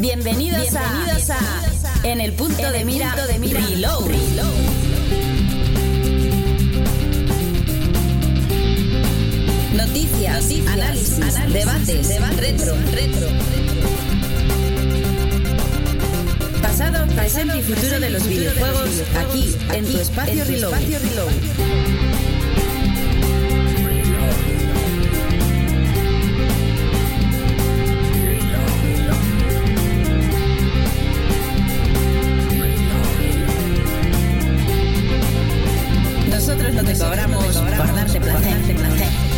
Bienvenidos, Bienvenidos a, En el punto, de, mira, de mira Reload. Noticias, Noticias análisis, análisis, debates, debate, retro, retro. Pasado, presente y futuro de los videojuegos, aquí, en tu espacio Reload. Cobramos por darte placer. placer.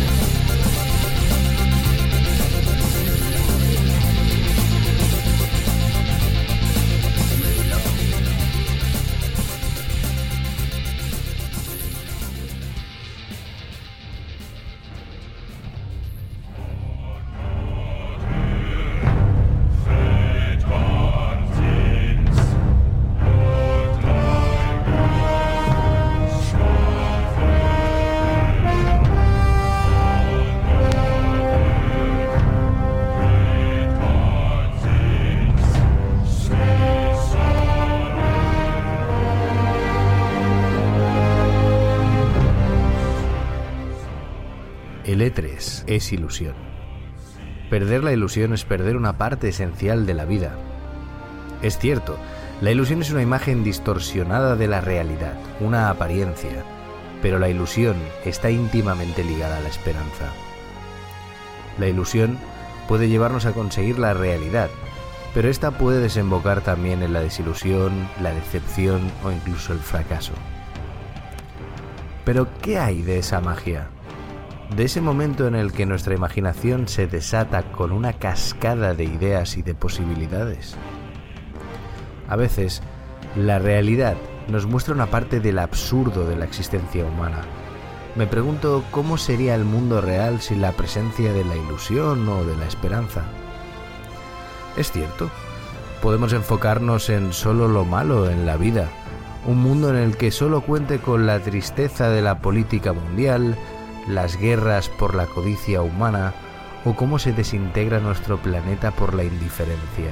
Es ilusión. Perder la ilusión es perder una parte esencial de la vida. Es cierto, la ilusión es una imagen distorsionada de la realidad, una apariencia, pero la ilusión está íntimamente ligada a la esperanza. La ilusión puede llevarnos a conseguir la realidad, pero esta puede desembocar también en la desilusión, la decepción o incluso el fracaso. Pero, ¿qué hay de esa magia? De ese momento en el que nuestra imaginación se desata con una cascada de ideas y de posibilidades. A veces, la realidad nos muestra una parte del absurdo de la existencia humana. Me pregunto cómo sería el mundo real sin la presencia de la ilusión o de la esperanza. Es cierto, podemos enfocarnos en solo lo malo en la vida, un mundo en el que solo cuente con la tristeza de la política mundial, las guerras por la codicia humana o cómo se desintegra nuestro planeta por la indiferencia.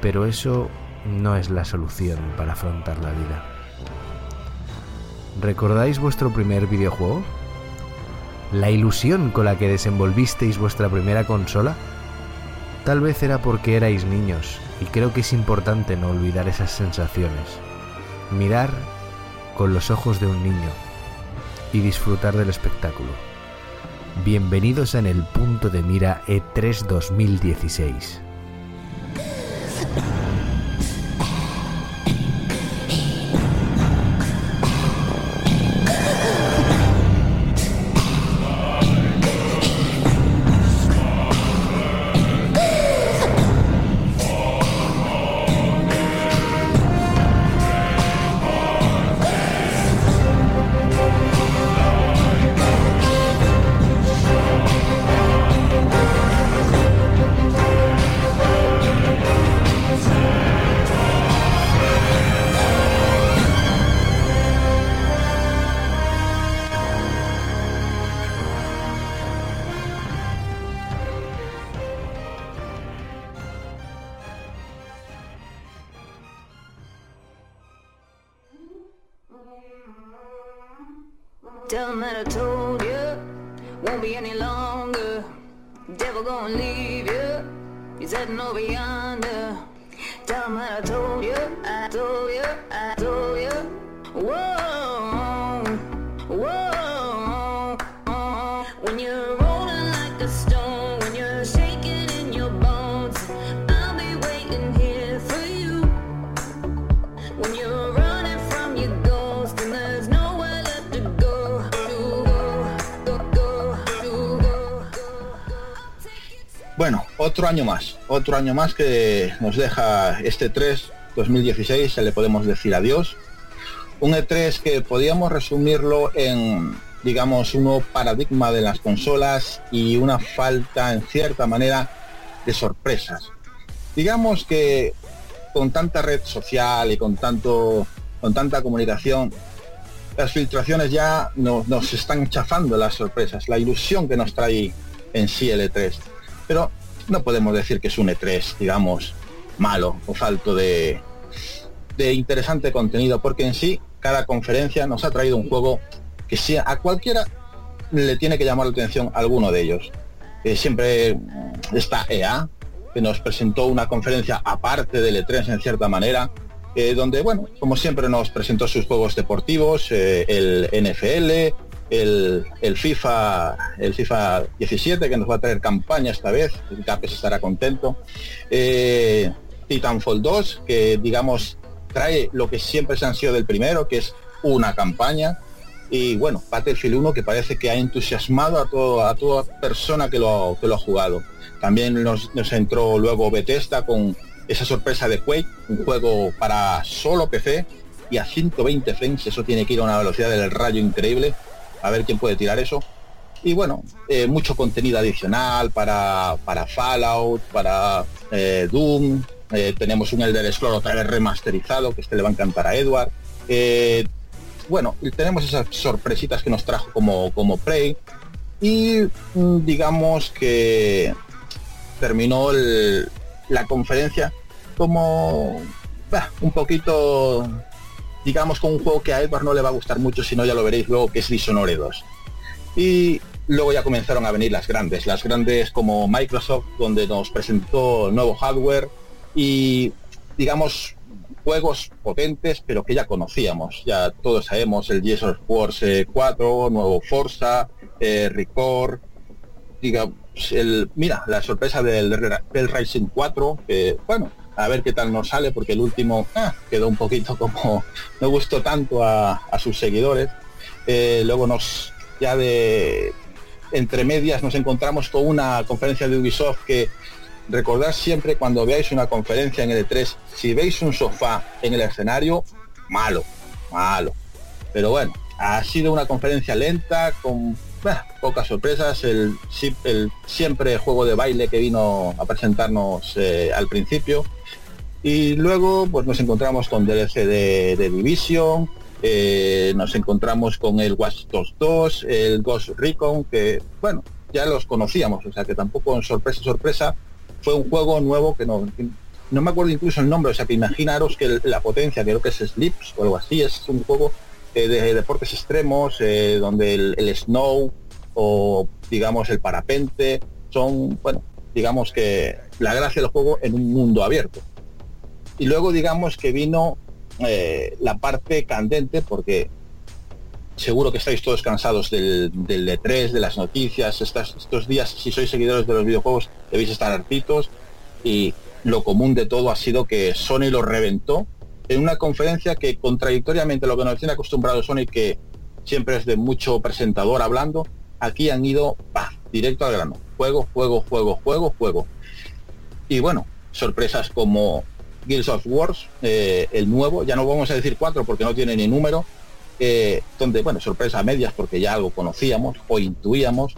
Pero eso no es la solución para afrontar la vida. ¿Recordáis vuestro primer videojuego? ¿La ilusión con la que desenvolvisteis vuestra primera consola? Tal vez era porque erais niños y creo que es importante no olvidar esas sensaciones. Mirar con los ojos de un niño y disfrutar del espectáculo. Bienvenidos en el punto de mira E3 2016. Otro año más que nos deja este 3 2016, se le podemos decir adiós. Un E3 que podíamos resumirlo en, digamos, un nuevo paradigma de las consolas y una falta, en cierta manera, de sorpresas. Digamos que con tanta red social y con tanto con tanta comunicación, las filtraciones ya nos, nos están chafando las sorpresas, la ilusión que nos trae en sí el E3. Pero no podemos decir que es un E3, digamos, malo o falto de, de interesante contenido, porque en sí cada conferencia nos ha traído un juego que sea a cualquiera le tiene que llamar la atención alguno de ellos. Eh, siempre está EA, que nos presentó una conferencia aparte del E3 en cierta manera, eh, donde, bueno, como siempre nos presentó sus juegos deportivos, eh, el NFL, el, el, FIFA el FIFA 17 que nos va a traer campaña esta vez. El Capes estará contento. Eh, Titanfall 2 que digamos trae lo que siempre se han sido del primero que es una campaña. Y bueno Battlefield 1 que parece que ha entusiasmado a todo, a toda persona que lo, que lo ha jugado. También nos, nos entró luego Bethesda con esa sorpresa de Quake un juego para solo PC y a 120 frames eso tiene que ir a una velocidad del rayo increíble a ver quién puede tirar eso. Y bueno, eh, mucho contenido adicional para, para Fallout, para eh, Doom. Eh, tenemos un Elder Scrolls otra vez remasterizado, que este le va a encantar a Edward. bueno, tenemos esas sorpresitas que nos trajo como, como Prey. Y mm, digamos que terminó la conferencia como un poquito digamos con un juego que a Edward no le va a gustar mucho, si no ya lo veréis luego, que es Dishonored 2. Y luego ya comenzaron a venir las grandes, las grandes como Microsoft, donde nos presentó nuevo hardware y, digamos, juegos potentes, pero que ya conocíamos. Ya todos sabemos el Gears of War 4, nuevo Forza, eh, Record, digamos, el, mira, la sorpresa del, del Racing 4, que, bueno, a ver qué tal nos sale, porque el último ah, quedó un poquito como no gustó tanto a, sus seguidores. Eh, luego nos, ya de entre medias, nos encontramos con una conferencia de Ubisoft que recordad siempre cuando veáis una conferencia en el E3, si veis un sofá en el escenario, malo, malo. Pero bueno, ha sido una conferencia lenta, con pocas sorpresas, el, el, siempre juego de baile que vino a presentarnos eh, al principio, y luego pues nos encontramos con DLC de, Division, eh, nos encontramos con el Watch 2, el Ghost Recon, que bueno, ya los conocíamos, o sea que tampoco sorpresa, sorpresa, fue un juego nuevo que no, no me acuerdo incluso el nombre, o sea que imaginaros que la potencia, creo que es Slips o algo así, es un juego eh, de deportes extremos, eh, donde el, snow o digamos el parapente son, bueno, digamos que la gracia del juego en un mundo abierto. Y luego digamos que vino eh, la parte candente, porque seguro que estáis todos cansados del, del E3, de las noticias, estos días, si sois seguidores de los videojuegos, debéis estar hartitos. Y lo común de todo ha sido que Sony lo reventó en una conferencia que contradictoriamente lo que nos tiene acostumbrado Sony, que siempre es de mucho presentador hablando, aquí han ido directo al grano. Juego, juego, juego, juego, juego. Y bueno, sorpresas como Guilds of Wars, eh, el nuevo, ya no vamos a decir cuatro porque no tiene ni número, eh, donde, bueno, sorpresa medias porque ya algo conocíamos o intuíamos,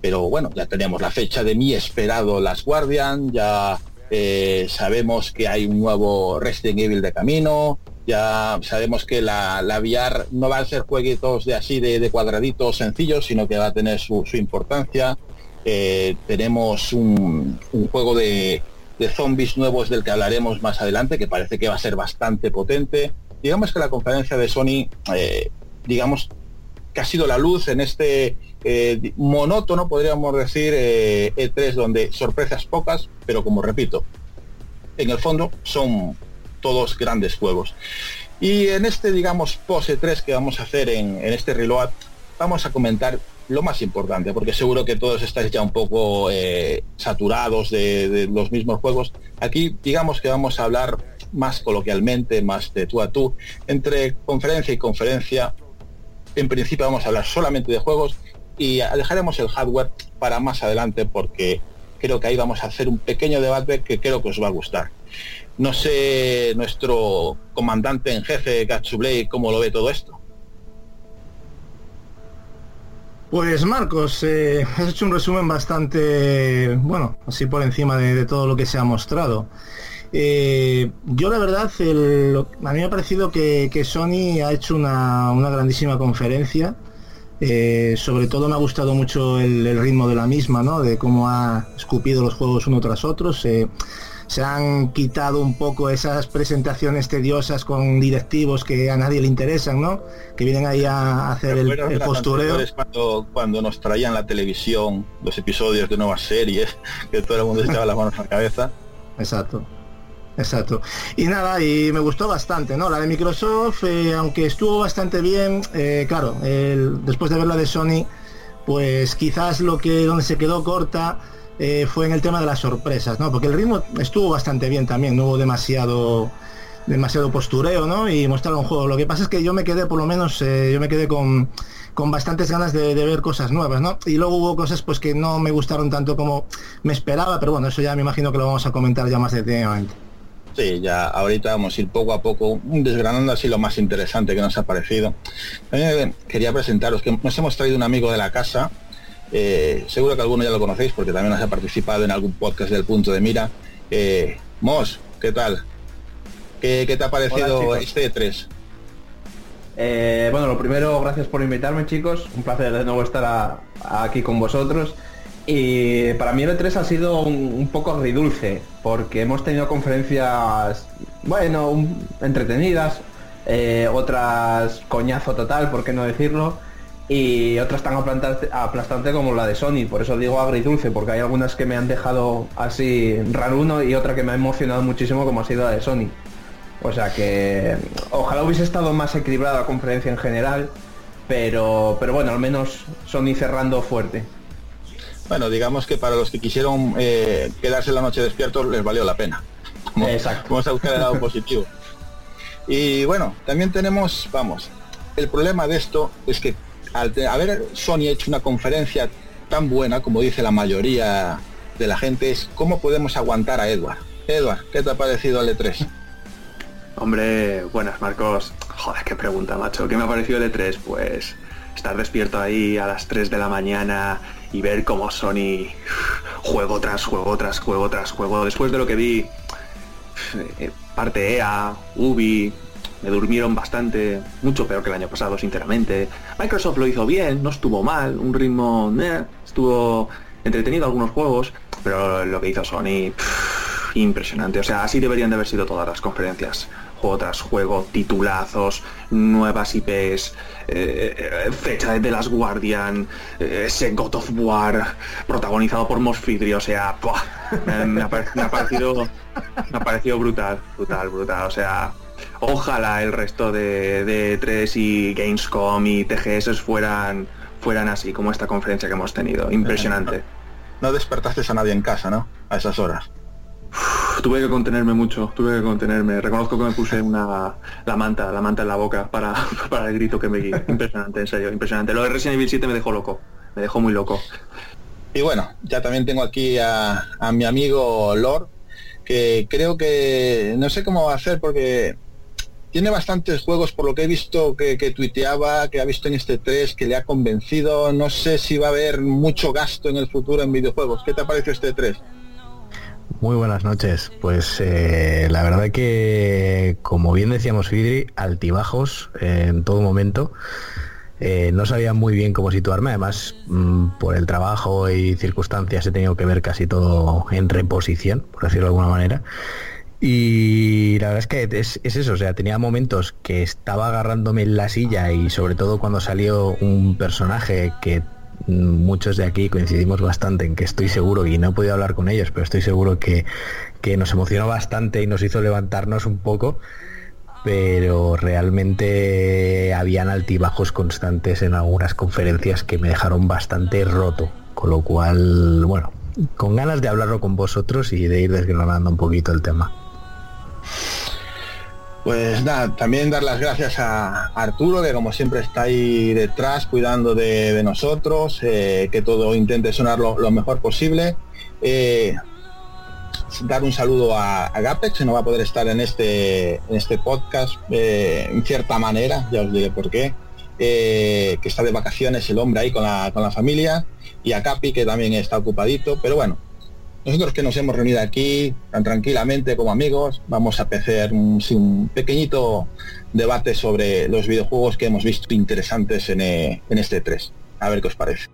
pero bueno, ya tenemos la fecha de mi esperado Las Guardian, ya eh, sabemos que hay un nuevo Resident Evil de camino, ya sabemos que la, la VR no va a ser jueguitos de así de, cuadraditos sencillos, sino que va a tener su, importancia. tenemos un, juego de, de zombies nuevos del que hablaremos más adelante, que parece que va a ser bastante potente. Digamos que la conferencia de Sony, eh, digamos, que ha sido la luz en este eh, monótono, podríamos decir, E3, eh, e donde sorpresas pocas, pero como repito, en el fondo son todos grandes juegos. Y en este, digamos, pose 3 que vamos a hacer en, en este reload, vamos a comentar lo más importante, porque seguro que todos estáis ya un poco eh, saturados de, los mismos juegos. Aquí digamos que vamos a hablar más coloquialmente, más de tú a tú, entre conferencia y conferencia. En principio vamos a hablar solamente de juegos y dejaremos el hardware para más adelante porque creo que ahí vamos a hacer un pequeño debate que creo que os va a gustar. No sé nuestro comandante en jefe, Gatsublay, cómo lo ve todo esto. Pues Marcos, eh, has hecho un resumen bastante, bueno, así por encima de, todo lo que se ha mostrado. Eh, yo la verdad, a mí me ha parecido que, Sony ha hecho una, grandísima conferencia. Eh, sobre todo me ha gustado mucho el, ritmo de la misma, ¿no? De cómo ha escupido los juegos uno tras otro. Se han quitado un poco esas presentaciones tediosas con directivos que a nadie le interesan, ¿no? Que vienen ahí a hacer el, el postureo. Cuando, cuando nos traían la televisión, los episodios de nuevas series, que todo el mundo echaba las manos a la cabeza. Exacto. Exacto. Y nada, y me gustó bastante, ¿no? La de Microsoft, eh, aunque estuvo bastante bien, eh, claro, el, después de ver la de Sony, pues quizás lo que donde se quedó corta eh, fue en el tema de las sorpresas, ¿no? Porque el ritmo estuvo bastante bien también, no hubo demasiado demasiado postureo, ¿no? Y mostrar un juego. Lo que pasa es que yo me quedé, por lo menos, eh, yo me quedé con, con bastantes ganas de, ver cosas nuevas, ¿no? Y luego hubo cosas pues que no me gustaron tanto como me esperaba, pero bueno, eso ya me imagino que lo vamos a comentar ya más detenidamente. Sí, ya ahorita vamos a ir poco a poco desgranando así lo más interesante que nos ha parecido. También quería presentaros que nos hemos traído un amigo de la casa, eh, seguro que alguno ya lo conocéis porque también nos ha participado en algún podcast del punto de mira. Eh, Mos, ¿qué tal? ¿Qué, qué te ha parecido Hola, este 3? Eh, bueno, lo primero, gracias por invitarme chicos, un placer de nuevo estar a, a aquí con vosotros. Y para mí el E3 ha sido un, un poco agridulce, porque hemos tenido conferencias, bueno, un, entretenidas, eh, otras coñazo total, por qué no decirlo, y otras tan aplastante, como la de Sony, por eso digo agridulce, porque hay algunas que me han dejado así raruno y otra que me ha emocionado muchísimo como ha sido la de Sony. O sea que ojalá hubiese estado más equilibrada la conferencia en general, pero, pero bueno, al menos Sony cerrando fuerte. Bueno, digamos que para los que quisieron eh, quedarse la noche despiertos les valió la pena. Vamos, Exacto. Vamos a buscar el lado positivo. Y bueno, también tenemos, vamos, el problema de esto es que al haber Sony hecho una conferencia tan buena como dice la mayoría de la gente es cómo podemos aguantar a Edward. Edward, ¿qué te ha parecido el E3? Hombre, buenas Marcos. Joder, qué pregunta, macho. ¿Qué me ha parecido el E3? Pues estar despierto ahí a las 3 de la mañana y ver cómo Sony juego tras juego tras juego tras juego. Después de lo que vi, eh, parte EA, Ubi, me durmieron bastante, mucho peor que el año pasado, sinceramente. Microsoft lo hizo bien, no estuvo mal, un ritmo, eh, estuvo entretenido algunos juegos, pero lo que hizo Sony, impresionante. O sea, así deberían de haber sido todas las conferencias juego tras juego, titulazos, nuevas IPs, eh, fecha de The Last Guardian, eh, ese God of War protagonizado por Mosfidri, o sea, me, ha, parecido me ha parecido brutal, brutal, brutal, o sea, ojalá el resto de, de 3 y Gamescom y TGS fueran fueran así como esta conferencia que hemos tenido, impresionante. No despertaste a nadie en casa, ¿no? A esas horas. Uf, tuve que contenerme mucho, tuve que contenerme. Reconozco que me puse una la manta, la manta en la boca para, para el grito que me di. Impresionante, en serio, impresionante. Lo de Resident Evil 7 me dejó loco, me dejó muy loco. Y bueno, ya también tengo aquí a, a mi amigo Lord, que creo que no sé cómo va a hacer porque tiene bastantes juegos por lo que he visto que, que, tuiteaba, que ha visto en este 3, que le ha convencido. No sé si va a haber mucho gasto en el futuro en videojuegos. ¿Qué te ha parecido este 3? Muy buenas noches. Pues eh, la verdad que, como bien decíamos Fidri, altibajos eh, en todo momento. Eh, no sabía muy bien cómo situarme, además mmm, por el trabajo y circunstancias he tenido que ver casi todo en reposición, por decirlo de alguna manera. Y la verdad es que es, es, eso, o sea, tenía momentos que estaba agarrándome en la silla y sobre todo cuando salió un personaje que muchos de aquí coincidimos bastante en que estoy seguro, y no he podido hablar con ellos, pero estoy seguro que, que nos emocionó bastante y nos hizo levantarnos un poco, pero realmente habían altibajos constantes en algunas conferencias que me dejaron bastante roto, con lo cual, bueno, con ganas de hablarlo con vosotros y de ir desgranando un poquito el tema. Pues nada, también dar las gracias a Arturo, que como siempre está ahí detrás cuidando de, nosotros, eh, que todo intente sonar lo, mejor posible. Eh, dar un saludo a, a, Gapex, que no va a poder estar en este, en este podcast eh, en cierta manera, ya os diré por qué. Que está de vacaciones el hombre ahí con la, con la familia, y a Capi, que también está ocupadito, pero bueno, nosotros que nos hemos reunido aquí tan tranquilamente como amigos, vamos a hacer un, pequeñito debate sobre los videojuegos que hemos visto interesantes en, eh, en este 3. A ver qué os parece.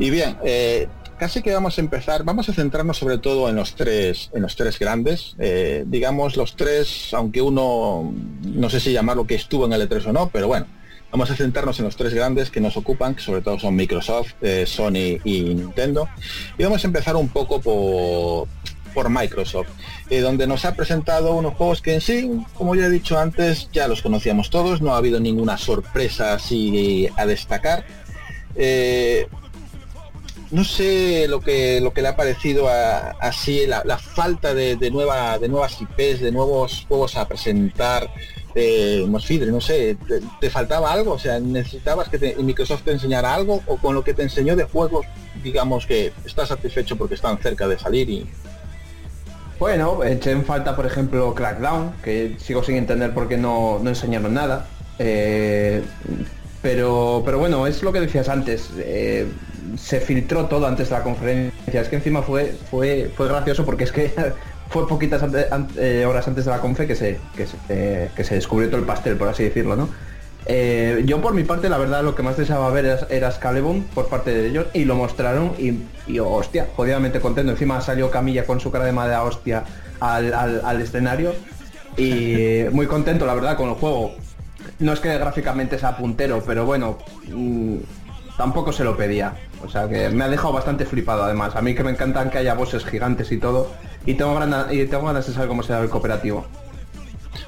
Y bien, eh, casi que vamos a empezar, vamos a centrarnos sobre todo en los tres, en los tres grandes, eh, digamos los tres, aunque uno no sé si llamarlo que estuvo en el E3 o no, pero bueno, vamos a centrarnos en los tres grandes que nos ocupan, que sobre todo son Microsoft, eh, Sony y Nintendo, y vamos a empezar un poco por, por Microsoft, donde nos ha presentado unos juegos que en sí, como ya he dicho antes, ya los conocíamos todos, no ha habido ninguna sorpresa así a destacar. No sé lo que lo que le ha parecido a- así la, falta de, nueva de nuevas IPs, de nuevos juegos a presentar. Eh, Mosfidre, no sé, te, faltaba algo? O sea, ¿necesitabas que Microsoft te enseñara algo o con lo que te enseñó de juegos, digamos que estás satisfecho porque están cerca de salir y Bueno, en falta, por ejemplo, Crackdown, que sigo sin entender por qué no, no enseñaron nada. Eh, pero, pero bueno, es lo que decías antes. eh, se filtró todo antes de la conferencia. Es que encima fue, fue, fue gracioso porque es que fue poquitas ante- eh, horas antes de la confe que se, que, se, eh, que se descubrió todo el pastel, por así decirlo, ¿no? Eh, yo por mi parte la verdad lo que más deseaba ver era, era por parte de ellos y lo mostraron y, y, hostia, jodidamente contento. Encima salió Camilla con su cara de madre hostia al, al- al escenario y muy contento la verdad con el juego. No es que gráficamente sea puntero, pero bueno, mm, tampoco se lo pedía. O sea que me ha dejado bastante flipado además. A mí que me encantan que haya bosses gigantes y todo. Y tengo, ganas, y tengo ganas de saber cómo será el cooperativo.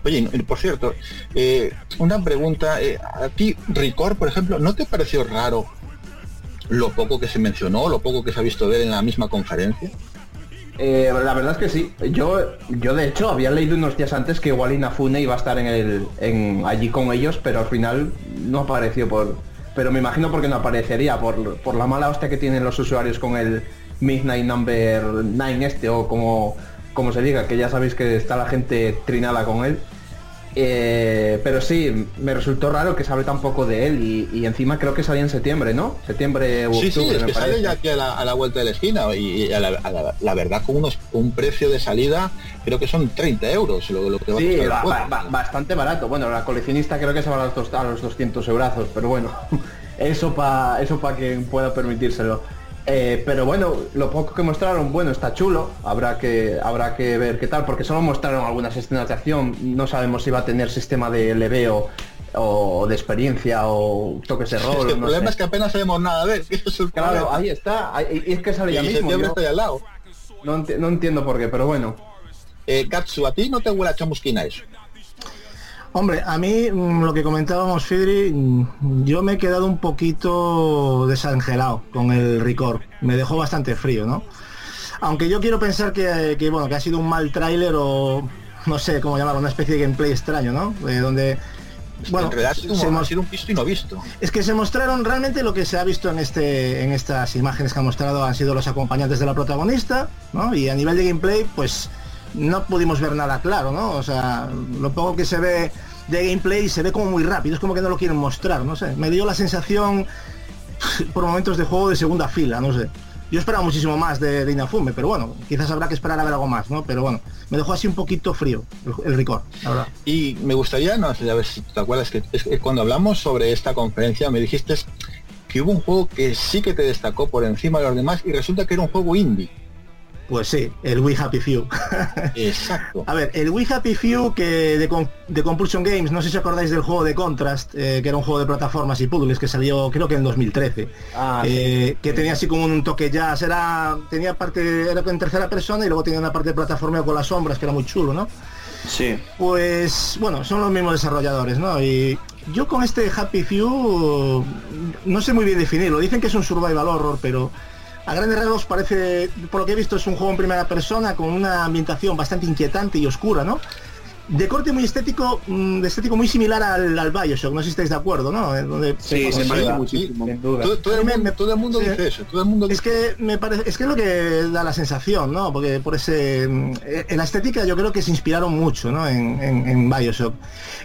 Oye, por cierto, eh, una pregunta, eh, a ti, Ricor, por ejemplo, ¿no te pareció raro lo poco que se mencionó, lo poco que se ha visto de él en la misma conferencia? Eh, la verdad es que sí. Yo, yo de hecho había leído unos días antes que igual Inafune iba a estar en el, en, allí con ellos, pero al final no apareció por. Pero me imagino porque no aparecería, por, por la mala hostia que tienen los usuarios con el Midnight Number 9 este, o como, como se diga, que ya sabéis que está la gente trinada con él. Eh, pero sí, me resultó raro que se hable tan poco de él y, y encima creo que salía en septiembre, ¿no? Septiembre u Sí, octubre, sí, es me que parece. sale ya aquí a la, a la vuelta de la esquina y, y a la, a la- la verdad con unos un precio de salida creo que son 30 euros lo, lo que va a Sí, ba- bastante barato. Bueno, la coleccionista creo que se va a los, a los 200 eurazos, pero bueno, eso para eso para quien pueda permitírselo. Eh, pero bueno, lo poco que mostraron, bueno, está chulo. Habrá que habrá que ver qué tal, porque solo mostraron algunas escenas de acción. No sabemos si va a tener sistema de leveo o de experiencia o toques de Es rol. que el no problema sé. es que apenas sabemos nada de él. eso es Claro, problema. ahí está. ahí- y es que sale ya mismo. septiembre yo está ahí al lado. no, enti- no entiendo por qué, pero bueno. Eh, Katsu, ¿a ti no te huele a chamusquina eso? Hombre, a mí mm, lo que comentábamos, Fidri, mm, yo me he quedado un poquito desangelado con el Record. Me dejó bastante frío, ¿no? Aunque yo quiero pensar que, que, bueno, que ha sido un mal tráiler o no sé cómo llamarlo, una especie de gameplay extraño, ¿no? Eh, donde bueno, en realidad se sido un visto y no visto. es que se mostraron realmente lo que se ha visto en este en estas imágenes que han mostrado han sido los acompañantes de la protagonista, ¿no? Y a nivel de gameplay, pues no pudimos ver nada claro, ¿no? O sea, lo poco que se ve de gameplay se ve como muy rápido, es como que no lo quieren mostrar, no sé. Me dio la sensación por momentos de juego de segunda fila, no sé. Yo esperaba muchísimo más de, de Inafume, pero bueno, quizás habrá que esperar a ver algo más, ¿no? Pero bueno, me dejó así un poquito frío el, el. Y me gustaría, no sé, a ver si te acuerdas, es que cuando hablamos sobre esta conferencia me dijiste que hubo un juego que sí que te destacó por encima de los demás y resulta que era un juego indie. Pues sí, el We Happy Few. Exacto. A ver, el We Happy Few que de, de Compulsion Games, no sé si acordáis del juego de Contrast, eh, que era un juego de plataformas y puzzles que salió creo que en 2013. Ah, eh, que tenía así como un toque jazz, era, tenía parte, era en tercera persona y luego tenía una parte de plataforma con las sombras que era muy chulo, ¿no? Sí. Pues bueno, son los mismos desarrolladores, ¿no? Y yo con este Happy Few no sé muy bien definirlo. Dicen que es un survival horror, pero a grandes rasgos parece, por lo que he visto, es un juego en primera persona con una ambientación bastante inquietante y oscura, ¿no? De corte muy estético, mm, de estético muy similar al, al Bioshock, no sé si estáis de acuerdo, ¿no? Eh, Donde, Sí, se parece muchísimo. Todo, todo el me- mundo, me- todo el mundo sí. dice eso, todo el mundo Es que me parece, es que es lo que da la sensación, ¿no? Porque por ese, mm, en la estética yo creo que se inspiraron mucho, ¿no? En, en, en Bioshock.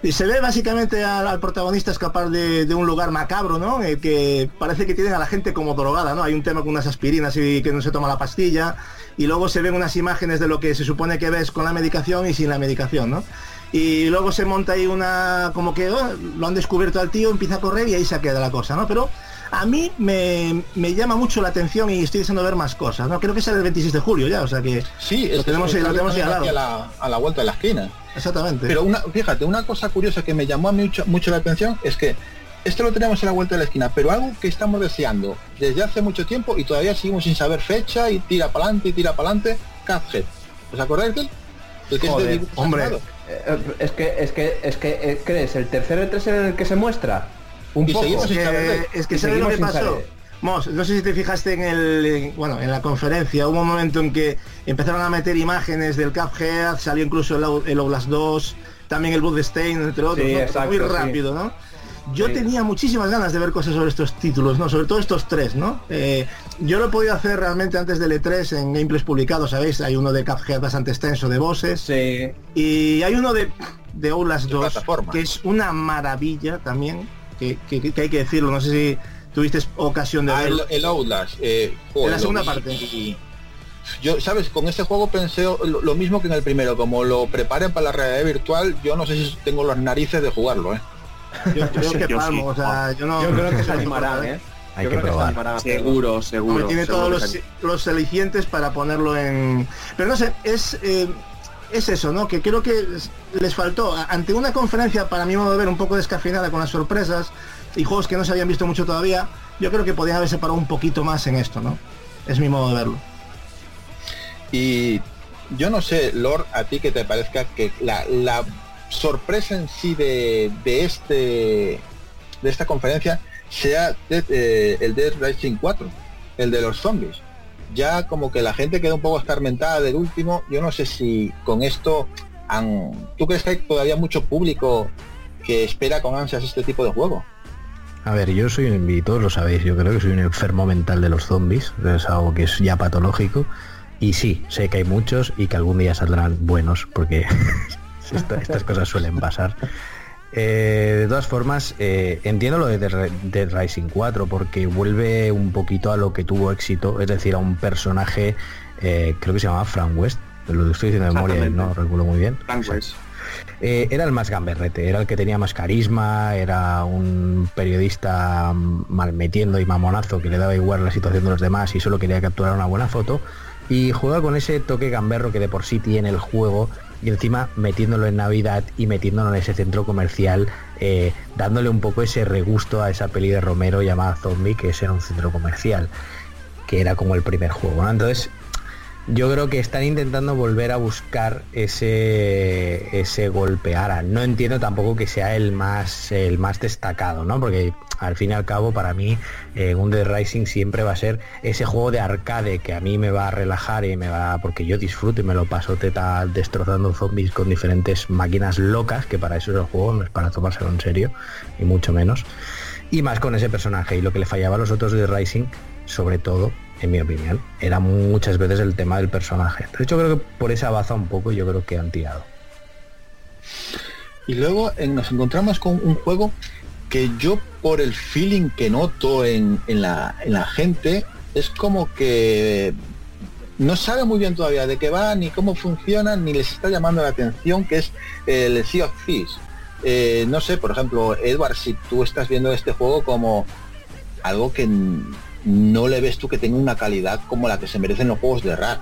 Y se ve básicamente al, al protagonista escapar de, de un lugar macabro, ¿no? El que parece que tienen a la gente como drogada, ¿no? Hay un tema con unas aspirinas y que no se toma la pastilla. Y luego se ven unas imágenes de lo que se supone que ves con la medicación y sin la medicación, ¿no? Y luego se monta ahí una, como que oh, lo han descubierto al tío, empieza a correr y ahí se queda la cosa, ¿no? Pero A mí me, me llama mucho la atención y estoy deseando ver más cosas, ¿no? Creo que sale el 26 de julio ya, o sea que Sí, lo es tenemos, lo tenemos ahí al aquí lado. a la, a la vuelta de la esquina. Exactamente. Pero una, fíjate, una cosa curiosa que me llamó a mí mucho, mucho la atención es que esto lo tenemos a la vuelta de la esquina, pero algo que estamos deseando desde hace mucho tiempo y todavía seguimos sin saber fecha y tira para adelante y tira para adelante, Cuphead. ¿Os acordáis de él? El que es de Joder, hombre. Eh, Es que, es que, es que, eh, ¿crees? ¿El tercer E3 en el que se muestra? Un Y poco. seguimos Es sin saber. es que Y ¿sabes lo que pasó? saber. Mos, no sé si te fijaste en el en- bueno en la conferencia hubo un momento en que empezaron a meter imágenes del Cuphead salió incluso el, el Outlast 2 también el Bloodstained entre otros Sí, ¿no? exacto, muy sí. rápido no yo Sí. tenía muchísimas ganas de ver cosas sobre estos títulos no sobre todo estos tres no Eh, yo lo he podido hacer realmente antes del E3 en gameplays publicados sabéis hay uno de Cuphead bastante extenso de bosses Sí. y hay uno de, de Outlast De 2, plataforma. que es una maravilla también, que, que- que hay que decirlo, no sé si tuviste ocasión de Ah, el, verlo. el Outlast. eh, joder, En la segunda parte. y- yo, ¿sabes? Con este juego pensé lo, lo mismo que en el primero. Como lo preparen para la realidad virtual, yo no sé si tengo las narices de jugarlo, ¿eh? Yo creo que Yo sí. palmo, o sea, yo no... Yo creo que se animarán, importa, ¿eh? Hay Yo que probar. hacerlo. Seguro, Hombre, seguro. tiene seguro todos que los, los alicientes para ponerlo en... Pero no sé, es... eh, es eso, ¿no? Que creo que es- les faltó, ante una conferencia para mi modo de ver un poco descafeinada con las sorpresas y juegos que no se habían visto mucho todavía, yo creo que podían haberse parado un poquito más en esto, ¿no? Es mi modo de verlo. Y yo no sé, Lord, a ti que te parezca que la, la sorpresa en sí de, de este de esta conferencia sea eh, el Dead Rising 4, el de los zombies. Ya como que la gente queda un poco escarmentada del último. Yo no sé si con esto han... ¿Tú crees que hay todavía mucho público que espera con ansias este tipo de juego? A ver, yo soy un, y todos lo sabéis, yo creo que soy un enfermo mental de los zombies, es algo que es ya patológico. Y sí, sé que hay muchos y que algún día saldrán buenos, porque esta- estas cosas suelen pasar. Eh, de todas formas, eh, entiendo lo de Dead Rising 4, porque vuelve un poquito a lo que tuvo éxito, es decir, a un personaje, eh, creo que se llamaba Frank West, lo estoy diciendo de memoria no recuerdo muy bien. Frank West. Era el más gamberrete, era el que tenía más carisma, era un periodista malmetiendo y mamonazo que le daba igual la situación de los demás y solo quería capturar una buena foto. Y juega con ese toque gamberro que de por sí tiene el juego y encima metiéndolo en Navidad y metiéndolo en ese centro comercial, eh, dándole un poco ese regusto a esa peli de Romero llamada Zombie, que es en un centro comercial, que era como el primer juego. ¿no? Entonces, yo creo que están intentando volver a buscar ese ese golpe. No entiendo tampoco que sea el más el más destacado no porque al fin y al cabo para mí eh, un Dead Rising siempre va a ser ese juego de arcade que a mí me va a relajar y me va porque yo disfruto y me lo paso teta destrozando zombies con diferentes máquinas locas que para eso es el juego no es para tomárselo en serio y mucho menos. Y más con ese personaje y lo que le fallaba a los otros de Rising sobre todo en mi opinión era muchas veces el tema del personaje de hecho creo que por esa baza un poco yo creo que han tirado Y luego nos encontramos con un juego que yo por el feeling que noto en, en la, en la gente es como que no sabe muy bien todavía de qué va, ni cómo funciona, ni les está llamando la atención, que es el Sea of Thieves. Eh, no sé, por ejemplo, Edward, si tú estás viendo este juego como algo que no le ves tú que tenga una calidad como la que se merecen los juegos de RAR.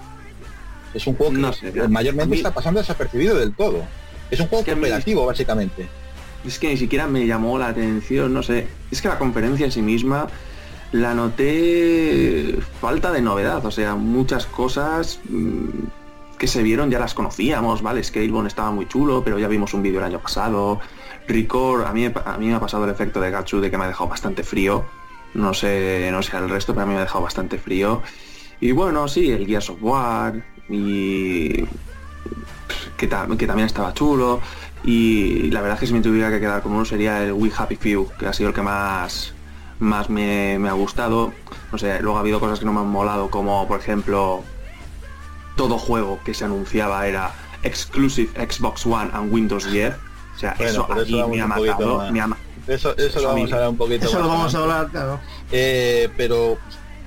Es un juego que No sé, mayormente mí- está pasando desapercibido del todo. Es un juego Es que mí- cooperativo, básicamente. Es que ni siquiera me llamó la atención, no sé. Es que la conferencia en sí misma la noté falta de novedad. O sea, muchas cosas mm, que se vieron ya las conocíamos, ¿vale? Scalebone estaba muy chulo, pero ya vimos un vídeo el año pasado. Record, a mí, a mí me ha pasado el efecto de Gatsu de que me ha dejado bastante frío. No sé, no sé el resto, pero a mí me ha dejado bastante frío. Y bueno, sí, el Gears of War y que, ta- que también estaba chulo. Y la verdad es que si me tuviera que quedar con uno sería el We Happy Few, que ha sido el que más, más me, me ha gustado. No sé, luego ha habido cosas que no me han molado, como por ejemplo, todo juego que se anunciaba era Exclusive Xbox One and Windows 10. O sea, Bueno, eso pero a eso mí vamos me ha matado. me ha ma- Eso, eso Eso lo vamos a hablar un poquito Eso lo vamos a hablar, claro. Eh, pero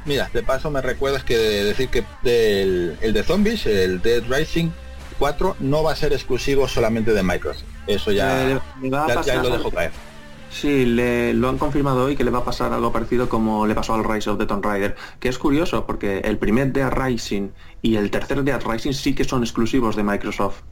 mira, de paso me recuerdas que decir que del, el de zombies, el Dead Rising 4 no va a ser exclusivo solamente de Microsoft. Eso ya, ya, lo dejo caer. Sí, le, lo han confirmado hoy que le va a pasar algo parecido como le pasó al Rise of the Tomb Raider, que es curioso porque el primer Dead Rising y el tercer Dead Rising sí que son exclusivos de Microsoft.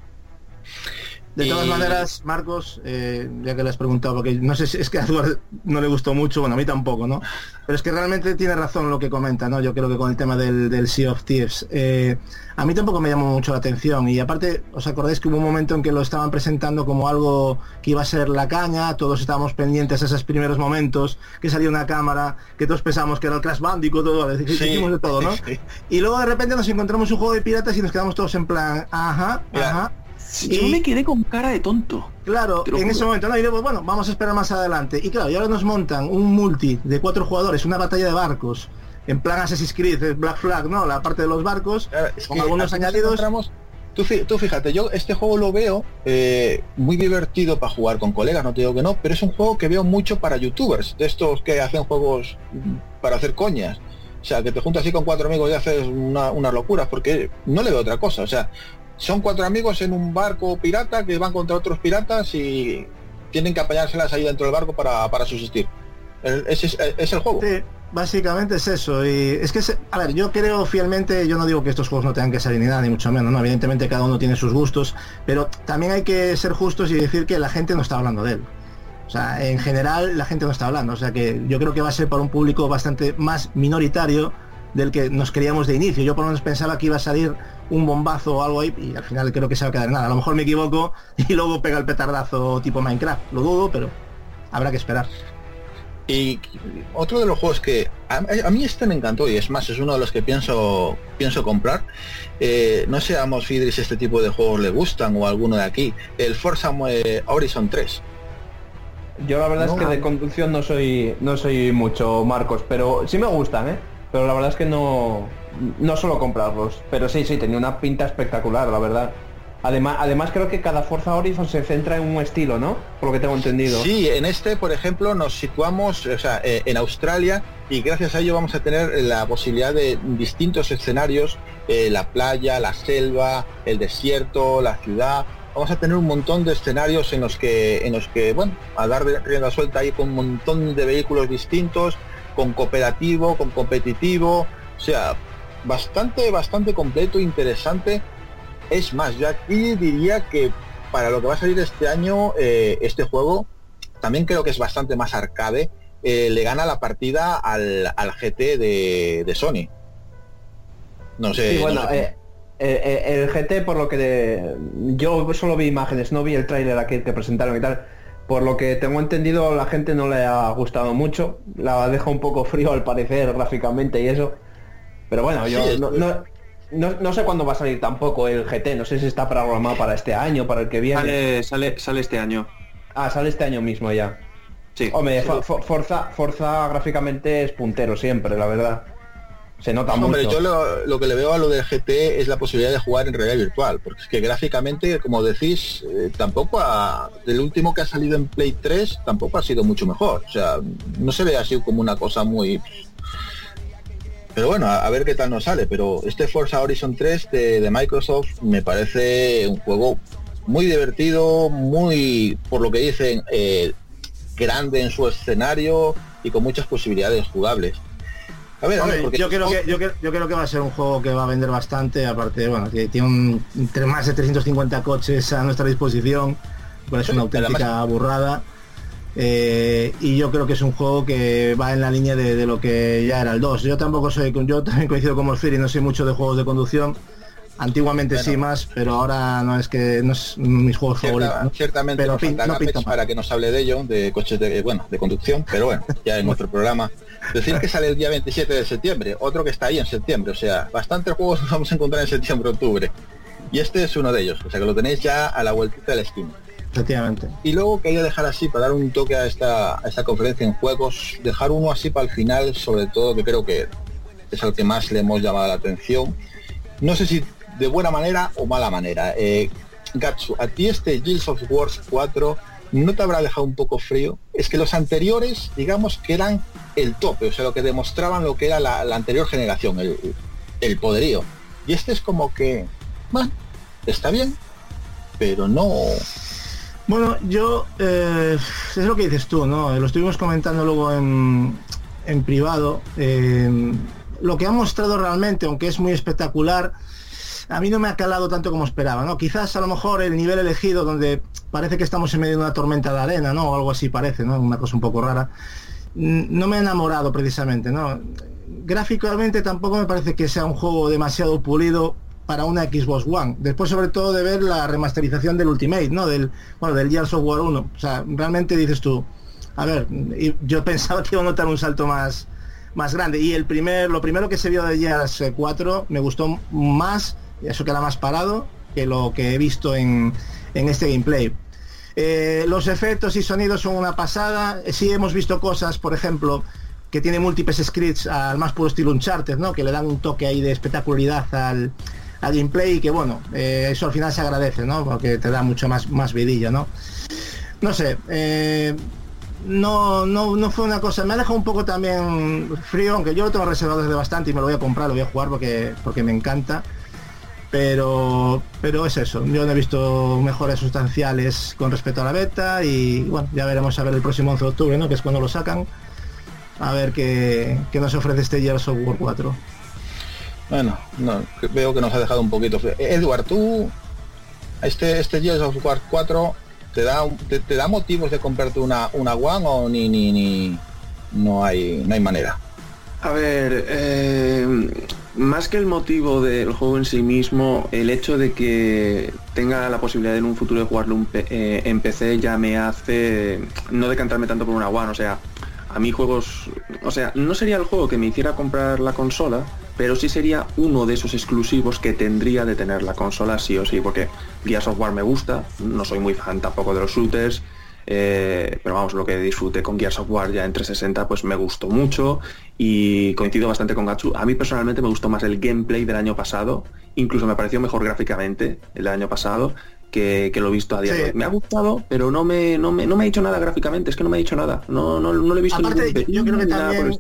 De todas maneras, Marcos, eh, ya que le has preguntado, porque no sé si es que a Eduard no le gustó mucho, bueno, a mí tampoco, ¿no? Pero es que realmente tiene razón lo que comenta, ¿no? Yo creo que con el tema del, del Sea of Thieves. Eh, a mí tampoco me llamó mucho la atención y aparte, ¿os acordáis que hubo un momento en que lo estaban presentando como algo que iba a ser la caña? Todos estábamos pendientes a esos primeros momentos, que salía una cámara, que todos pensamos que era el Crash Bandicoot, todo, decimos de todo, ¿no? Y luego de repente nos encontramos un juego de piratas y nos quedamos todos en plan, ajá, ajá. Yo me quedé con cara de tonto. Claro, en ese momento, ¿no? Y luego, bueno, vamos a esperar más adelante. Y claro, y ahora nos montan un multi de cuatro jugadores, una batalla de barcos, en plan Assassin's Creed, Black Flag, ¿no? La parte de los barcos, con algunos añadidos. Tú, tú, fíjate, yo este juego lo veo eh, muy divertido para jugar con colegas, no te digo que no, pero es un juego que veo mucho para youtubers, de estos que hacen juegos para hacer coñas. O sea, que te juntas así con cuatro amigos y haces una, unas locuras, porque no le veo otra cosa. O sea, son cuatro amigos en un barco pirata que van contra otros piratas y tienen que apañárselas ahí dentro del barco para, para subsistir. Es, es, el juego. Sí, básicamente es eso. Y es que, a ver, yo creo fielmente, yo no digo que estos juegos no tengan que salir ni nada, ni mucho menos, ¿no? Evidentemente cada uno tiene sus gustos, pero también hay que ser justos y decir que la gente no está hablando de él. O sea, en general la gente no está hablando. O sea que yo creo que va a ser para un público bastante más minoritario del que nos queríamos de inicio. Yo por lo menos pensaba que iba a salir un bombazo o algo ahí y al final creo que se va a quedar nada. A lo mejor me equivoco y luego pega el petardazo tipo Minecraft. Lo dudo, pero habrá que esperar. Y otro de los juegos que a, mí este me encantó y es más, es uno de los que pienso pienso comprar. Eh, no sé a Mosfidris si este tipo de juegos le gustan o alguno de aquí. El Forza eh, Horizon 3. Yo la verdad es que de conducción no soy no soy mucho Marcos, pero sí me gustan, ¿eh? Pero la verdad es que no, no solo comprarlos. Pero sí, sí, tenía una pinta espectacular, la verdad. Además, además creo que cada Forza Horizon se centra en un estilo, ¿no? Por lo que tengo entendido. Sí, en este, por ejemplo, nos situamos o sea, eh, en Australia y gracias a ello vamos a tener la posibilidad de distintos escenarios, eh, la playa, la selva, el desierto, la ciudad. Vamos a tener un montón de escenarios en los que, en los que, bueno, a dar rienda suelta ahí con un montón de vehículos distintos, con cooperativo, con competitivo, o sea, bastante, bastante completo, interesante. Es más, yo aquí diría que para lo que va a salir este año, eh, este juego, también creo que es bastante más arcade, eh, le gana la partida al, al GT de, Sony. No sé. bueno, eh, el GT, por lo que yo solo vi imágenes, no vi el tráiler aquí que presentaron y tal por lo que tengo entendido, la gente no le ha gustado mucho. La deja un poco frío al parecer gráficamente y eso. Pero bueno, yo no, sé cuándo va a salir tampoco el GT. No sé si está programado para este año, para el que viene. Sale, sale, sale este año. Ah, sale este año mismo ya. Sí. Hombre, Forza, Forza gráficamente es puntero siempre, la verdad se nota Hombre, yo lo, que le veo a lo del GT es la posibilidad de jugar en realidad virtual, porque es que gráficamente, como decís, eh, tampoco ha, del último que ha salido en Play 3 tampoco ha sido mucho mejor. O sea, no se ve así como una cosa muy... Pero bueno, a, ver qué tal nos sale. Pero este Forza Horizon 3 de, Microsoft me parece un juego muy divertido, muy, por lo que dicen, eh, grande en su escenario y con muchas posibilidades jugables yo, creo que, yo, creo que va a ser un juego que va a vender bastante, aparte, bueno, que tiene un, más de 350 coches a nuestra disposición, pues es una auténtica burrada. Eh, y yo creo que es un juego que va en la línea de, lo que ya era el 2. Yo tampoco soy, yo también coincido con y no soy mucho de juegos de conducción. Antiguamente sí más, pero ahora no es que no es mis juegos favoritos. Ciertamente pero no para que nos hable de ello, de coches de bueno, de conducción, pero bueno, ya en nuestro programa Decir que sale el día 27 de septiembre, otro que está ahí en septiembre, o sea, bastantes juegos nos vamos a encontrar en septiembre, octubre. Y este es uno de ellos, o sea que lo tenéis ya a la vueltita de la esquina. Efectivamente. Y luego quería dejar así, para dar un toque a esta, conferencia en juegos, dejar uno así para el final, sobre todo que creo que es el que más le hemos llamado la atención. No sé si de buena manera o mala manera. Eh, Gatsu, a ti este Guilds of Wars 4 no te habrá dejado un poco frío. Es que los anteriores, digamos que eran el tope, o sea, lo que demostraban lo que era la, anterior generación, el, poderío. Y este es como que, bueno, está bien, pero no... Bueno, yo eh, es lo que dices tú, ¿no? Lo estuvimos comentando luego en, en privado. Eh, lo que ha mostrado realmente, aunque es muy espectacular, a mí no me ha calado tanto como esperaba, ¿no? Quizás a lo mejor el nivel elegido donde parece que estamos en medio de una tormenta de arena, ¿no? O algo así parece, ¿no? Una cosa un poco rara. No me ha enamorado precisamente, ¿no? Gráficamente tampoco me parece que sea un juego demasiado pulido para una Xbox One. Después sobre todo de ver la remasterización del Ultimate, ¿no? Del, bueno, del Gears of War 1. O sea, realmente dices tú, a ver, yo pensaba que iba a notar un salto más, más grande. Y el primer, lo primero que se vio de Gears 4 me gustó más eso queda más parado que lo que he visto en, este gameplay. Eh, los efectos y sonidos son una pasada. Sí hemos visto cosas, por ejemplo, que tiene múltiples scripts al más puro estilo Uncharted, ¿no? Que le dan un toque ahí de espectacularidad al, gameplay y que bueno, eh, eso al final se agradece, ¿no? Porque te da mucho más, más vidilla, ¿no? No sé, eh, no, no, no fue una cosa, me ha dejado un poco también frío, aunque yo lo tengo reservado desde bastante y me lo voy a comprar, lo voy a jugar porque, porque me encanta pero pero es eso yo no he visto mejoras sustanciales con respecto a la beta y bueno ya veremos a ver el próximo 11 de octubre ¿no? que es cuando lo sacan a ver qué, nos ofrece este Gears of War 4 bueno no, veo que nos ha dejado un poquito Edward tú este este Gears of War 4 te da te, da motivos de comprarte una una One o ni ni ni no hay no hay manera a ver eh más que el motivo del juego en sí mismo, el hecho de que tenga la posibilidad en un futuro de jugarlo eh, en PC ya me hace no decantarme tanto por una One. O sea, a mí juegos... O sea, no sería el juego que me hiciera comprar la consola, pero sí sería uno de esos exclusivos que tendría de tener la consola sí o sí, porque Gears of War me gusta, no soy muy fan tampoco de los shooters, eh, pero vamos, lo que disfruté con Gears of War ya en 360 pues me gustó mucho y coincido bastante con Gatsu. A mí personalmente me gustó más el gameplay del año pasado, incluso me pareció mejor gráficamente el año pasado que, lo he visto a día de hoy. Me ha gustado, pero no me, no me, no me ha dicho nada gráficamente, es que no me ha dicho nada. No, no, no le he visto yo creo que también,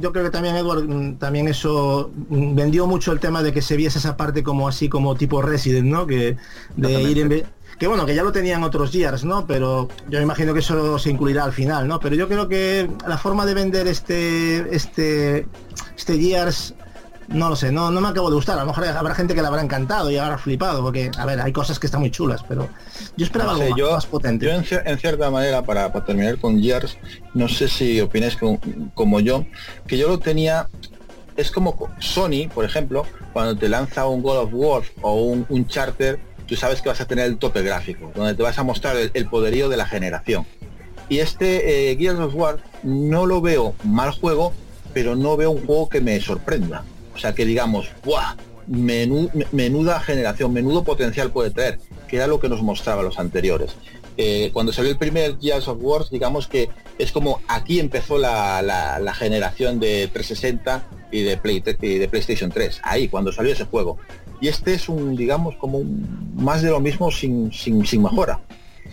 yo creo que también Edward mm, también eso mm, vendió mucho el tema de que se viese esa parte como así como tipo Resident, ¿no? Que de ir en que bueno, que ya lo tenían otros Gears, ¿no? Pero yo imagino que eso se incluirá al final, ¿no? Pero yo creo que la forma de vender este este este Gears no lo sé, no, no me acabo de gustar. A lo mejor habrá gente que le habrá encantado y habrá flipado, porque, a ver, hay cosas que están muy chulas, pero yo esperaba algo más, potente. Yo, en, cierta manera, para, terminar con Gears, no sé si opináis como, yo, que yo lo tenía, es como Sony, por ejemplo, cuando te lanza un God of War o un, un Charter, tú sabes que vas a tener el tope gráfico, donde te vas a mostrar el, poderío de la generación. Y este eh, Gears of War no lo veo mal juego, pero no veo un juego que me sorprenda. O sea, que digamos, ¡buah! menuda generación, menudo potencial puede traer, que era lo que nos mostraba los anteriores. Eh, cuando salió el primer Gears of War, digamos que es como aquí empezó la, generación de 360 y de, Play, y de PlayStation 3, ahí, cuando salió ese juego y este es un, digamos, como un, más de lo mismo sin, sin, sin mejora.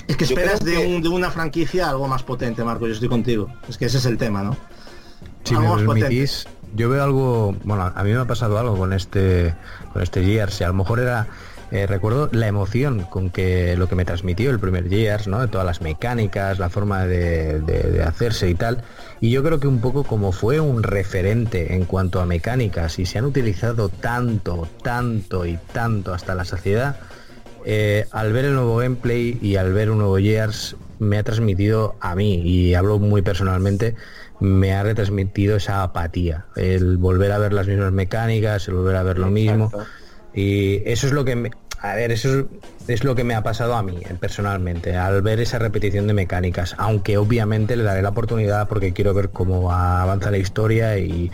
Es que esperas de, de, una franquicia algo más potente, Marco, yo estoy contigo. Es que ese es el tema, ¿no? Si me permitís, yo veo algo, bueno, a mí me ha pasado algo con este, con este Gears, a lo mejor era eh, recuerdo la emoción con que lo que me transmitió el primer Gears, ¿no? De todas las mecánicas, la forma de, hacerse y tal. Y yo creo que un poco como fue un referente en cuanto a mecánicas y se han utilizado tanto, tanto y tanto hasta la saciedad, eh, al ver el nuevo gameplay y al ver un nuevo Gears me ha transmitido a mí, y hablo muy personalmente, me ha retransmitido esa apatía, el volver a ver las mismas mecánicas, el volver a ver lo mismo. Y eso es lo que me, a ver, eso es, lo que me ha pasado a mí eh, personalmente, al ver esa repetición de mecánicas, aunque obviamente le daré la oportunidad porque quiero ver cómo avanza la historia y,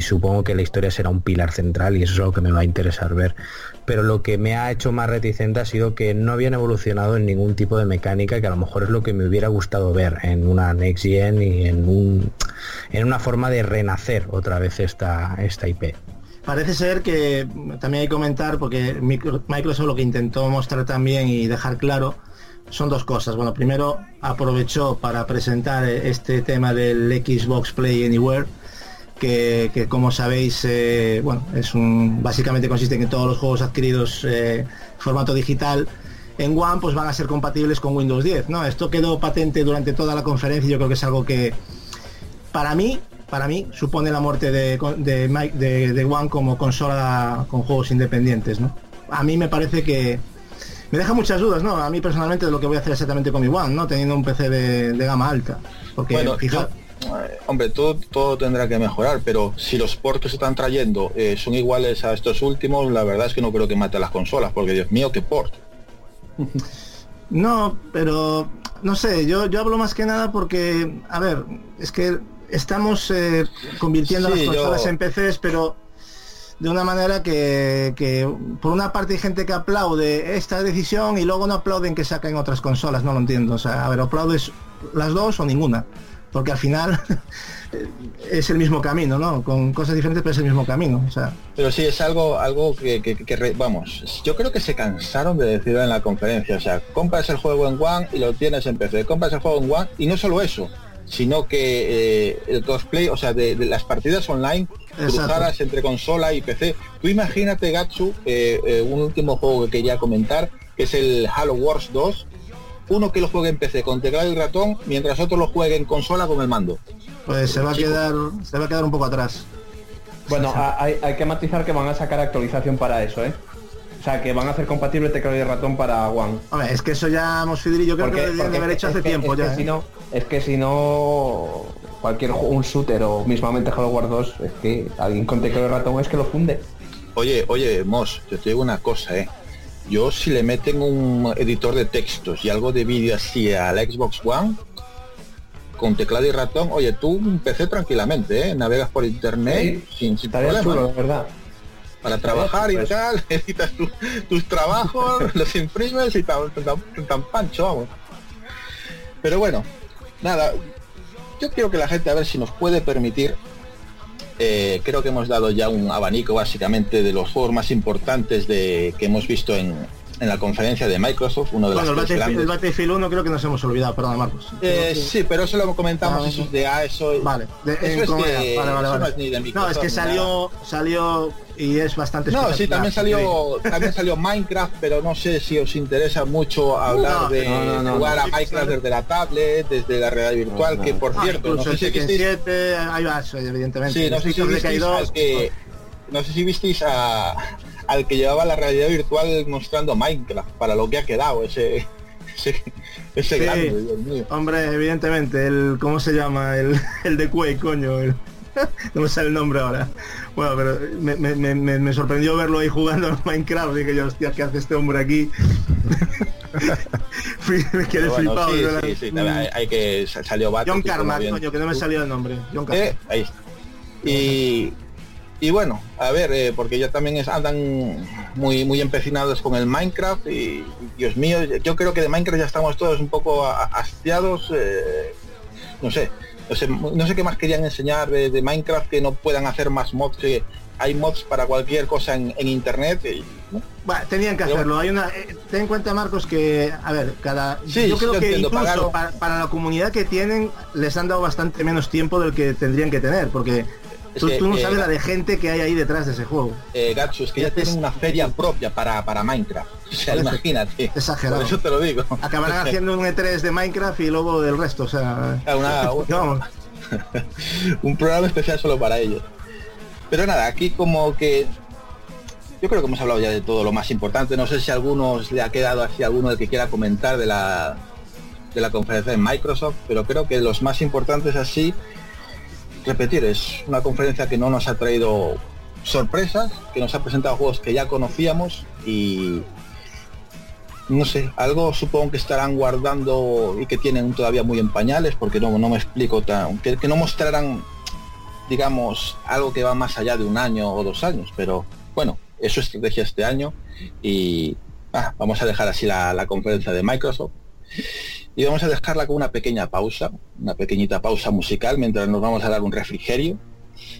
supongo que la historia será un pilar central y eso es lo que me va a interesar ver. Pero lo que me ha hecho más reticente ha sido que no habían evolucionado en ningún tipo de mecánica que a lo mejor es lo que me hubiera gustado ver en una Next Gen y en, un, en una forma de renacer otra vez esta, esta IP. Parece ser que también hay que comentar, porque Microsoft lo que intentó mostrar también y dejar claro son dos cosas. Bueno, primero aprovechó para presentar este tema del Xbox Play Anywhere, que, como sabéis, eh, bueno, es un básicamente consiste en que todos los juegos adquiridos eh, formato digital en One pues van a ser compatibles con Windows 10. No, esto quedó patente durante toda la conferencia y yo creo que es algo que para mí, para mí, supone la muerte de, de, de, One como consola con juegos independientes, ¿no? A mí me parece que me deja muchas dudas, ¿no? A mí personalmente de lo que voy a hacer exactamente con mi One, ¿no? Teniendo un PC de, gama alta. Porque bueno, hombre, todo, todo tendrá que mejorar, pero si los ports que se están trayendo eh, son iguales a estos últimos, la verdad es que no creo que mate a las consolas, porque Dios mío, qué port. No, pero no sé, yo, yo hablo más que nada porque, a ver, es que estamos eh, convirtiendo las consolas en PCs, pero de una manera que, que, por una parte hay gente que aplaude esta decisión y luego no aplauden que saquen otras consolas, no lo entiendo. O sea, a ver, aplaudes las dos o ninguna porque al final es el mismo camino, ¿no? Con cosas diferentes, pero es el mismo camino. O sea. Pero sí, es algo, algo que, vamos, yo creo que se cansaron de decirlo en la conferencia. O sea, compras el juego en One y lo tienes en PC. Compras el juego en One y no solo eso, sino que eh, el cosplay, o sea, de, las partidas online cruzadas entre consola y PC. Tú imagínate, Gatsu, eh, eh, un último juego que quería comentar, que es el Halo Wars 2, uno que lo juegue en PC con teclado y ratón, mientras otro lo juegue en consola con el mando. Pues se va a quedar, se va a quedar un poco atrás. Bueno, hay, que matizar que van a sacar actualización para eso, ¿eh? O sea, que van a hacer compatible teclado y ratón para One. Hombre, es que eso ya hemos yo creo que lo haber hecho hace tiempo ya. ¿eh? si no, es que si no cualquier un shooter o mismamente Halo Wars 2, es que alguien con teclado y ratón es que lo funde. Oye, oye, Moss, yo te digo una cosa, eh. Yo si le meten un editor de textos y algo de vídeo así a la Xbox One, con teclado y ratón, oye, tú un PC tranquilamente, ¿eh? navegas por internet sin, sin problema. ¿verdad? Para trabajar y tal, editas tus trabajos, los imprimes y tan, tan, pancho, vamos. Pero bueno, nada, yo quiero que la gente a ver si nos puede permitir eh, creo que hemos dado ya un abanico básicamente de los juegos más importantes de que hemos visto en, en la conferencia de Microsoft, uno de los el, Battlefield, el Battlefield 1 creo que nos hemos olvidado, perdón Marcos. Eh, sí, pero eso lo comentamos, eso es de A, eso, vale, de, eso es que, vale, vale, vale. No, es no, es que salió, salió y es bastante No, sí, también salió, también salió Minecraft, pero no sé si os interesa mucho hablar de jugar a Minecraft desde la tablet, desde la realidad virtual, que por ah, cierto, no sé si visteis... 7, ahí vas, evidentemente. Sí, no sé si visteis que, no sé si visteis a al que llevaba la realidad virtual mostrando Minecraft, para lo que ha quedado ese ese, grande, Dios mío. Hombre, evidentemente, el ¿cómo se llama? El, el de Quake, coño, no me sale el nombre ahora. Bueno, pero me, me, me, me sorprendió verlo ahí jugando a Minecraft. Dije yo, hostia, ¿qué hace este hombre aquí? me quedé flipado. Sí, sí, sí, hay, que salió John Carmack, coño, que no me salió el nombre. John Carmack. Eh, ahí Y y bueno, a ver, eh, porque ya también es, andan muy muy empecinados con el Minecraft y, Dios mío, yo creo que de Minecraft ya estamos todos un poco hastiados, eh, no sé, no sé, qué más querían enseñar de, Minecraft que no puedan hacer más mods que hay mods para cualquier cosa en, internet y, bueno, tenían que hacerlo. Hay una, eh, ten en cuenta Marcos que, a ver, cada, yo creo que incluso para, para, la comunidad que tienen les han dado bastante menos tiempo del que tendrían que tener, porque Tú, no sabes la de gente que hay ahí detrás de ese juego. Eh, Gatsu, es que ya tienen una feria propia para, para Minecraft. O sea, imagínate. Exagerado. Por eso te lo digo. Acabarán haciendo un E3 de Minecraft y luego del resto. O sea, un programa especial solo para ellos. Pero nada, aquí como que yo creo que hemos hablado ya de todo lo más importante. No sé si a algunos le ha quedado así alguno de que quiera comentar de la de la conferencia de Microsoft, pero creo que los más importantes así repetir, es una conferencia que no nos ha traído sorpresas, que nos ha presentado juegos que ya conocíamos y no sé, algo supongo que estarán guardando y que tienen todavía muy en pañales, porque no, no me explico tan, que, no mostrarán, digamos, algo que va más allá de un año o dos años, pero bueno, es su estrategia este año y ah, vamos a dejar así la, la conferencia de Microsoft y vamos a dejarla con una pequeña pausa, una pequeñita pausa musical mientras nos vamos a dar un refrigerio.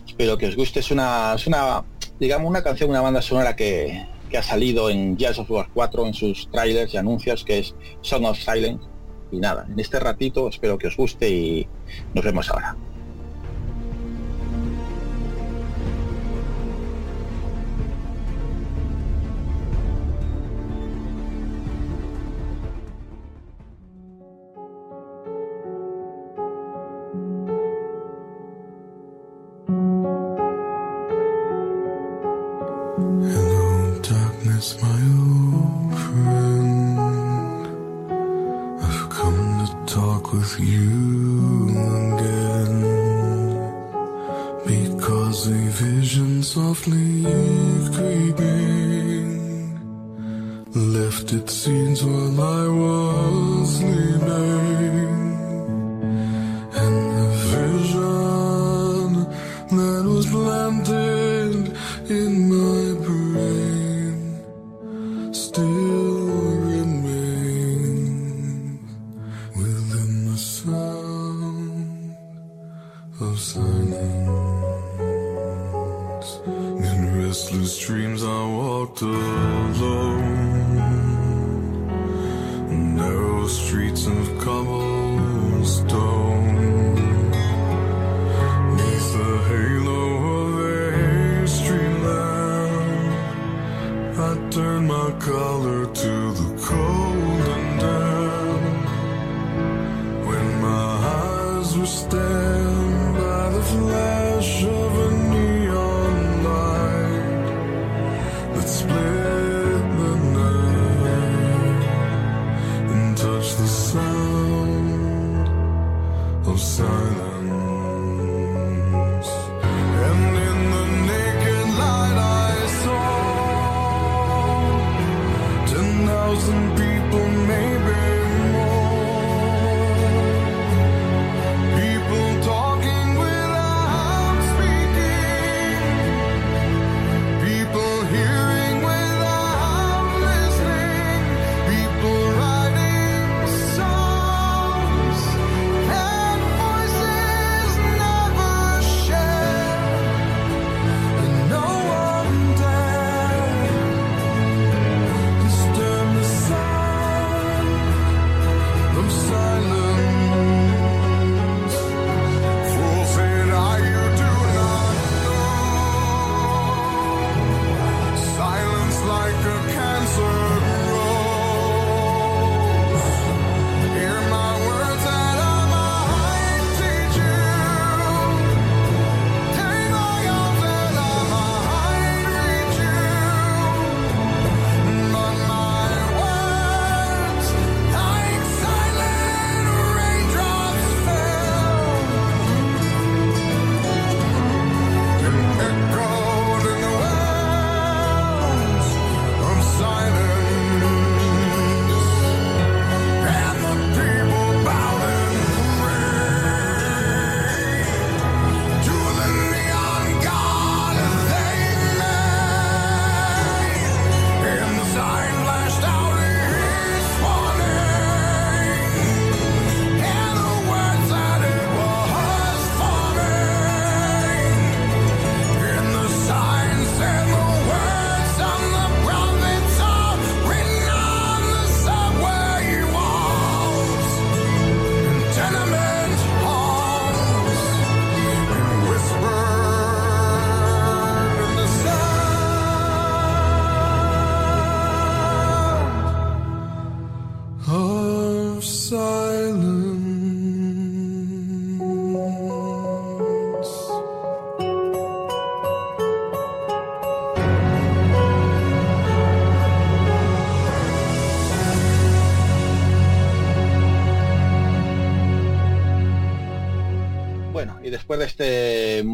Espero que os guste, es una, es una digamos, una canción, una banda sonora que, que ha salido en Jazz of War 4 en sus trailers y anuncios, que es Song of Silence. Y nada, en este ratito espero que os guste y nos vemos ahora. Darkness, my old friend. I've come to talk with you again. Because a vision softly creeping left its seeds while I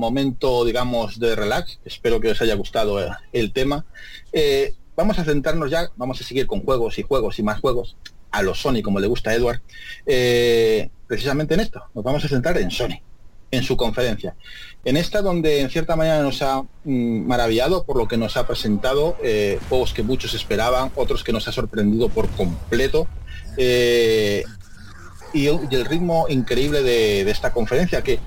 momento, digamos, de relax, espero que os haya gustado eh, el tema, eh, vamos a centrarnos ya, vamos a seguir con juegos y juegos y más juegos, a los Sony, como le gusta a Edward, eh, precisamente en esto, nos vamos a centrar en Sony, en su conferencia. En esta donde en cierta manera nos ha mm, maravillado por lo que nos ha presentado, eh, juegos que muchos esperaban, otros que nos ha sorprendido por completo. y, el ritmo increíble de esta conferencia que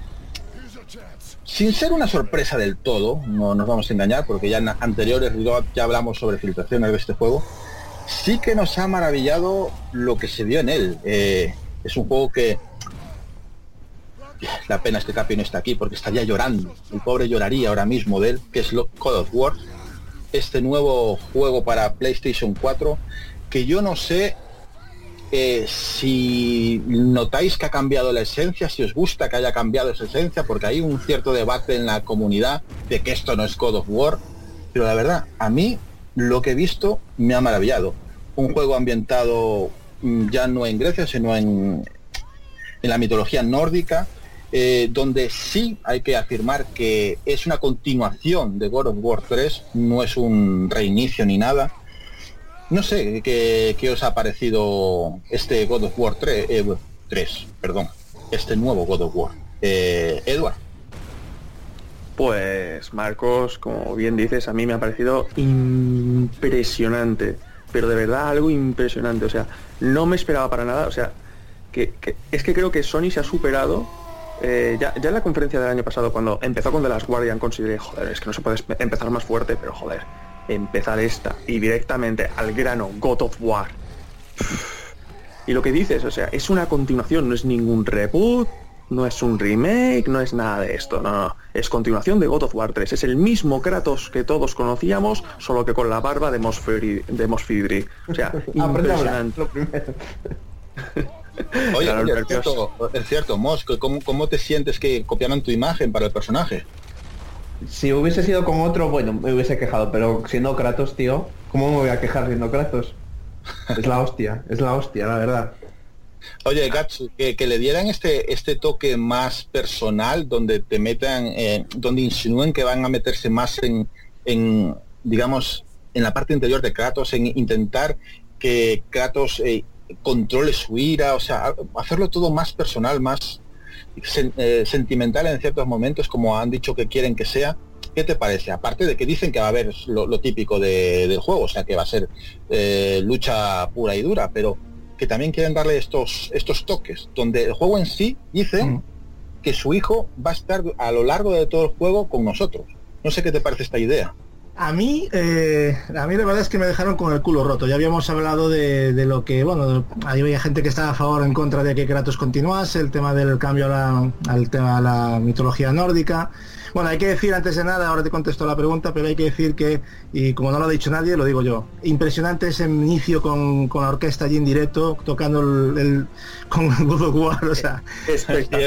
sin ser una sorpresa del todo, no nos vamos a engañar porque ya en anteriores ya hablamos sobre filtraciones de este juego, sí que nos ha maravillado lo que se vio en él. Eh, es un juego que la pena es que Capi no está aquí porque estaría llorando. El pobre lloraría ahora mismo de él, que es Call of War, este nuevo juego para PlayStation 4 que yo no sé eh, si notáis que ha cambiado la esencia, si os gusta que haya cambiado esa esencia, porque hay un cierto debate en la comunidad de que esto no es God of War, pero la verdad, a mí lo que he visto me ha maravillado. Un juego ambientado mm, ya no en Grecia, sino en, la mitología nórdica, eh, donde sí hay que afirmar que es una continuación de God of War 3, no es un reinicio ni nada. No sé qué, os ha parecido este God of War 3, eh, 3, perdón, este nuevo God of War. Eh, Edward. Pues Marcos, como bien dices, a mí me ha parecido impresionante, pero de verdad algo impresionante. O sea, no me esperaba para nada. O sea, que, es que creo que Sony se ha superado. eh, ya, ya en la conferencia del año pasado, cuando empezó con The Last Guardian, consideré, joder, es que no se puede empezar más fuerte, pero joder, empezar esta y directamente al grano, God of War. Y lo que dices, o sea, es una continuación, no es ningún reboot, no es un remake, no es nada de esto, no, no, es continuación de God of War 3. Es el mismo Kratos que todos conocíamos, solo que con la barba de Mosfiri, de Mosfidri. O sea, impresionante. lo primero. Oye, Claro, oye, es, cierto, es cierto, Mos, ¿cómo, ¿cómo te sientes que copiaron tu imagen para el personaje? Si hubiese sido con otro, bueno, me hubiese quejado, pero siendo Kratos, tío, ¿cómo me voy a quejar siendo Kratos? Es la hostia, es la hostia, la verdad. Oye, Gatsu, que, le dieran este este toque más personal, donde te metan, eh, donde insinúen que van a meterse más en, en, digamos, en la parte interior de Kratos, en intentar que Kratos eh, controle su ira, o sea, hacerlo todo más personal, más sen- eh, sentimental en ciertos momentos, como han dicho que quieren que sea. ¿Qué te parece? Aparte de que dicen que va a haber lo, lo típico de- del juego, o sea, que va a ser eh, lucha pura y dura, pero que también quieren darle estos estos toques, donde el juego en sí dice Mm. que su hijo va a estar a lo largo de todo el juego con nosotros. No sé qué te parece esta idea. A mí, eh, a mí la verdad es que me dejaron con el culo roto. Ya habíamos hablado de, de lo que, bueno, ahí había gente que estaba a favor o en contra de que Kratos continuase, el tema del cambio a la- al tema de la mitología nórdica. Bueno, hay que decir antes de nada, ahora te contesto la pregunta, pero hay que decir que, y como no lo ha dicho nadie, lo digo yo, impresionante ese inicio con, con la orquesta allí en directo, tocando el, el- con God of War, o sea.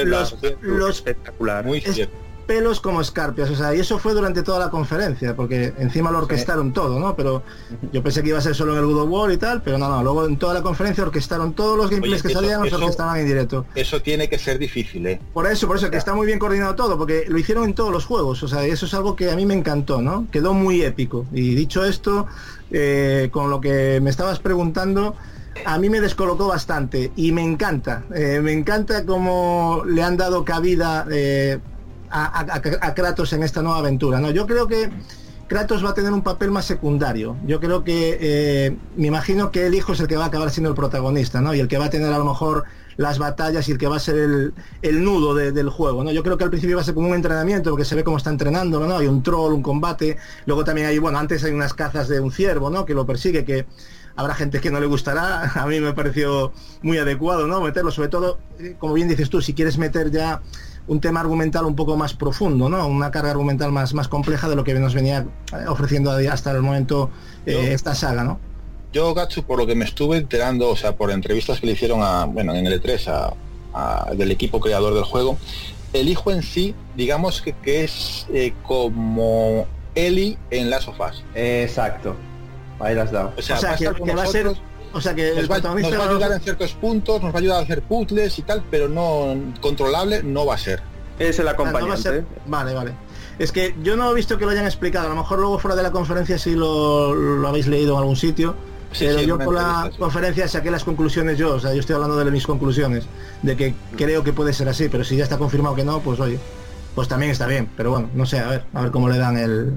Los- los- espectacular. Muy Es- cierto. Pelos como escarpias, o sea, y eso fue durante toda la conferencia, porque encima lo orquestaron todo, ¿no? Pero yo pensé que iba a ser solo en el God of War y tal, pero no, no, luego en toda la conferencia orquestaron todos los gameplays Oye, que eso- salían, los eso- orquestaban en directo. Eso tiene que ser difícil, ¿eh? Por eso, por eso, que está muy bien coordinado todo, porque lo hicieron en todos los juegos, o sea, y eso es algo que a mí me encantó, ¿no? Quedó muy épico. Y dicho esto, eh, con lo que me estabas preguntando, a mí me descolocó bastante y me encanta, eh, me encanta cómo le han dado cabida eh, a, Kratos en esta nueva aventura, ¿no? Yo creo que Kratos va a tener un papel más secundario. Yo creo que, eh, me imagino que el hijo es el que va a acabar siendo el protagonista, ¿no? Y el que va a tener a lo mejor las batallas y el que va a ser el, el nudo de- del juego, ¿no? Yo creo que al principio va a ser como un entrenamiento, porque se ve cómo está entrenando, ¿no? Hay un troll, un combate, luego también hay, bueno, antes hay unas cazas de un ciervo, ¿no? Que lo persigue, que habrá gente que no le gustará, a mí me pareció muy adecuado, ¿no? Meterlo, sobre todo, eh, como bien dices tú, si quieres meter ya un tema argumental un poco más profundo, ¿no? Una carga argumental más, más compleja de lo que nos venía eh, ofreciendo hasta el momento eh, Yo- esta saga, ¿no? Yo, Gatsu, por lo que me estuve enterando, o sea, por entrevistas que le hicieron a, bueno, en el E3 a, a- del equipo creador del juego, el hijo en sí, digamos que, que es eh, como Eli en Last of Us. Exacto. Ahí las dado. O sea, O sea, que, va a ser, o sea, que el nos va, nos va a ayudar en ciertos puntos, nos va a ayudar a hacer puzzles y tal, pero no controlable no va a ser. Es el Ah, no va a acompañante. ser- Vale, vale. Es que yo no he visto que lo hayan explicado. A lo mejor luego fuera de la conferencia sí lo, lo habéis leído en algún sitio. Sí, pero sí, yo por la sí. conferencia saqué las conclusiones yo. O sea, yo estoy hablando de mis conclusiones. De que creo que puede ser así. Pero si ya está confirmado que no, pues oye. Pues también está bien. Pero bueno, no sé, a ver. A ver cómo le dan el...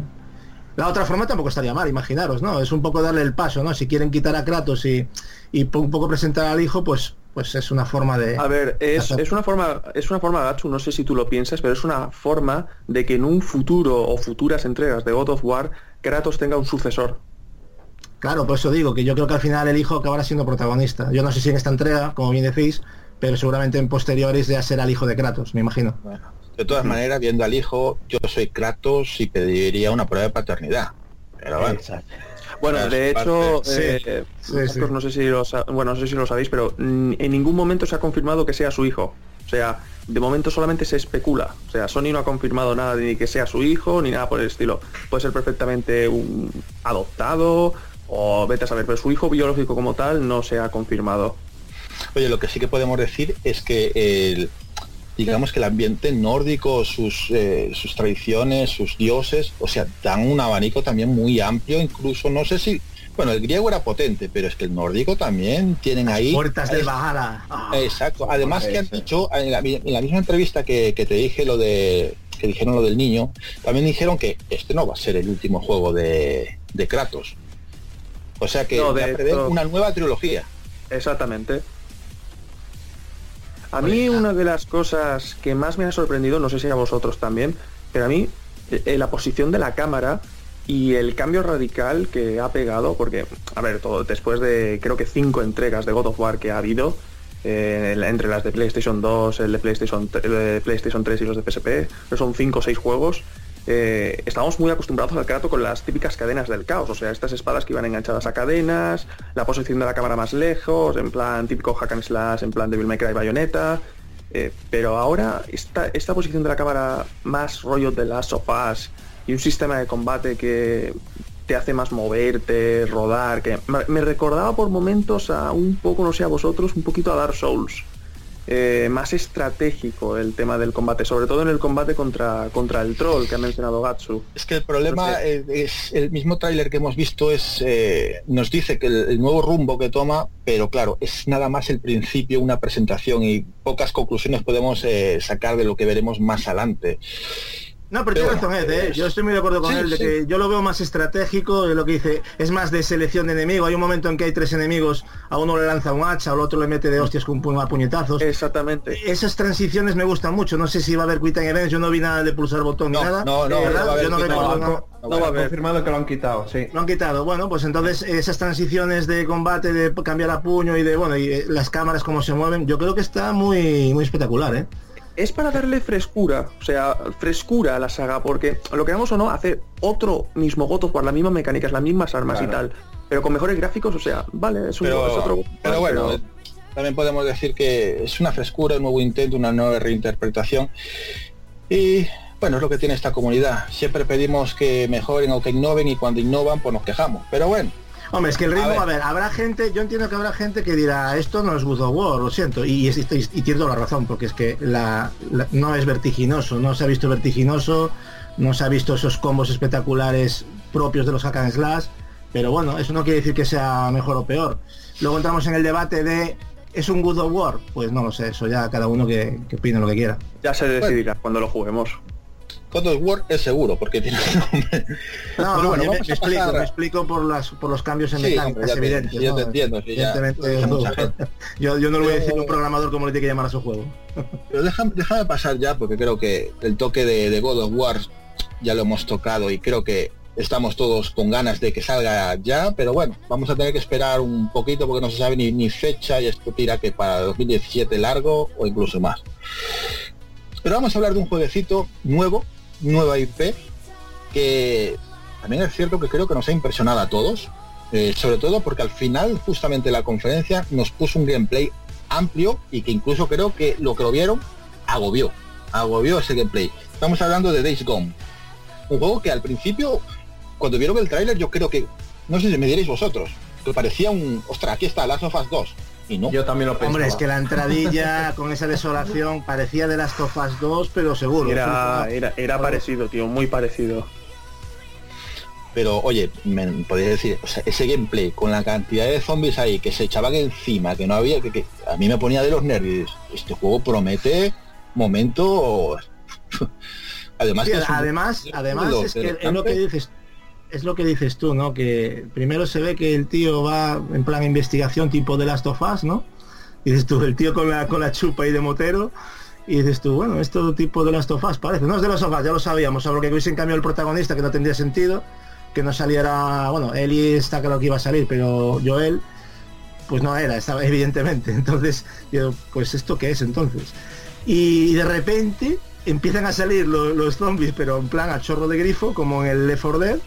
La otra forma tampoco estaría mal, imaginaros, ¿no? Es un poco darle el paso, ¿no? Si quieren quitar a Kratos y, y un poco presentar al hijo, pues pues es una forma de... A ver, es, es una forma, es una forma, Gatsu, no sé si tú lo piensas, pero es una forma de que en un futuro o futuras entregas de God of War, Kratos tenga un sucesor. Claro, por eso digo que yo creo que al final el hijo acabará siendo protagonista. Yo no sé si en esta entrega, como bien decís, pero seguramente en posteriores ya será el hijo de Kratos, me imagino. De todas maneras, viendo al hijo, yo soy Kratos y pediría una prueba de paternidad. Pero bueno. Bueno, de hecho, eh, Sí, Marcos, sí. no sé si lo bueno, no sé si lo sabéis, pero en ningún momento se ha confirmado que sea su hijo. O sea, de momento solamente se especula. O sea, Sony no ha confirmado nada ni que sea su hijo ni nada por el estilo. Puede ser perfectamente un adoptado o vete a saber, pero su hijo biológico como tal no se ha confirmado. Oye, lo que sí que podemos decir es que el, digamos que el ambiente nórdico, sus, eh, sus tradiciones, sus dioses, o sea, dan un abanico también muy amplio, incluso no sé si, bueno, el griego era potente, pero es que el nórdico también tienen ahí... Puertas del es- Bajara. Ah, Exacto. Además que han Ese. dicho, en la, en la misma entrevista que, que te dije lo de que dijeron lo del niño, también dijeron que este no va a ser el último juego de, de Kratos. O sea que No, de ya prevén hecho- una nueva trilogía. Exactamente. A mí una de las cosas que más me ha sorprendido, no sé si a vosotros también, pero a mí eh, eh, la posición de la cámara y el cambio radical que ha pegado, porque, a ver, todo después de creo que cinco entregas de God of War que ha habido, eh, entre las de PlayStation 2, el de PlayStation, el de PlayStation 3 y los de PSP, son cinco o seis juegos, eh, estábamos muy acostumbrados al Kratos con las típicas cadenas del caos, o sea, estas espadas que iban enganchadas a cadenas, la posición de la cámara más lejos, en plan típico hack and slash, en plan Devil May Cry Bayonetta, eh, pero ahora esta, esta posición de la cámara más rollo de las sofás y un sistema de combate que te hace más moverte, rodar, que me recordaba por momentos a un poco, no sé a vosotros, un poquito a Dark Souls. Eh, más estratégico el tema del combate, sobre todo en el combate contra, contra el troll que ha mencionado Gatsu. Es que el problema es el mismo tráiler que hemos visto es eh, nos dice que el, el nuevo rumbo que toma, pero claro, es nada más el principio, una presentación y pocas conclusiones podemos eh, sacar de lo que veremos más adelante. No, pero Pero tiene razón Ed, ¿eh? yo estoy muy de acuerdo con Sí, él, de sí. que yo lo veo más estratégico, de lo que dice, es más de selección de enemigos, hay un momento en que hay tres enemigos, a uno le lanza un hacha, al otro le mete de hostias con a puñetazos. Exactamente. Esas transiciones me gustan mucho, no sé si va a haber Quit Time Events, yo no vi nada de pulsar botón No, ni nada. no, no, eh, no ¿verdad? va a haber yo no recuerdo nada. No, No va a haber. confirmado que lo han quitado, sí. Lo han quitado, bueno, pues entonces esas transiciones de combate, de cambiar a puño y de, bueno, y eh, las cámaras cómo se mueven, yo creo que está muy, muy espectacular, ¿eh? Es para darle frescura, o sea, frescura a la saga, porque lo queramos o no, hace otro mismo God of War, las mismas mecánicas, las mismas armas y tal, pero con mejores gráficos, o sea, vale, es, un, pero, es otro... pero bueno, también podemos decir que es una frescura, un nuevo intento, una nueva reinterpretación. Y bueno, es lo que tiene esta comunidad. Siempre pedimos que mejoren o que innoven y cuando innovan pues nos quejamos. Pero bueno, Hombre, es que el ritmo, A a ver. habrá gente, yo entiendo que habrá gente que dirá, esto no es God of War, lo siento, y, y, y, y tiene toda la razón, porque es que la, la- no es vertiginoso, no se ha visto vertiginoso, no se ha visto esos combos espectaculares propios de los hack and slash, pero bueno, eso no quiere decir que sea mejor o peor. Luego entramos en el debate de, ¿es un God of War? Pues no lo sé, eso ya cada uno que, que opine lo que quiera. Ya se decidirá cuando lo juguemos. God of War es seguro porque tiene nombre. No, Pero no, bueno, me, vamos me a explico, pasar- me explico por las por los cambios en Sí, mecánicas te- evidentes. te entiendo, ya- yo, yo no le voy a decir a un programador cómo le tiene que llamar a su juego. Pero déjame, déjame pasar ya porque creo que el toque de, de God of War ya lo hemos tocado y creo que estamos todos con ganas de que salga ya, pero bueno, vamos a tener que esperar un poquito porque no se sabe ni, ni fecha y esto tira que para 2017 largo o incluso más. Pero vamos a hablar de un jueguecito nuevo, nueva IP, que también es cierto que creo que nos ha impresionado a todos, eh, sobre todo porque al final justamente la conferencia nos puso un gameplay amplio y que incluso creo que lo que lo vieron agobió, agobió ese gameplay. Estamos hablando de Days Gone, un juego que al principio, cuando vieron el tráiler, yo creo que, no sé si me diréis vosotros, que parecía un, ostras, aquí está Last of Us 2, y no. Yo también lo pensaba. Hombre, es que la entradilla con esa desolación parecía de las Tofas 2, pero seguro. Era, era, era parecido, tío, muy parecido. Pero oye, me podéis decir, o sea, ese gameplay con la cantidad de zombies ahí que se echaban encima, que no había, que, que a mí me ponía de los nervios. Este juego promete momentos. Además, Sí, que es un- además, además es que es lo que dices es lo que dices tú, ¿no? Que primero se ve que el tío va en plan investigación tipo de Last of Us, ¿no? Y dices tú, el tío con la con la chupa ahí de motero y dices tú, bueno, esto tipo de Last of Us parece, no es de Last of Us, ya lo sabíamos, solo que hubiesen cambiado el protagonista que no tendría sentido, que no saliera, bueno, Eli está claro que iba a salir, pero Joel pues no era, estaba evidentemente. Entonces, yo, pues esto qué es entonces. Y de repente empiezan a salir lo- los, zombies, pero en plan a chorro de grifo, como en el Left 4 Dead,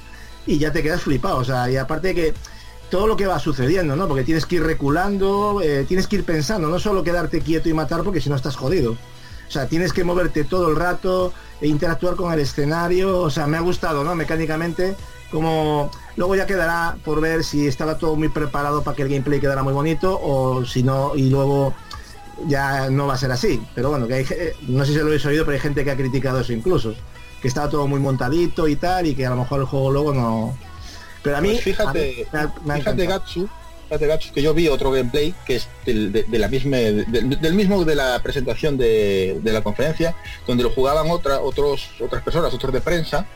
y ya te quedas flipado. O sea, y aparte que todo lo que va sucediendo, ¿no? Porque tienes que ir reculando, eh, tienes que ir pensando, no solo quedarte quieto y matar porque si no estás jodido. O sea, tienes que moverte todo el rato e interactuar con el escenario. O sea, me ha gustado, ¿no? Mecánicamente, como luego ya quedará por ver si estaba todo muy preparado para que el gameplay quedara muy bonito o si no, y luego ya no va a ser así. Pero bueno, que no sé si lo habéis oído, pero hay gente que ha criticado eso incluso. Que estaba todo muy montadito y tal, y que a lo mejor el juego luego no. Pero a mí. Pues fíjate, a mí me ha- me ha fíjate. Gatsu, fíjate Gatsu, que yo vi otro gameplay que es del, de, de la misma, del, del mismo de la presentación de, la conferencia, donde lo jugaban otra, otros, otras personas, otros de prensa,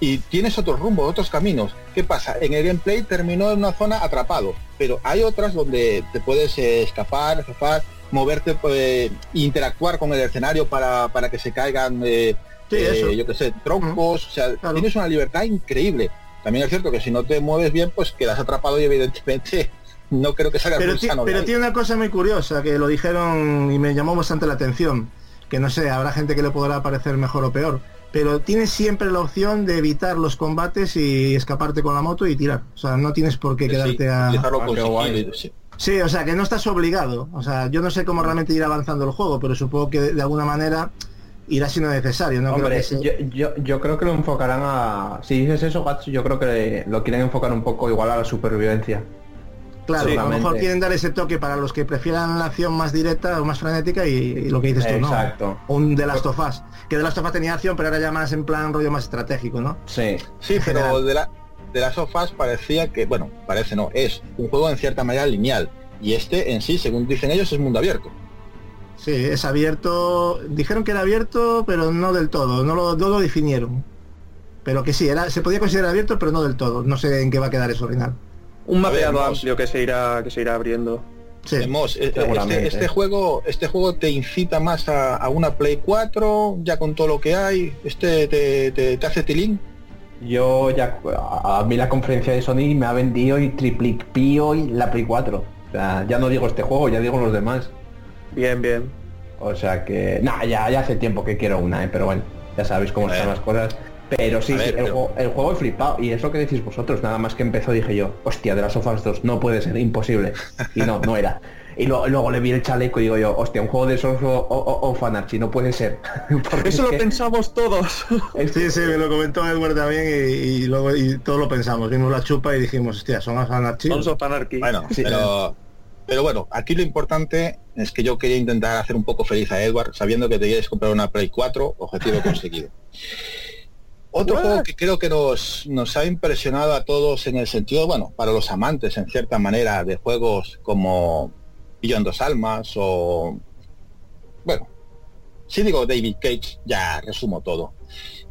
y tienes otros rumbos, otros caminos. ¿Qué pasa? En el gameplay terminó en una zona atrapado, pero hay otras donde te puedes eh, escapar, escapar, moverte, pues, interactuar con el escenario para, para que se caigan, eh, Sí, eh, eso. yo qué sé, troncos, o sea, Claro. tienes una libertad increíble. También es cierto que si no te mueves bien, pues quedas atrapado y evidentemente no creo que salga Pero, ti- pero tiene una cosa muy curiosa que lo dijeron y me llamó bastante la atención. Que no sé, habrá gente que le podrá parecer mejor o peor. Pero tienes siempre la opción de evitar los combates y escaparte con la moto y tirar. O sea, no tienes por qué Sí, quedarte a... Ah, sí. Sí, o sea, que no estás obligado. O sea, yo no sé cómo realmente irá avanzando el juego, pero supongo que de, de alguna manera irá siendo necesario. No creo Hombre, que sea- yo, yo, yo creo que lo enfocarán a... Si dices eso, Gats, yo creo que lo quieren enfocar un poco igual a la supervivencia. Claro, a lo mejor quieren dar ese toque para los que prefieran la acción más directa o más frenética y, y lo que dices tú, ¿no? Exacto. Un The Last of Us. Que The Last of Us tenía acción, pero ahora ya más en plan rollo más estratégico, ¿no? Sí. Sí, pero de la de las sofás parecía que, bueno, parece no, es un juego en cierta manera lineal. Y este en sí, según dicen ellos, es mundo abierto. Sí, es abierto. Dijeron que era abierto, pero no del todo. No lo, no lo definieron. Pero que sí, era, se podía considerar abierto, pero no del todo. No sé en qué va a quedar eso al final. Un mapeado amplio que se irá que se irá abriendo. Sí. Vemos, eh, seguramente. este, este juego, este juego te incita más a, a una Play 4, ya con todo lo que hay, este te, te, te hace tilín. Yo ya... A mí la conferencia de Sony me ha vendido y triplicpío y la Play 4. O sea, ya no digo este juego, ya digo los demás. Bien, bien. O sea que... Nah, ya, ya hace tiempo que quiero una, ¿eh? pero bueno, ya sabéis cómo están las cosas. Pero sí, ver, el, pero- juego, el juego he flipado. Y es lo que decís vosotros. Nada más que empezó dije yo, hostia, de las sofás 2 no puede ser, imposible. Y no, no era. Y lo- luego le vi el chaleco y digo yo, hostia, un juego de Sons o, o, o Fanarchy no puede ser. Porque Eso es lo que- pensamos todos. Sí, sí, me lo comentó Edward también y, y luego y todos lo pensamos. Vimos la chupa y dijimos, hostia, son. Sons of Anarchy. Bueno, Sí. pero, pero bueno, aquí lo importante es que yo quería intentar hacer un poco feliz a Edward, sabiendo que te quieres comprar una Play 4, objetivo conseguido. Otro What? juego que creo que nos, nos ha impresionado a todos en el sentido, bueno, para los amantes en cierta manera de juegos como Beyond Dos Almas o, bueno, si digo David Cage, ya resumo todo.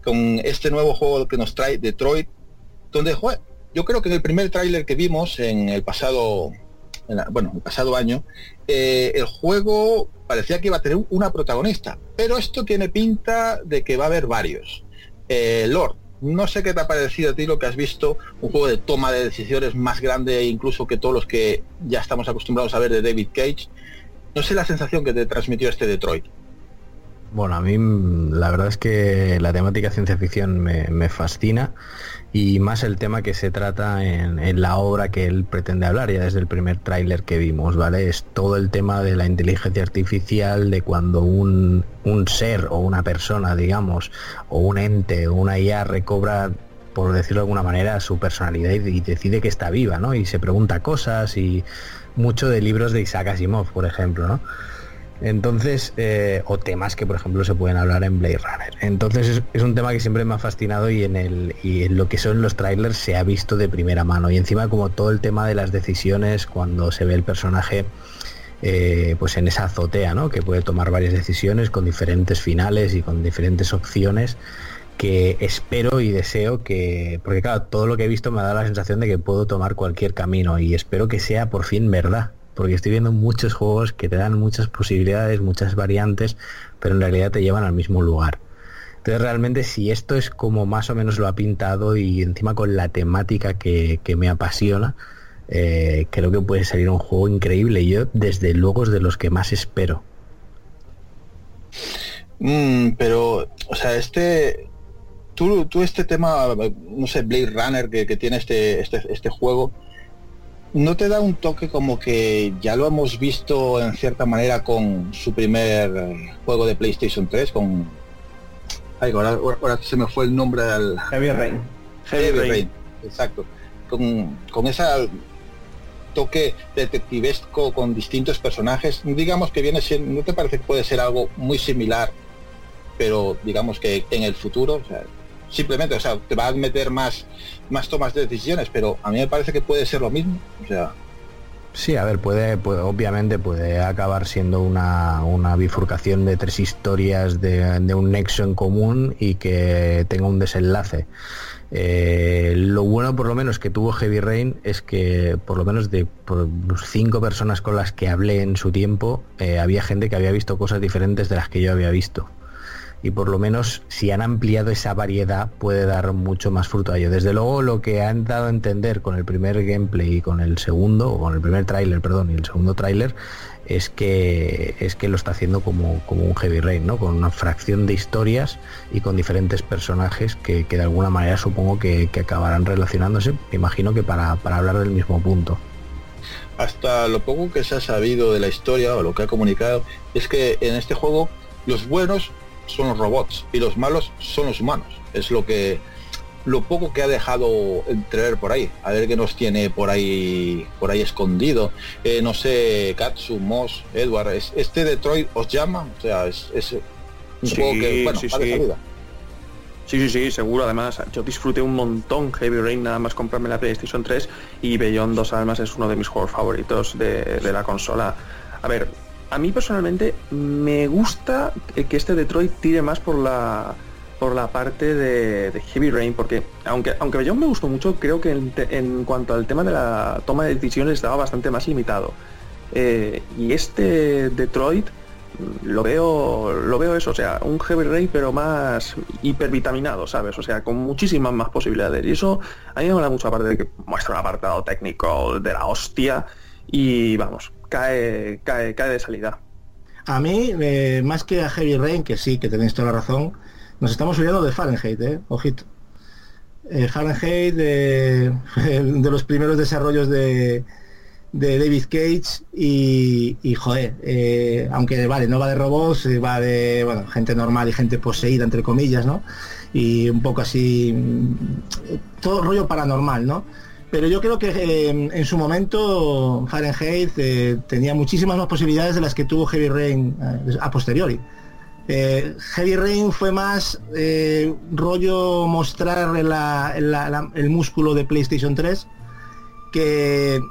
Con este nuevo juego que nos trae Detroit, donde yo creo que en el primer tráiler que vimos en el pasado, en bueno, el pasado año, eh, el juego parecía que iba a tener una protagonista, pero esto tiene pinta de que va a haber varios. Eh, Lord, no sé qué te ha parecido a ti lo que has visto, un juego de toma de decisiones más grande incluso que todos los que ya estamos acostumbrados a ver de David Cage. No sé la sensación que te transmitió este Detroit. Bueno, a mí la verdad es que la temática ciencia ficción me fascina y más el tema que se trata en, en la obra que él pretende hablar, ya desde el primer tráiler que vimos, ¿vale? Es todo el tema de la inteligencia artificial, de cuando un, un ser o una persona, digamos, o un ente o una IA recobra por decirlo de alguna manera, su personalidad y, decide que está viva, ¿no? Y se pregunta cosas y mucho de libros de Isaac Asimov, por ejemplo, ¿no? Entonces, eh, o temas que por ejemplo se pueden hablar en Blade Runner. Entonces es, un tema que siempre me ha fascinado y en el y en lo que son los trailers se ha visto de primera mano. Y encima como todo el tema de las decisiones cuando se ve el personaje eh, pues en esa azotea, ¿no? Que puede tomar varias decisiones con diferentes finales y con diferentes opciones que espero y deseo que, porque claro, todo lo que he visto me da la sensación de que puedo tomar cualquier camino y espero que sea por fin verdad, porque estoy viendo muchos juegos que te dan muchas posibilidades, muchas variantes, pero en realidad te llevan al mismo lugar. Entonces realmente si esto es como más o menos lo ha pintado y encima con la temática que, que me apasiona, eh, creo que puede salir un juego increíble. Yo desde luego es de los que más espero. Mm, pero, o sea, este, tú, tú este tema, no sé, Blade Runner que, que tiene este, este, este juego, ¿No te da un toque como que ya lo hemos visto en cierta manera con su primer juego de PlayStation 3, con... Ay, ahora, ahora- se me fue el nombre del... Heavy Rain. Heavy Rain, exacto. Con, con ese toque detectivesco con distintos personajes, digamos que viene siendo, ¿no te parece que puede ser algo muy similar, pero digamos que en el futuro, o sea, simplemente, o sea, te va a meter más, más tomas de decisiones, pero a mí me parece que puede ser lo mismo, o sea, Sí, a ver, puede, puede- obviamente puede acabar siendo una, una bifurcación de tres historias de, de un nexo en común y que tenga un desenlace. Eh, lo bueno por lo menos que tuvo Heavy Rain es que por lo menos de cinco personas con las que hablé en su tiempo, eh, había gente que había visto cosas diferentes de las que yo había visto y por lo menos si han ampliado esa variedad puede dar mucho más fruto a ello. Desde luego lo que han dado a entender con el primer gameplay y con el segundo, o con el primer tráiler, perdón, y el segundo tráiler, es que es que lo está haciendo como, como un Heavy Rain, ¿no? Con una fracción de historias y con diferentes personajes que, que de alguna manera supongo que, que acabarán relacionándose, me imagino que para, para hablar del mismo punto. hasta lo poco que se ha sabido de la historia o lo que ha comunicado, es que en este juego los buenos son los robots y los malos son los humanos. Es lo que lo poco que ha dejado entrever por ahí. A ver qué nos tiene por ahí por ahí escondido. Eh, no sé, Katsu, Moss, Edward, es- este Detroit os llama, o sea, es, es un Sí, juego que bueno, sí, sí. salida. Sí, sí, sí, seguro. Además, yo disfruté un montón Heavy Rain nada más comprarme la PlayStation 3 y Beyond Dos Almas es uno de mis juegos favoritos de, de la consola. A ver, a mí personalmente me gusta que este Detroit tire más por la por la parte de, Heavy Rain, porque aunque aunque Beyond me gustó mucho, creo que en cuanto al tema de la toma de decisiones estaba bastante más limitado. Eh, y este Detroit mm, lo veo lo veo eso, o sea, un Heavy Rain pero más hipervitaminado, ¿sabes? O sea, con muchísimas más posibilidades. Y eso a mí me mola mucho, aparte de que muestra un apartado técnico de la hostia y vamos, cae, cae, cae de salida. A mí, eh, más que a Heavy Rain, que sí, que tenéis toda la razón, nos estamos olvidando de Fahrenheit, ¿eh? Ojito. Eh, Fahrenheit, de, de los primeros desarrollos de, de David Cage y, y joder, eh, aunque vale, no va de robots, eh, va de bueno, gente normal y gente poseída, entre comillas, ¿no? Y un poco así, mm, todo rollo paranormal, ¿no? Pero yo creo que eh, en su momento Fahrenheit eh, tenía muchísimas más posibilidades de las que tuvo Heavy Rain eh, a posteriori. Eh, Heavy Rain fue más rollo mostrar el músculo de PlayStation 3 que,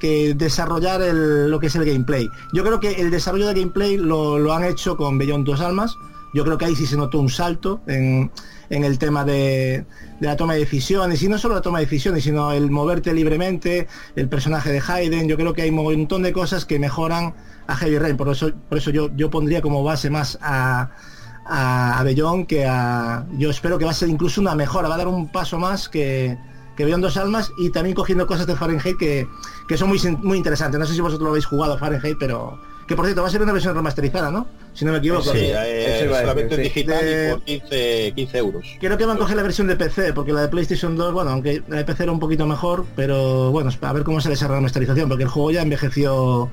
que desarrollar lo que es el gameplay. Yo creo que el desarrollo de gameplay lo, lo han hecho con Beyond Dos Almas. Yo creo que ahí sí se notó un salto en, en el tema de, de la toma de decisiones, y no solo la toma de decisiones, sino el moverte libremente, el personaje de Hayden. Yo creo que hay un montón de cosas que mejoran a Heavy Rain. Por eso, por eso yo, yo pondría como base más a, a, a Beyond que a. Yo espero que va a ser incluso una mejora, va a dar un paso más que, que Beyond Dos Almas y también cogiendo cosas de Fahrenheit que, que son muy, muy interesantes. No sé si vosotros lo habéis jugado Fahrenheit, pero. Que por cierto va a ser una versión remasterizada, ¿no? Si no me equivoco. Sí, eh, a solamente sí. digital De- y por 15, 15 euros. Creo que van a coger la versión de PC, porque la de PlayStation 2, bueno, aunque la de PC era un poquito mejor, pero bueno, a ver cómo sale esa remasterización, porque el juego ya envejeció.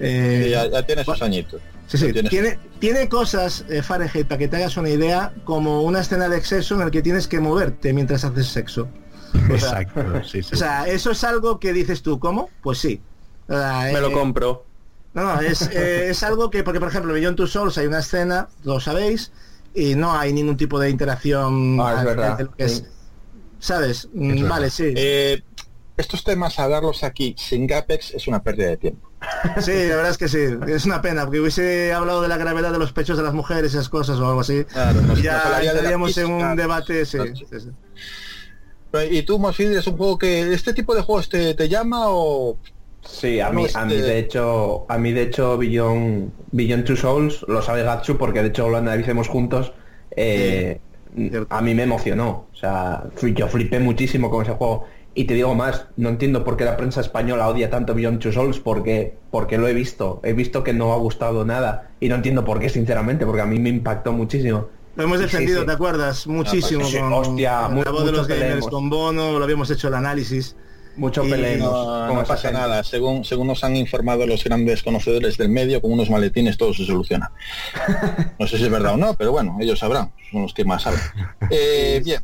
eh, Sí, ya, ya tiene sus añitos. Sí, sí, tiene- tiene, tiene cosas, eh, Fahrenheit, para que te hagas una idea, como una escena de exceso en el que tienes que moverte mientras haces sexo. O sea, Exacto, sí, sí. O sea, eso es algo que dices tú, ¿cómo? Pues sí. O sea, Me lo eh, compro. No, no, es, eh, es algo que, porque por ejemplo, en Beyond Two Souls hay una escena, lo sabéis, y no hay ningún tipo de interacción. Ah, es a- verdad, de lo que es- sí. ¿Sabes? Mm, verdad. vale, sí. Eh, estos temas, hablarlos aquí sin Gapex es una pérdida de tiempo. Sí, la verdad es que sí. Es una pena, porque hubiese hablado de la gravedad de los pechos de las mujeres, esas cosas o algo así. Claro, nos- nos ya estaríamos en un debate, sí. Claro. sí, sí. Y tú, Mosfid, es un juego que este tipo de juegos te, te llama o Sí, a No, mí, este- a mí de hecho, a mí de hecho Beyond, Beyond Two Souls, lo sabe Gatsu porque de hecho lo analicemos juntos, eh, a mí me emocionó. O sea, fui- yo flipé muchísimo con ese juego. Y te digo más, no entiendo por qué la prensa española odia tanto Beyond Two Souls, porque, porque lo he visto. He visto que no ha gustado nada. Y no entiendo por qué, sinceramente, porque a mí me impactó muchísimo. Lo hemos defendido, sí. ¿te acuerdas? Muchísimo sí, con, hostia, con mu- la voz de los gamers, con Bono, lo habíamos hecho el análisis. Mucho peleemos No, pasa gente. nada. Según, según nos han informado los grandes conocedores del medio, con unos maletines todo se soluciona. No sé si es verdad o no, pero bueno, ellos sabrán. Son los que más saben. Eh, bien.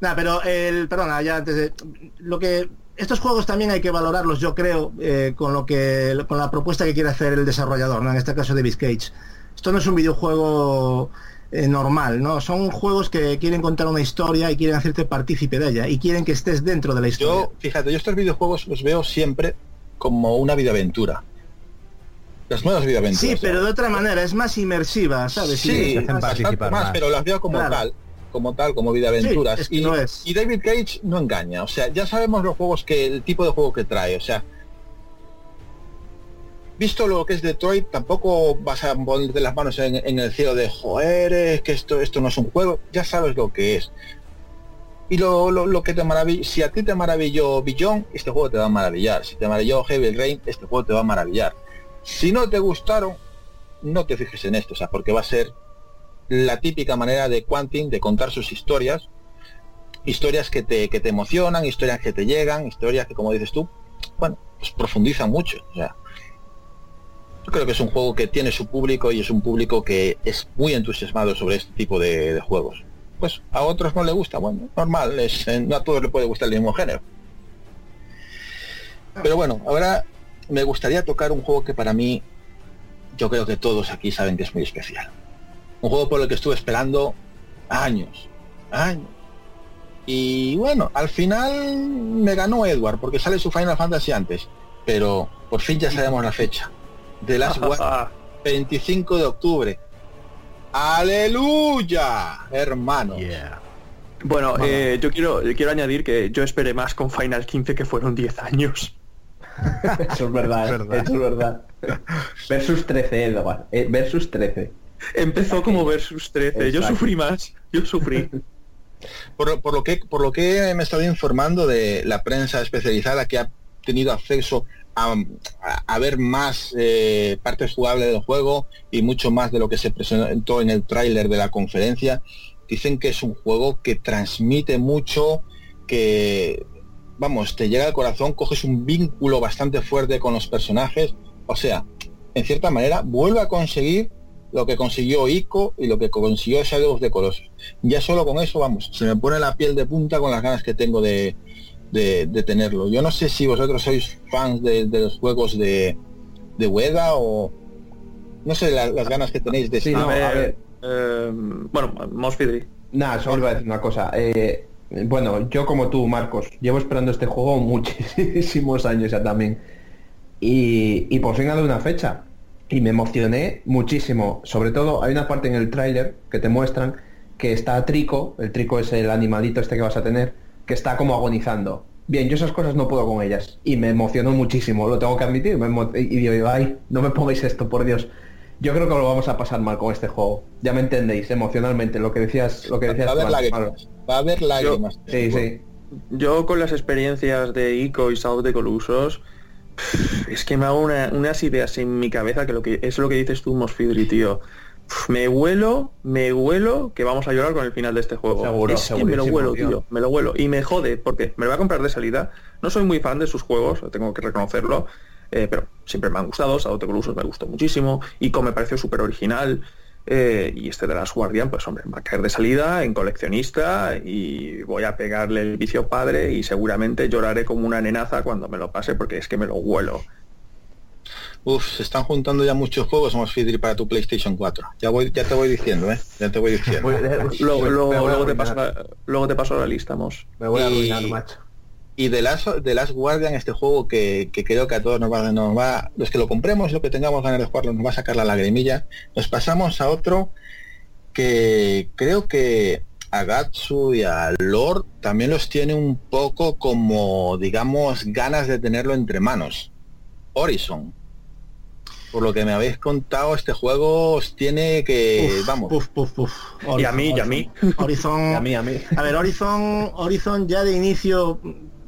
Nada, pero el, perdona, ya antes de lo que estos juegos también hay que valorarlos, yo creo, eh, con lo que con la propuesta que quiere hacer el desarrollador, ¿no? en este caso David Cage. Esto no es un videojuego eh, normal, ¿no? Son juegos que quieren contar una historia y quieren hacerte partícipe de ella y quieren que estés dentro de la historia. Yo, fíjate, yo estos videojuegos los veo siempre como una vida aventura. Las nuevas vida aventuras. sí, pero de otra manera, es más inmersiva, ¿sabes? Sí, Y- hacen participar más, más. pero las veo como Claro. tal, como tal, como vida aventuras. Sí, es que y, lo es. y David Cage no engaña, o sea, ya sabemos los juegos que, el tipo de juego que trae, o sea, visto lo que es Detroit, tampoco vas a ponerte las manos en, el cielo de joder, es que esto, esto no es un juego, ya sabes lo que es. Y lo, lo, que te maravilla, si a ti te maravilló Billón, este juego te va a maravillar. Si te maravilló Heavy Rain, este juego te va a maravillar. Si no te gustaron, no te fijes en esto, o sea, porque va a ser la típica manera de Quantin de contar sus historias, historias que te, que te emocionan, historias que te llegan, historias que como dices tú, bueno, pues profundizan mucho. Creo que es un juego que tiene su público y es un público que es muy entusiasmado sobre este tipo de, de juegos. Pues a otros no le gusta, bueno, normal, es, eh, no a todos le puede gustar el mismo género. Pero bueno, ahora me gustaría tocar un juego que para mí, yo creo que todos aquí saben que es muy especial. Un juego por el que estuve esperando años, años. Y bueno, al final me ganó Edward, porque sale su Final Fantasy antes. Pero por fin ya sabemos la fecha. De las 25 de octubre. ¡Aleluya! Hermano. Yeah. Bueno, eh, yo quiero yo quiero añadir que yo esperé más con Final 15 que fueron 10 años. Eso es verdad, Es ¿eh? verdad. Eso es verdad. Versus 13, Edward. eh, versus 13. Empezó como versus 13. Yo sufrí más. Yo sufrí. Por, por lo que por lo que me he estado informando de la prensa especializada que ha tenido acceso a, ver más eh, partes jugables del juego y mucho más de lo que se presentó en el tráiler de la conferencia. Dicen que es un juego que transmite mucho que vamos te llega al corazón coges un vínculo bastante fuerte con los personajes. O sea en cierta manera vuelve a conseguir lo que consiguió Ico y lo que consiguió Shadow of the Colossus. Ya solo con eso, vamos, se me pone la piel de punta con las ganas que tengo de, de, de tenerlo. Yo no sé si vosotros sois fans de, de los juegos de, de Ueda o no sé la- las ganas que tenéis de Sí, no, a ver. eh, bueno, Mosfidri. Nada, solo iba a decir una cosa. Eh, bueno, yo como tú, Marcos, llevo esperando este juego muchísimos años ya también. Y, y por fin ha dado una fecha. Y me emocioné muchísimo. Sobre todo, hay una parte en el tráiler que te muestran que está Trico, el Trico es el animalito este que vas a tener, que está como agonizando. Bien, yo esas cosas no puedo con ellas. Y me emocionó muchísimo, lo tengo que admitir. me emo- y digo, ay, no me pongáis esto, por Dios. Yo creo que lo vamos a pasar mal con este juego. Ya me entendéis, emocionalmente, lo que decías, lo que decías. va a haber lágrimas va a haber lágrimas Sí, sí. Yo con las experiencias de Ico y South de Colusos, es que me hago una- unas ideas en mi cabeza que lo que es lo que dices tú, Mosfidri, tío. Me huelo, me huelo que vamos a llorar con el final de este juego. Seguro, es que me lo huelo, tío. Me lo huelo. Y me jode, porque me lo voy a comprar de salida. No soy muy fan de sus juegos, tengo que reconocerlo. eh, pero siempre me han gustado, de Colusos me gustó muchísimo. Ico me pareció súper original. eh, y este de las Guardian, pues hombre, va a caer de salida en coleccionista y voy a pegarle el vicio padre y seguramente lloraré como una nenaza cuando me lo pase porque es que me lo huelo. Uf, se están juntando ya muchos juegos somos Fidri para tu PlayStation 4 ya voy ya te voy diciendo eh ya te voy diciendo. Voy- Luego, me luego- voy a luego te paso la, luego te paso la lista, Mos. Me voy a Y- arruinar, macho. y de las de las Guardian este juego que, que creo que a todos nos va, nos va los que lo compremos lo que tengamos ganas de jugarlo nos va a sacar la lagrimilla. Nos pasamos a otro que creo que a Gatsu y a Lord también los tiene un poco como digamos ganas de tenerlo entre manos. Horizon por lo que me habéis contado este juego os tiene que Uf, vamos puf, puf, puf. Y a mí, y a mí. Horizon, A mí, a mí. A ver, Horizon, Horizon ya de inicio,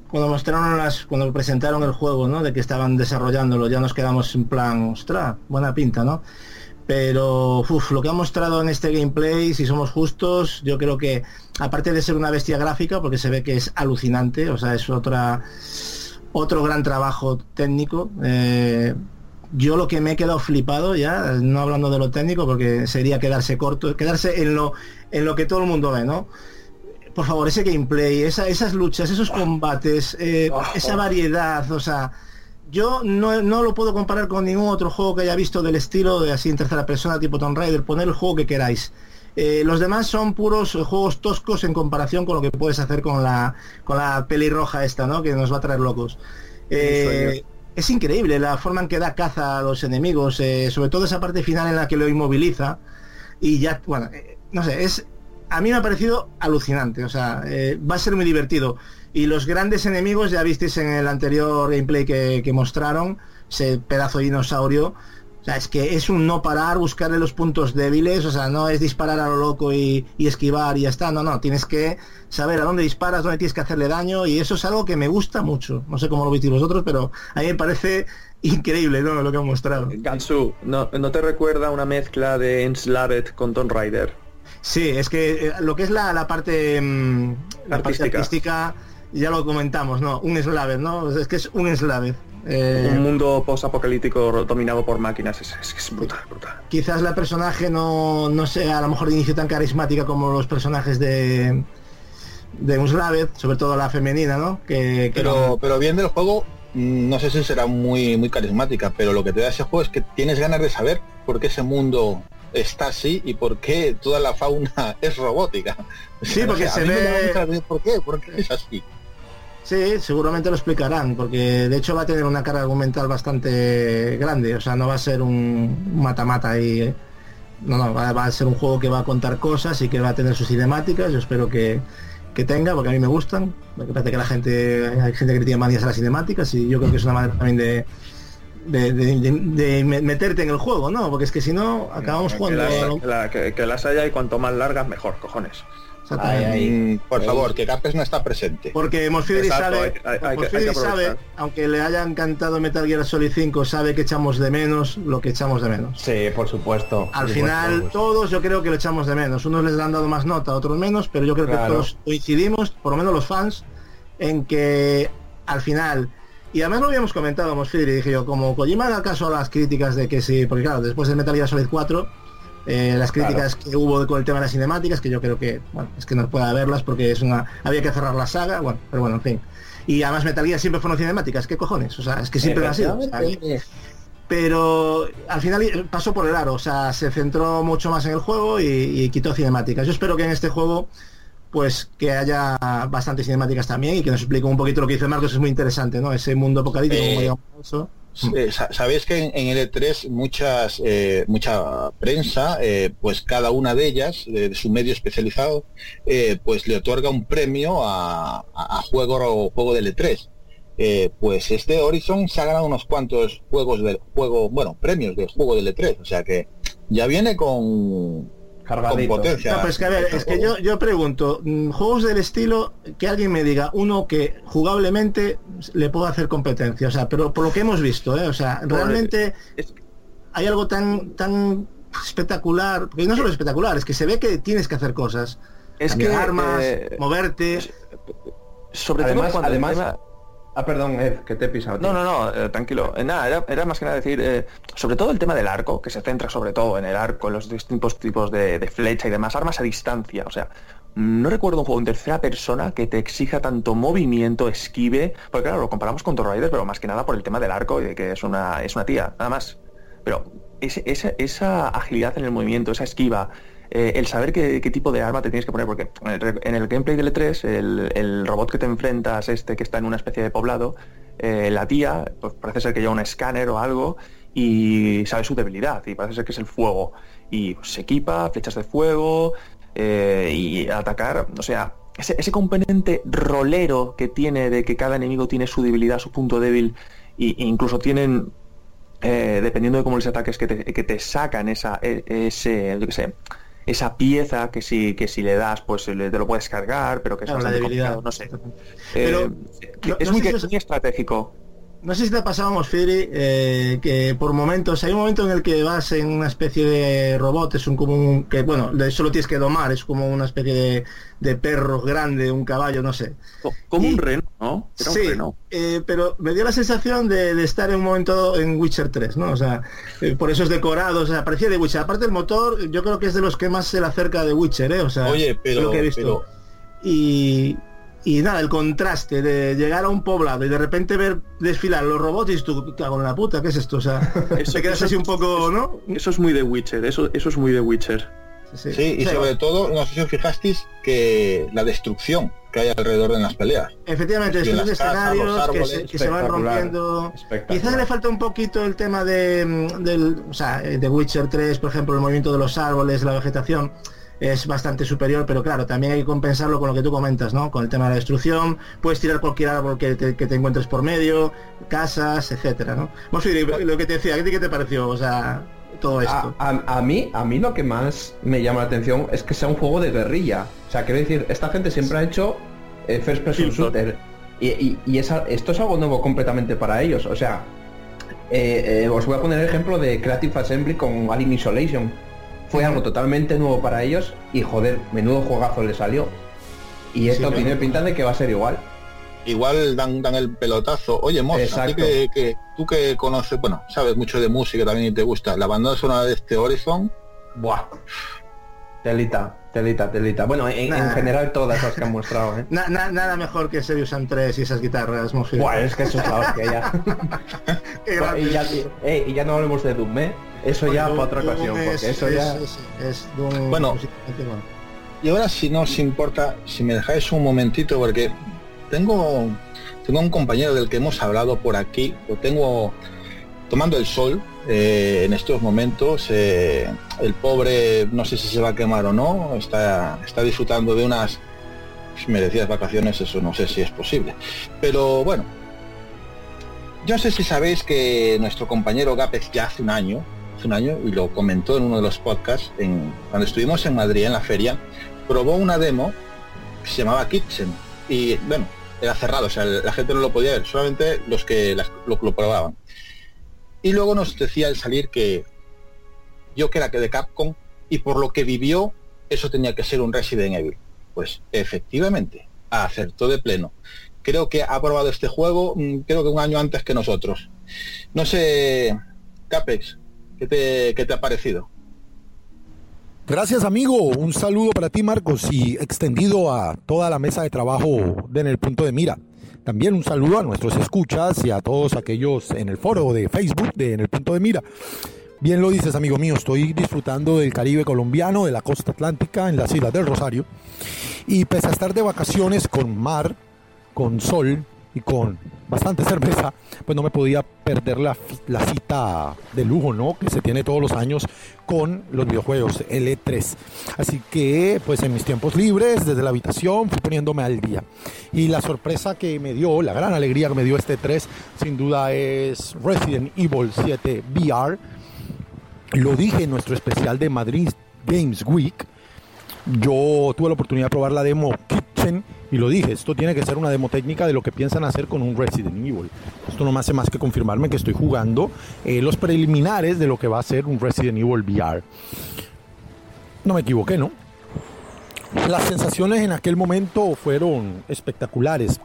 cuando mostraron las, cuando presentaron el juego, ¿no? De que estaban desarrollándolo, ya nos quedamos en plan, ostras, buena pinta, ¿no? Pero uf, lo que ha mostrado en este gameplay, si somos justos, yo creo que aparte de ser una bestia gráfica, porque se ve que es alucinante, o sea, es otra otro gran trabajo técnico. eh, yo lo que me he quedado flipado ya, no hablando de lo técnico, porque sería quedarse corto, quedarse en lo en lo que todo el mundo ve, ¿no? Por favor, ese gameplay, esa- esas luchas, esos combates, eh, esa variedad, o sea, yo no, no lo puedo comparar con ningún otro juego que haya visto del estilo de así en tercera persona tipo Tomb Raider, poner el juego que queráis. Eh, los demás son puros juegos toscos en comparación con lo que puedes hacer con la con la pelirroja esta, ¿no? Que nos va a traer locos. Eh, es increíble la forma en que da caza a los enemigos, eh, sobre todo esa parte final en la que lo inmoviliza y ya, bueno, eh, no sé, es a mí me ha parecido alucinante, o sea, eh, va a ser muy divertido. Y los grandes enemigos, ya visteis en el anterior gameplay que, que mostraron, ese pedazo de dinosaurio, o sea, es que es un no parar, buscarle los puntos débiles, o sea, no es disparar a lo loco y, y esquivar y ya está, no, no, tienes que saber a dónde disparas, dónde tienes que hacerle daño y eso es algo que me gusta mucho. No sé cómo lo visteis vosotros, pero a mí me parece increíble ¿no? lo que han mostrado. Gansu, ¿no, ¿no te recuerda una mezcla de Enslaved con Tomb Raider? Sí, es que eh, lo que es la, la parte mm, la parte Artística. ya lo comentamos, ¿no? Un Slaver, ¿no? Es que es un Slaver. Eh, Un mundo post-apocalíptico dominado por máquinas, es, es- es brutal, brutal. quizás la personaje no, no sea a lo mejor de inicio tan carismática como los personajes de de un Slaver, sobre todo la femenina, ¿no? Que, que Pero, pero bien del juego, mm, no sé si será muy, muy carismática, pero lo que te da ese juego es que tienes ganas de saber por qué ese mundo está así y por qué toda la fauna es robótica. Sí, porque se ve- ¿Por qué? ¿Por qué es así? Sí, seguramente lo explicarán, porque de hecho va a tener una carga argumental bastante grande, o sea, no va a ser un mata-mata ahí. eh. No, no, va, va a ser un juego que va a contar cosas y que va a tener sus cinemáticas, yo espero que, que tenga, porque a mí me gustan, porque parece que la gente, hay gente que tiene manías a las cinemáticas y yo creo que es una manera también de, de, de- de- de me- meterte en el juego, ¿no? Porque es que si no, acabamos Que jugando... las, que la- que- que las haya y cuanto más largas mejor, cojones. Por favor, que Capes no está presente. Porque Mosfidri Exacto, sabe, hay- sabe, aunque le haya encantado Metal Gear Solid 5, sabe que echamos de menos lo que echamos de menos. Sí, por supuesto. Al por final, supuesto. todos yo creo que lo echamos de menos. Unos les han dado más nota, otros menos, pero yo creo que todos coincidimos, por lo menos los fans, en que al final, y además lo habíamos comentado, Mosfidri, dije yo, como Kojima haga caso a las críticas de que sí, porque claro, después de Metal Gear Solid 4, eh, las críticas que hubo con el tema de las cinemáticas, que yo creo que, bueno, es que no puede verlas porque es una, había que cerrar la saga, bueno, pero bueno, en fin. Y además Metal Gear siempre fueron cinemáticas, ¿qué cojones? O sea, es que siempre lo han sido. sea, pero al final pasó por el aro, o sea, se centró mucho más en el juego y, y quitó cinemáticas. Yo espero que en este juego pues que haya bastantes cinemáticas también y que nos explique un poquito lo que dice Marcos, es muy interesante, ¿no? Ese mundo apocalíptico, Eh, como digamos eso. Eh, sa- Sabéis que en, en L3 muchas eh, mucha prensa, eh, pues cada una de ellas, de, su medio especializado, eh, pues le otorga un premio a, juego o juego de L3. Eh, pues este Horizon se ha ganado unos cuantos juegos del juego, bueno, premios del juego de L3, o sea que ya viene con, con potencia. No, es que a ver, es que juego. yo, yo pregunto, mm, juegos del estilo, que alguien me diga uno que jugablemente le puedo hacer competencia, o sea, pero por lo que hemos visto, ¿eh? o sea, realmente hay algo tan tan espectacular, porque no solo es espectacular, es que se ve que tienes que hacer cosas, Es que, armas, eh, moverte. Sobre todo Además, cuando el además, tema- Ah, perdón, Ed, que te he pisado. No, no, no, eh, tranquilo. Eh, nada, era, más que nada decir, eh, sobre todo el tema del arco, que se centra sobre todo en el arco, en los distintos tipos de, flecha y demás, armas a distancia. O sea, no recuerdo un juego en tercera persona que te exija tanto movimiento, esquive, porque claro, lo comparamos con Tomb pero más que nada por el tema del arco y de que es una, es una tía, nada más. Pero ese- esa, esa agilidad en el movimiento, esa esquiva, eh, el saber qué, tipo de arma te tienes que poner, porque en el, en el gameplay del E3, el, robot que te enfrentas, este que está en una especie de poblado, eh, la tía, pues parece ser que lleva un escáner o algo y sabe su debilidad y parece ser que es el fuego. Y se equipa, flechas de fuego eh, y atacar, o sea, ese, componente rolero que tiene de que cada enemigo tiene su debilidad, su punto débil e incluso tienen eh, dependiendo de cómo les ataques, que te, que te sacan esa, e- ese, yo qué sé, esa pieza que si, que si le das, pues le- te lo puedes cargar, pero que es Claro, la bastante debilidad. complicado, no sé. Eh, no- es no muy, sé si os- muy estratégico. No sé si te ha pasado, Mosfiri, eh, que por momentos, hay un momento en el que vas en una especie de robot, es un como un, que bueno, de eso lo tienes que domar, es como una especie de, de perro grande, un caballo, no sé. Co- Como Y- un reno, ¿no? Era sí, un reno. eh, pero me dio la sensación de, de estar en un momento en Witcher 3, ¿no? O sea, eh, por esos decorados, o sea, parecía de Witcher. Aparte el motor, yo creo que es de los que más se le acerca de Witcher, ¿eh? O sea, Oye, pero- lo que he visto. pero- Y, y nada, el contraste de llegar a un poblado y de repente ver desfilar los robots y tú, cago en la puta, ¿qué es esto? O sea, Eso- te quedas eso- así un poco, ¿no? Eso es muy de Witcher, eso, eso es muy de Witcher. Sí, y O sea, sobre todo, no sé si os fijasteis que la destrucción que hay alrededor de las peleas. Efectivamente, Y en estos las casas, escenarios los que, se, que se van rompiendo. Quizás le falta un poquito el tema de, mm, del, o sea, eh, de Witcher 3, por ejemplo, el movimiento de los árboles, la vegetación es bastante superior, pero claro, también hay que compensarlo con lo que tú comentas, ¿no? Con el tema de la destrucción, puedes tirar cualquier árbol que te, que te encuentres por medio, casas, etcétera, ¿no? Lo que te decía, ¿qué te pareció? O sea, todo esto. A, a- a mí, a mí lo que más me llama la atención es que sea un juego de guerrilla. O sea, quiero decir, esta gente siempre ha hecho eh, first person shooter. Y, y- y esa- esto es algo nuevo completamente para ellos. O sea, eh, eh, os voy a poner el ejemplo de Creative Assembly con Alien Isolation. Fue algo totalmente nuevo para ellos y joder, menudo juegazo le salió. Y esto Sí, tiene pinta de que va a ser igual. Igual dan, dan el pelotazo. Oye, Mos, a ti Exacto. que, que- tú que conoces, bueno, sabes mucho de música también y te gusta, la banda sonora de este Horizon, Buah. Telita, telita, telita. Bueno, en, general todas las que han mostrado, ¿eh? Na- na- nada mejor que Serious Sam 3 y esas guitarras, Mosfiri. Buah, es que eso es la hostia ya. Qué Bueno, grande. y, ya, eh, y ya no hablemos de Doom, ¿eh? Eso ya Doom- para otra Doom ocasión, es- porque eso es- ya... es- es Doom bueno. Y ahora si no os importa, si me dejáis un momentito, porque tengo, tengo un compañero del que hemos hablado por aquí, lo tengo tomando el sol eh, en estos momentos. eh, el pobre, no sé si se va a quemar o no, está, está disfrutando de unas merecidas vacaciones, eso no sé si es posible. Pero bueno, yo sé si sabéis que nuestro compañero Gapex ya hace un año, hace un año, y lo comentó en uno de los podcasts, en, cuando estuvimos en Madrid en la feria, probó una demo que se llamaba Kitchen y bueno, era cerrado, o sea, la gente no lo podía ver, solamente los que lo probaban. Y luego nos decía al salir que yo que era que de Capcom y por lo que vivió, eso tenía que ser un Resident Evil. Pues efectivamente, acertó de pleno. Creo que ha probado este juego, mm, creo que un año antes que nosotros. No sé, Capex, ¿qué te, qué te ha parecido? Gracias amigo, un saludo para ti Marcos y extendido a toda la mesa de trabajo de En el Punto de Mira. También un saludo a nuestros escuchas y a todos aquellos en el foro de Facebook de En el Punto de Mira. Bien lo dices amigo mío, estoy disfrutando del Caribe colombiano, de la costa atlántica, en las Islas del Rosario. Y pese a estar de vacaciones con mar, con sol y con bastante cerveza, pues no me podía perder la, la cita de lujo, ¿no? Que se tiene todos los años con los videojuegos L3. Así que, pues en mis tiempos libres, desde la habitación, fui poniéndome al día. Y la sorpresa que me dio, la gran alegría que me dio este 3, sin duda es Resident Evil 7 VR. Lo dije en nuestro especial de Madrid Games Week. Yo tuve la oportunidad de probar la demo Kitchen y lo dije, esto tiene que ser una demo técnica de lo que piensan hacer con un Resident Evil. Esto no me hace más que confirmarme que estoy jugando eh, los preliminares de lo que va a ser un Resident Evil VR. No me equivoqué, ¿no? Las sensaciones en aquel momento fueron espectaculares.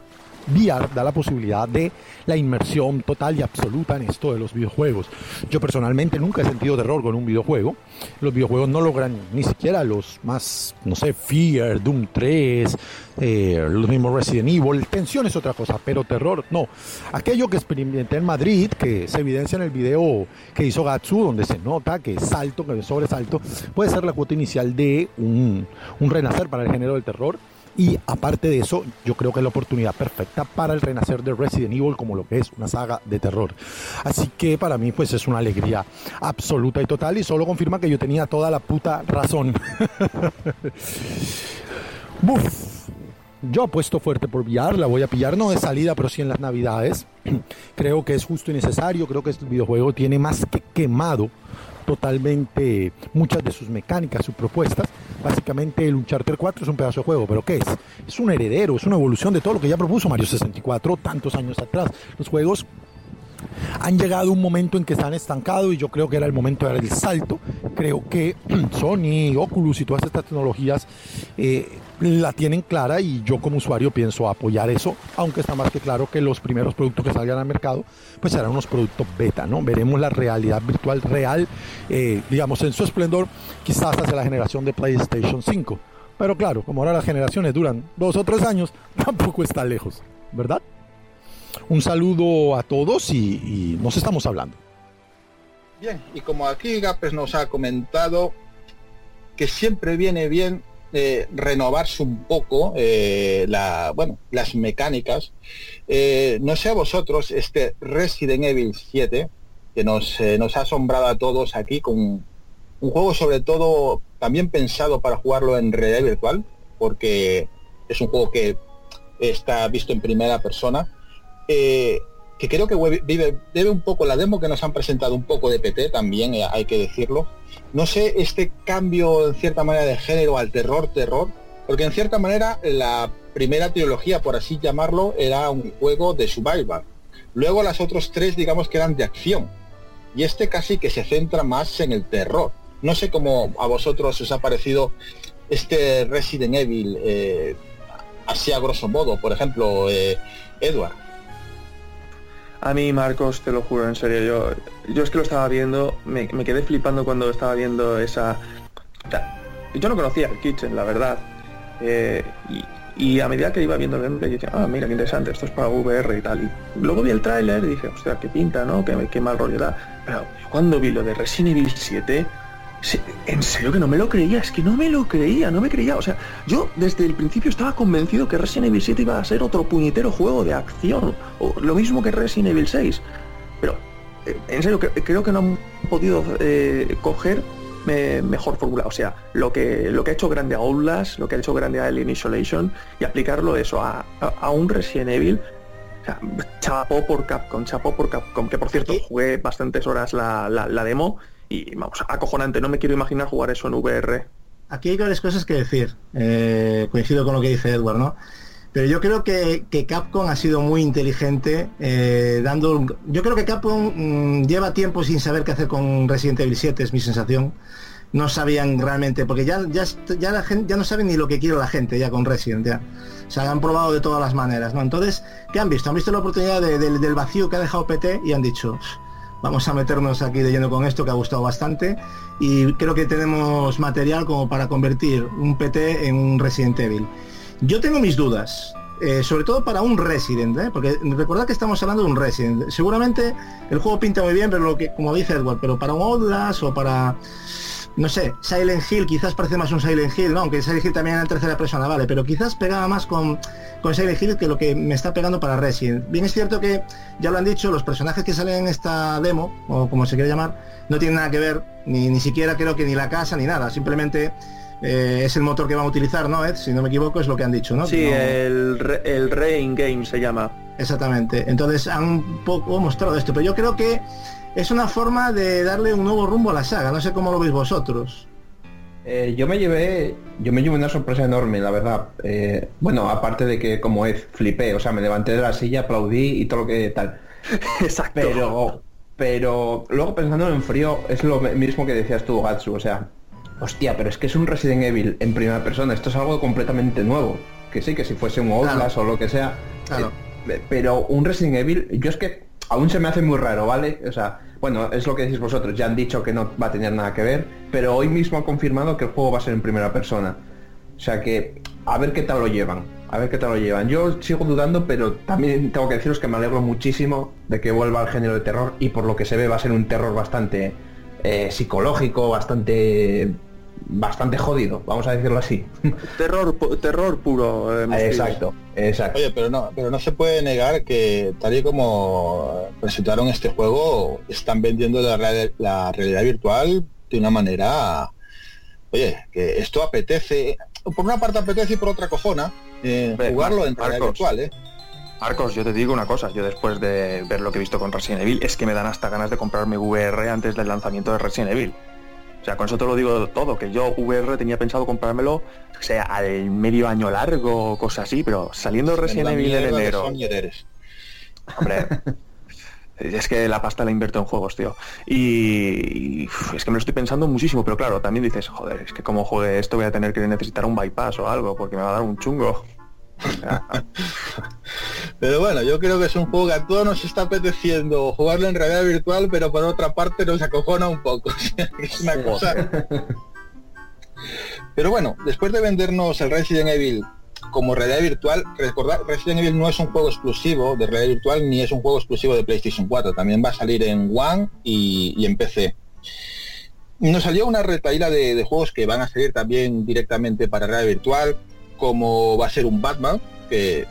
VR da la posibilidad de la inmersión total y absoluta en esto de los videojuegos. Yo personalmente nunca he sentido terror con un videojuego. Los videojuegos no logran ni siquiera los más, no sé, Fear, Doom 3, eh, los mismos Resident Evil. Tensión es otra cosa, pero terror no. Aquello que experimenté en Madrid, que se evidencia en el video que hizo Gatsu, donde se nota que salto, que es sobresalto, puede ser la cuota inicial de un, un renacer para el género del terror. Y aparte de eso, yo creo que es la oportunidad perfecta para el renacer de Resident Evil como lo que es una saga de terror. Así que para mí pues es una alegría absoluta y total y solo confirma que yo tenía toda la puta razón. Buf. Yo apuesto fuerte por VR, la voy a pillar no de salida, pero sí en las navidades. creo que es justo y necesario, creo que este videojuego tiene más que quemado totalmente muchas de sus mecánicas, sus propuestas. Básicamente el Uncharted 4 es un pedazo de juego, pero ¿qué es? Es un heredero, es una evolución de todo lo que ya propuso Mario 64 tantos años atrás. Los juegos han llegado a un momento en que se han estancado y yo creo que era el momento de dar el salto. Creo que Sony, Oculus y todas estas tecnologías eh, la tienen clara y yo como usuario pienso apoyar eso, aunque está más que claro que los primeros productos que salgan al mercado pues serán unos productos beta, ¿no? Veremos la realidad virtual real, eh, digamos, en su esplendor, quizás hacia la generación de PlayStation 5. Pero claro, como ahora las generaciones duran dos o tres años, tampoco está lejos, ¿verdad? Un saludo a todos y, y nos estamos hablando. Bien, y como aquí Gapes nos ha comentado que siempre viene bien eh, renovarse un poco eh, la, bueno, las mecánicas. Eh, no sé a vosotros, este Resident Evil 7, que nos, nos ha asombrado a todos aquí con un juego sobre todo también pensado para jugarlo en realidad virtual, porque es un juego que está visto en primera persona. Que creo que vive, debe un poco la demo que nos han presentado un poco de PT también, eh, hay que decirlo. No sé, este cambio en cierta manera de género al terror, terror, porque en cierta manera la primera trilogía, por así llamarlo, era un juego de survival. Luego las otros tres, digamos que eran de acción. Y este casi que se centra más en el terror. No sé cómo a vosotros os ha parecido este Resident Evil, eh, así a grosso modo, por ejemplo, eh, Edward. A mí, Marcos, te lo juro, en serio, yo, yo es que lo estaba viendo, me, me quedé flipando cuando estaba viendo esa... yo no conocía el Kitchen, la verdad. Eh, y, y a medida que iba viendo el gameplay, decía, ah, mira, qué interesante, esto es para VR y tal. Y luego vi el tráiler y dije, hostia, qué pinta, ¿no? Qué, qué mal rollo da. Pero cuando vi lo de Resident Evil 7, se- en serio que no me lo creía, es que no me lo creía, no me creía. O sea, yo desde el principio estaba convencido que Resident Evil 7 iba a ser otro puñetero juego de acción, o lo mismo que Resident Evil 6. Pero, eh, en serio, cre- creo que no han podido eh, coger me- mejor fórmula. O sea, lo que, lo que ha hecho grande a Outlast, lo que ha hecho grande a Alien Isolation, y aplicarlo eso a, a- a un Resident Evil. Chapó por Capcom, chapó por Capcom, que por cierto jugué bastantes horas la, la- la demo y vamos, acojonante, no me quiero imaginar jugar eso en VR. Aquí hay varias cosas que decir. Eh, coincido con lo que dice Edward, ¿no? Pero yo creo que, que Capcom ha sido muy inteligente eh, dando... Yo creo que Capcom mm, lleva tiempo sin saber qué hacer con Resident Evil 7, es mi sensación. No sabían realmente, porque ya, ya, ya la gente ya no saben ni lo que quiere la gente ya con Resident, ya. O sea, han probado de todas las maneras, ¿no? Entonces, ¿qué han visto? Han visto la oportunidad de- del- del vacío que ha dejado PT y han dicho, vamos a meternos aquí de lleno con esto que ha gustado bastante y creo que tenemos material como para convertir un PT en un Resident Evil. Yo tengo mis dudas, eh, sobre todo para un Resident, ¿eh? porque recordad que estamos hablando de un Resident. Seguramente el juego pinta muy bien, pero lo que, como dice Edward, pero para un Outlast o para, no sé, Silent Hill quizás parece más un Silent Hill, ¿no? aunque Silent Hill también era en tercera persona, vale, pero quizás pegaba más con, con Silent Hill que lo que me está pegando para Resident. Bien es cierto que, ya lo han dicho, los personajes que salen en esta demo, o como se quiere llamar, no tienen nada que ver, ni, ni siquiera creo que ni la casa ni nada, simplemente eh, es el motor que van a utilizar, ¿no, Ed? Si no me equivoco, es lo que han dicho, ¿no? Sí, No- el, el Rain Game se llama. Exactamente. Entonces han un poco mostrado esto, pero yo creo que es una forma de darle un nuevo rumbo a la saga. No sé cómo lo veis vosotros. Eh, yo me llevé yo me llevé una sorpresa enorme la verdad Eh, bueno aparte de que como es flipé o sea me levanté de la silla aplaudí y todo lo que tal Exacto. pero pero luego pensando en frío es lo mismo que decías tú Gatsu o sea hostia pero es que es un Resident Evil en primera persona esto es algo completamente nuevo que sí que si fuese un Outlast o lo que sea Claro. eh, pero un Resident Evil yo es que aún se me hace muy raro vale o sea bueno es lo que decís vosotros ya han dicho que no va a tener nada que ver pero hoy mismo ha confirmado que el juego va a ser en primera persona. O sea que a ver qué tal lo llevan a ver qué tal lo llevan. Yo sigo dudando pero también tengo que deciros que me alegro muchísimo de que vuelva al género de terror y por lo que se ve va a ser un terror bastante eh, psicológico bastante bastante jodido vamos a decirlo así Terror, pu- terror puro. eh, exacto exacto Oye, pero no, pero no se puede negar que tal y como presentaron este juego, están vendiendo la, real- la realidad virtual de una manera, oye, que esto apetece, por una parte apetece y por otra cojona, eh, jugarlo en Marcos. realidad virtual, ¿eh? Marcos, yo te digo una cosa, yo después de ver lo que he visto con Resident Evil, es que me dan hasta ganas de comprarme VR antes del lanzamiento de Resident Evil. O sea, con eso te lo digo todo, que yo VR tenía pensado comprármelo, o sea, al medio año largo o cosas así, pero saliendo Evil en enero, eres. hombre, Es que la pasta la invierto en juegos, tío. Y, es que me lo estoy pensando muchísimo, pero claro, también dices, joder, es que como juegue esto voy a tener que necesitar un bypass o algo, porque me va a dar un chungo. Pero bueno, yo creo que es un juego que a todos nos está apeteciendo jugarlo en realidad virtual, pero por otra parte nos acojona un poco. Es una cosa. Pero bueno, después de vendernos el Resident Evil como realidad virtual, recordad, Resident Evil no es un juego exclusivo de realidad virtual ni es un juego exclusivo de PlayStation 4, también va a salir en One y, y en PC. Nos salió una retaíla de, de juegos que van a salir también directamente para realidad virtual, como va a ser un Batman, que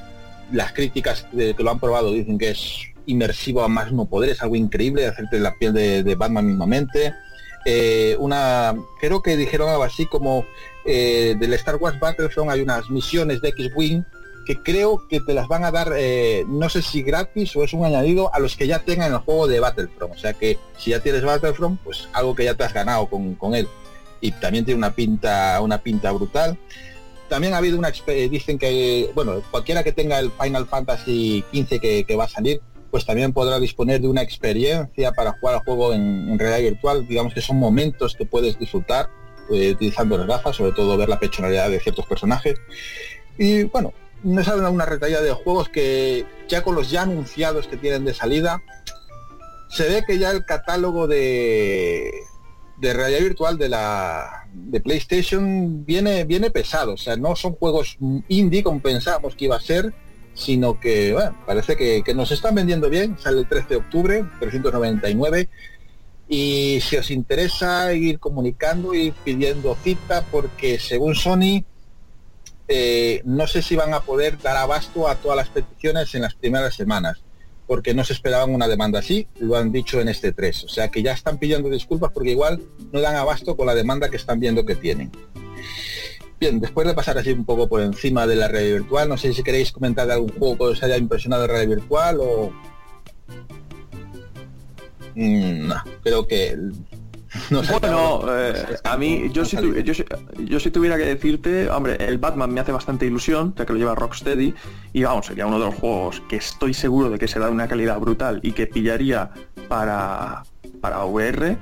las críticas de que lo han probado dicen que es inmersivo a más no poder, es algo increíble, hacerte la piel de, Batman mismamente. Eh, una, creo que dijeron algo así como eh, del Star Wars Battlefront hay unas misiones de X-Wing que creo que te las van a dar, eh, no sé si gratis o es un añadido a los que ya tengan el juego de Battlefront. O sea que si ya tienes Battlefront, pues algo que ya te has ganado con, con él. Y también tiene una pinta, una pinta brutal también ha habido una expe- dicen que bueno cualquiera que tenga el Final Fantasy 15 que, va a salir pues también podrá disponer de una experiencia para jugar al juego en, realidad virtual. Digamos que son momentos que puedes disfrutar eh, utilizando las gafas sobre todo ver la personalidad de ciertos personajes. Y bueno no es una retalla de juegos que ya con los ya anunciados que tienen de salida se ve que ya el catálogo de de realidad virtual de la de PlayStation viene viene pesado, o sea, no son juegos indie como pensábamos que iba a ser, sino que parece que, que nos están vendiendo bien, sale el 13 de octubre, 399 y si os interesa ir comunicando y pidiendo cita porque según Sony eh, no sé si van a poder dar abasto a todas las peticiones en las primeras semanas porque no se esperaban una demanda así, lo han dicho en este 3. O sea que ya están pidiendo disculpas porque igual no dan abasto con la demanda que están viendo que tienen. Bien, después de pasar así un poco por encima de la realidad virtual, no sé si queréis comentar de algún juego que os haya impresionado de realidad virtual o... Mm, no, creo que... No sé, Bueno, eh, a mí, yo si, tu- yo, si- yo si tuviera que decirte, hombre, el Batman me hace bastante ilusión, ya que lo lleva Rocksteady, y vamos, sería uno de los juegos que estoy seguro de que será de una calidad brutal y que pillaría para, para VR,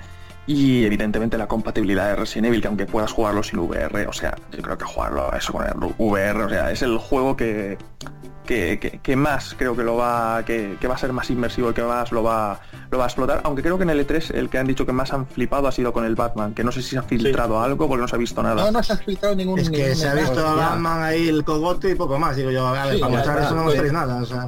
y evidentemente la compatibilidad de Resident Evil, que aunque puedas jugarlo sin VR, o sea, yo creo que jugarlo eso con el VR, o sea, es el juego que, que, que- que más creo que lo va que, que va a ser más inmersivo y que más lo va lo va a explotar. Aunque creo que en el E3 el que han dicho que más han flipado ha sido con el Batman que no sé si se ha filtrado algo porque no se ha visto nada. No, no se ha filtrado ningún... Es que ningún se ha visto a Batman ahí el cogote y poco más, digo yo, a ver, Sí, para ya mostrar está, eso no mostréis nada, o sea,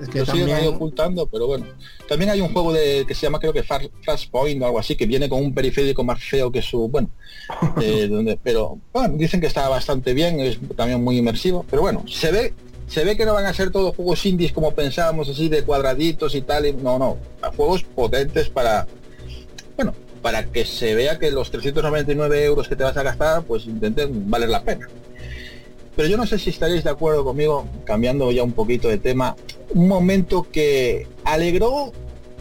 es que lo siguen ahí también... ocultando, pero bueno. También hay un juego de que se llama creo que Far- Flashpoint o algo así, que viene con un periférico más feo que su, bueno, eh, donde, pero bueno, dicen que está bastante bien, es también muy inmersivo, pero bueno, se ve, se ve que no van a ser todos juegos indies como pensábamos así de cuadraditos y tal, y no, no, juegos potentes para, bueno, para que se vea que los 399 euros que te vas a gastar, pues intenten valer la pena. Pero yo no sé si estaréis de acuerdo conmigo, cambiando ya un poquito de tema, un momento que alegró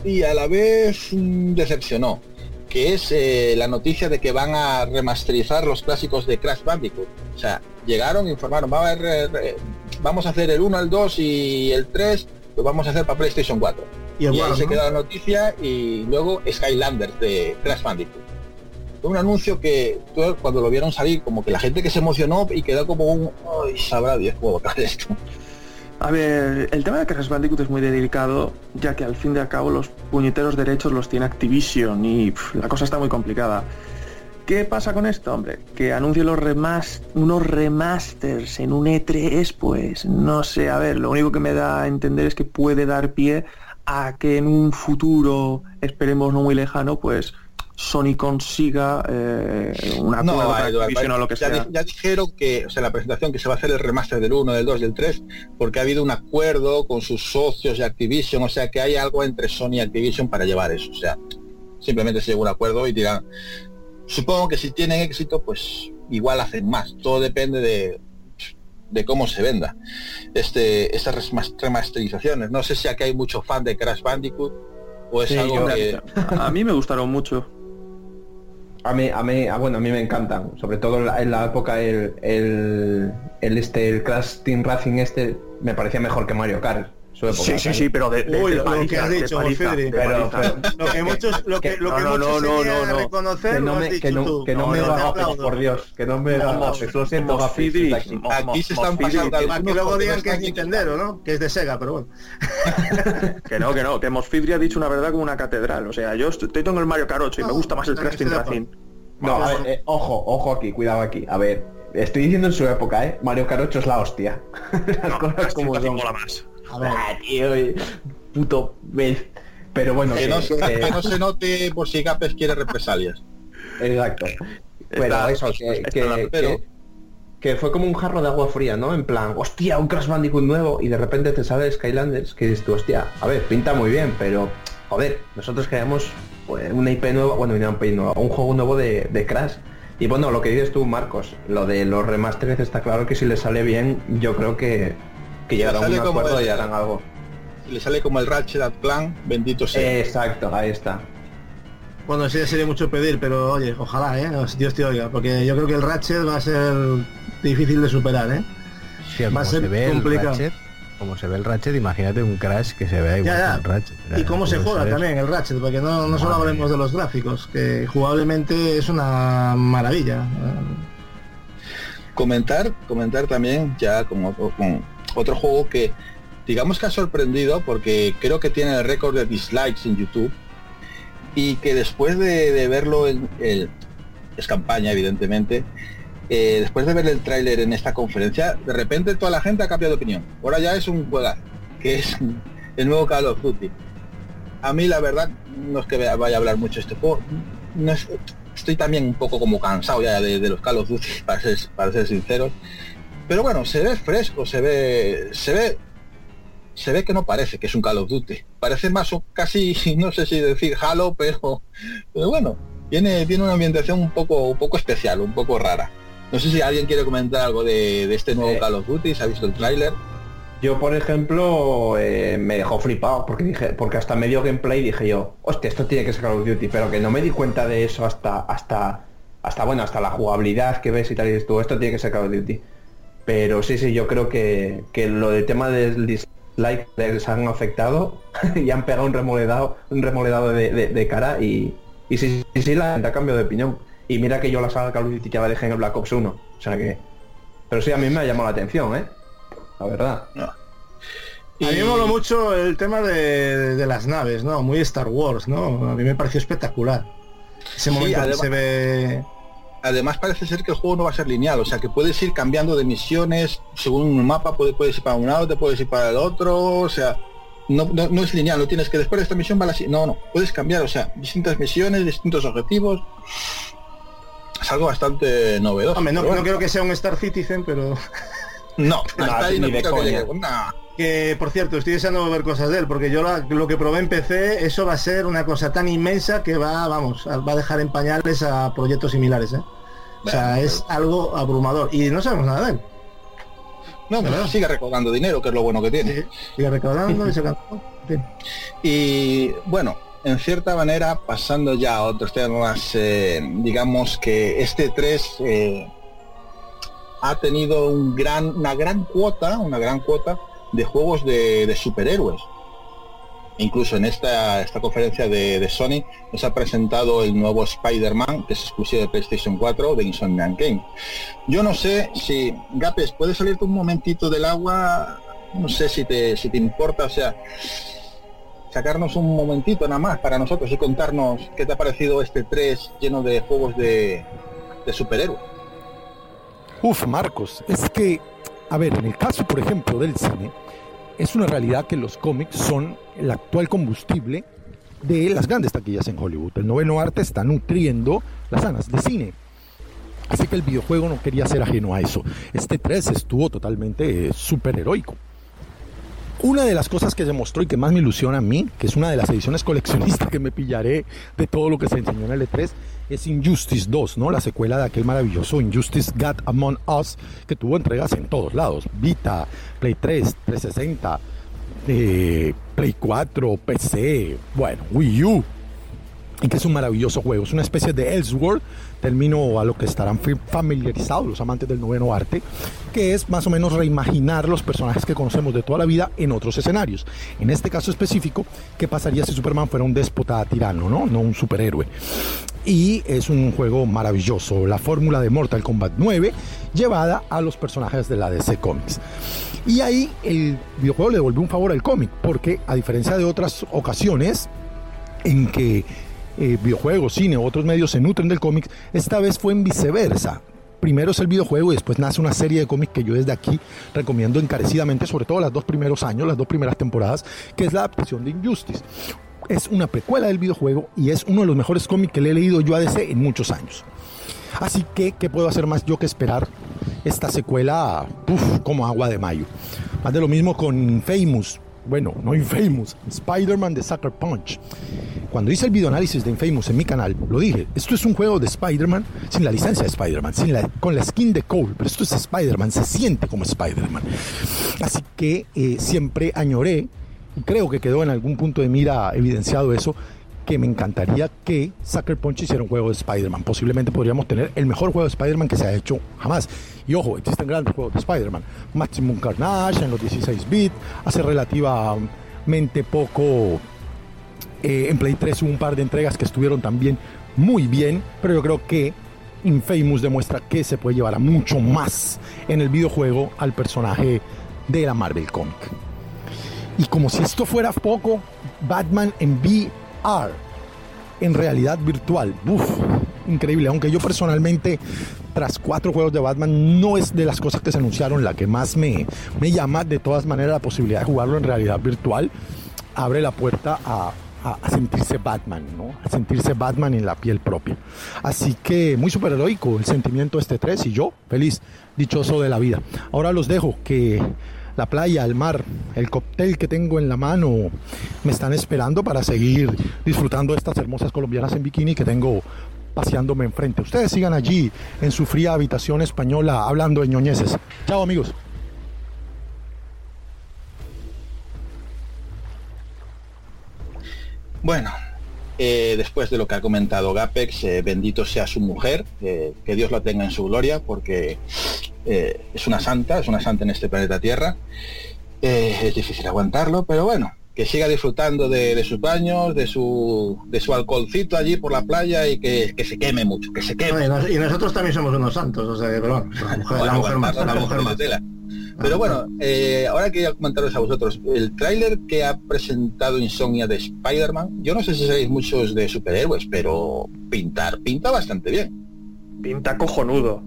y a la vez decepcionó, que es eh, la noticia de que van a remasterizar los clásicos de Crash Bandicoot. O sea, llegaron, informaron, va a haber, eh, vamos a hacer el 1, el 2 y el 3, lo vamos a hacer para PlayStation 4. Y el ahí se ¿no? queda la noticia y luego Skylanders de Crash Bandicoot. Un anuncio que cuando lo vieron salir, como que la gente que se emocionó y quedó como un, ay, sabrá Dios cómo va esto. A ver, el tema de Crash Bandicoot es muy delicado, ya que al fin y al cabo los puñeteros derechos los tiene Activision y la cosa está muy complicada. ¿Qué pasa con esto, hombre? Que anuncie los remas unos remasters en un E3, pues no sé, a ver, lo único que me da a entender es que puede dar pie a que en un futuro, esperemos no muy lejano, pues Sony consiga eh, un acuerdo con Eduardo, Activision o lo que ya, sea. ya dijeron que, o sea, la presentación que se va a hacer el remaster del 1, del 2 y del 3, porque ha habido un acuerdo con sus socios de Activision, o sea que hay algo entre Sony y Activision para llevar eso. O sea, simplemente se llegó a un acuerdo y dirán, supongo que si tienen éxito, pues igual hacen más. Todo depende de de cómo se venda este estas remas- remasterizaciones. No sé si aquí hay mucho fan de Crash Bandicoot o es Sí, algo yo- que a mí me gustaron mucho. A mí, a mí, ah, bueno, a mí me encantan, sobre todo en la, en la época el, el, el este, el Crash Team Racing este me parecía mejor que Mario Kart. Su época. Sí, sí, sí, pero de, de- Uy, de lo, lo que paliza, has dicho, paliza, Pero- paliza. Lo que muchos, lo que, lo que No, no, muchos no, no, no, reconocer, que no lo me, que no, que no, No, me aplaudo. por Dios, que no me gafes, lo siento Fidri, aquí. se están pasando que- Para que luego digan que es Nintendero, ¿no? Que es de Sega, pero bueno. Que no, que no, que Mosfidri ha dicho una verdad como una catedral. O sea, yo estoy, con el Mario 8 y me gusta más el Crash Team. Racing. No, a ver, eh, ojo, ojo aquí, cuidado aquí. A ver, estoy diciendo en su época, ¿eh? Mario 8 es la hostia. Las No, cosas como son. mola más. A ver. Ah, tío, eh, puto. Pero bueno, Que que- no, se- que- que no se note por si Gapes quiere represalias. Exacto. Pero Está- eso, que, pero- fue como un jarro de agua fría, ¿no? En plan, hostia, un Crash Bandicoot nuevo y de repente te sale Skylanders que dices tú, hostia, a ver, pinta muy bien, pero, joder, nosotros queríamos pues, una IP nueva, bueno, una IP nueva, un juego nuevo de, de Crash. Y bueno, lo que dices tú, Marcos, lo de los remasteres está claro que si les sale bien, yo creo que, que llegarán a un como acuerdo el- y harán algo. Le sale como el Ratchet at Clan, bendito sea. Exacto, ahí está. Bueno, sí, sería mucho pedir, pero oye, ojalá, ¿eh? Dios te oiga, porque yo creo que el Ratchet va a ser difícil de superar, ¿eh? Hostia, Va a como ser se ve el complicado. Ratchet, como se ve el Ratchet, imagínate un Crash que se vea igual Ya, ya. que el Ratchet. Y cómo se juega también el Ratchet, porque no, no solo hablemos de los gráficos, que jugablemente es una maravilla. Comentar, comentar también ya con otro, con otro juego que digamos que ha sorprendido porque creo que tiene el récord de dislikes en YouTube y que después de, verlo en el es campaña evidentemente eh, después de ver el tráiler en esta conferencia de repente toda la gente ha cambiado de opinión. Ahora ya es un juegazo que es el nuevo Call of Duty. A mí la verdad no es que vaya a hablar mucho este juego no es- estoy también un poco como cansado ya de, de los Call of Duty para ser, para ser sinceros pero bueno se ve fresco se ve se ve se ve que no parece que es un Call of Duty. Parece más o casi no sé si decir Halo pero, pero bueno tiene tiene una ambientación un poco un poco especial un poco rara. No sé si alguien quiere comentar algo de, de este nuevo Eh, Call of Duty se ha visto el tráiler Yo, por ejemplo, eh, me dejó flipado porque dije, porque hasta medio gameplay dije yo, hostia, esto tiene que ser Call of Duty, pero que no me di cuenta de eso hasta, hasta, hasta bueno, hasta la jugabilidad que ves y tal y dices tú, esto tiene que ser Call of Duty. Pero sí, sí, yo creo que, que lo del tema del dislike les han afectado y han pegado un remoledado, un remoledado de, de- de cara y, y sí, sí, sí, la gente ha cambiado de opinión. Y mira que yo la saga Call of Duty ya la dejé en el Black Ops 1. O sea que. Pero sí, a mí me ha llamado la atención, ¿eh? La verdad. A mí me moló mucho el tema de, de las naves, ¿no? Muy Star Wars, ¿no? A mí me pareció espectacular. Ese Sí, momento que se ve... además parece ser que el juego no va a ser lineal, o sea que puedes ir cambiando de misiones según un mapa, puedes, puedes ir para un lado, te puedes ir para el otro, o sea, no, no, no es lineal, no tienes que después de esta misión va la no, no, puedes cambiar, o sea, distintas misiones, distintos objetivos. Es algo bastante novedoso. Hombre, no, bueno. creo que sea un Star Citizen, pero... No, No, hasta ahí no creo que llegue. Nah. Que, por cierto, estoy deseando ver cosas de él, porque yo la- lo que probé en PC, eso va a ser una cosa tan inmensa que va, vamos, va a dejar en pañales a proyectos similares, ¿eh? O sea, es algo abrumador. Y no sabemos nada de él. No, pero sigue recaudando dinero, que es lo bueno que tiene. Sí, Sigue recaudando y sacando... Y bueno, en cierta manera, pasando ya a otros temas, eh, digamos que este 3 eh, ha tenido un gran, una gran cuota, una gran cuota de juegos de, superhéroes. Incluso en esta, esta conferencia de, de Sony nos ha presentado el nuevo Spider-Man, que es exclusivo de PlayStation 4 de Insomniac Game. Yo no sé si, Gapes, ¿puedes salirte un momentito del agua? No sé si te, si te importa, o sea, sacarnos un momentito nada más para nosotros y contarnos qué te ha parecido este 3 lleno de juegos de, de superhéroes. Uf, Marcos, es que, a ver, en el caso, por ejemplo, del cine, es una realidad que los cómics son el actual combustible de las grandes taquillas en Hollywood. El noveno arte está nutriendo las salas de cine. Así que el videojuego no quería ser ajeno a eso. Este 3 estuvo totalmente eh, superheroico. Una de las cosas que se mostró y que más me ilusiona a mí, que es una de las ediciones coleccionistas que me pillaré de todo lo que se enseñó en el E3, es Injustice 2, ¿no? La secuela de aquel maravilloso Injustice God Among Us, que tuvo entregas en todos lados. Vita, Play 3, 360, eh, Play 4, PC, bueno, Wii U. y que es un maravilloso juego. Es una especie de Elseworld, término a lo que estarán familiarizados los amantes del noveno arte, que es más o menos reimaginar los personajes que conocemos de toda la vida en otros escenarios. En este caso específico, ¿qué pasaría si Superman fuera un déspota tirano, no, no un superhéroe? Y es un juego maravilloso, la fórmula de Mortal Kombat 9 llevada a los personajes de la DC Comics. Y ahí el videojuego le devolvió un favor al cómic, porque a diferencia de otras ocasiones, en que eh, videojuegos, cine u otros medios se nutren del cómic, esta vez fue en viceversa. Primero es el videojuego y después nace una serie de cómics que yo desde aquí recomiendo encarecidamente, sobre todo los dos primeros años, las dos primeras temporadas, que es la adaptación de Injustice. Es una precuela del videojuego y es uno de los mejores cómics que le he leído yo a DC en muchos años. Así que, ¿qué puedo hacer más yo que esperar esta secuela como agua de mayo? Más de lo mismo con Famous. Bueno, no Infamous, Spider-Man de Sucker Punch. Cuando hice el videoanálisis de Infamous en mi canal, lo dije, esto es un juego de Spider-Man sin la licencia de Spider-Man, la, con la skin de Cole, pero esto es Spider-Man, se siente como Spider-Man. Así que eh, siempre añoré, creo que quedó en algún punto de mira evidenciado eso, que me encantaría que Sucker Punch hiciera un juego de Spider-Man. Posiblemente podríamos tener el mejor juego de Spider-Man que se ha hecho jamás. Y ojo, existen grandes juegos de Spider-Man. Maximum Carnage en los 16 bits, hace relativamente poco eh, en Play 3 hubo un par de entregas que estuvieron también muy bien, pero yo creo que Infamous demuestra que se puede llevar a mucho más en el videojuego al personaje de la Marvel Comic. Y como si esto fuera poco, Batman en VR, en realidad virtual. Uf, increíble. Aunque yo personalmente, tras cuatro juegos de Batman, no es de las cosas que se anunciaron la que más me, me llama. De todas maneras, la posibilidad de jugarlo en realidad virtual abre la puerta a, a- a sentirse Batman, ¿no? A sentirse Batman en la piel propia. Así que muy superheroico el sentimiento de este 3 y yo feliz, dichoso de la vida. Ahora los dejo que la playa, el mar, el cóctel que tengo en la mano me están esperando para seguir disfrutando estas hermosas colombianas en bikini que tengo paseándome enfrente. Ustedes sigan allí en su fría habitación española hablando de ñoñeces. Chao amigos. Bueno, eh, después de lo que ha comentado Gapex, eh, bendito sea su mujer, que Dios la tenga en su gloria, porque eh, es una santa, es una santa en este planeta Tierra. Es difícil aguantarlo, pero bueno, que siga disfrutando de, de sus baños, de su, de su alcoholcito allí por la playa y que, que se queme mucho, que se queme. Y, nos- y nosotros también somos unos santos, o sea, que, pero bueno, la mujer, la Bueno, mujer más, la mujer más. de tela. Pero bueno, eh, ahora quería comentaros a vosotros, el tráiler que ha presentado Insomnia de Spider-Man, yo no sé si sabéis muchos de superhéroes, pero pintar, pinta bastante bien. Pinta cojonudo.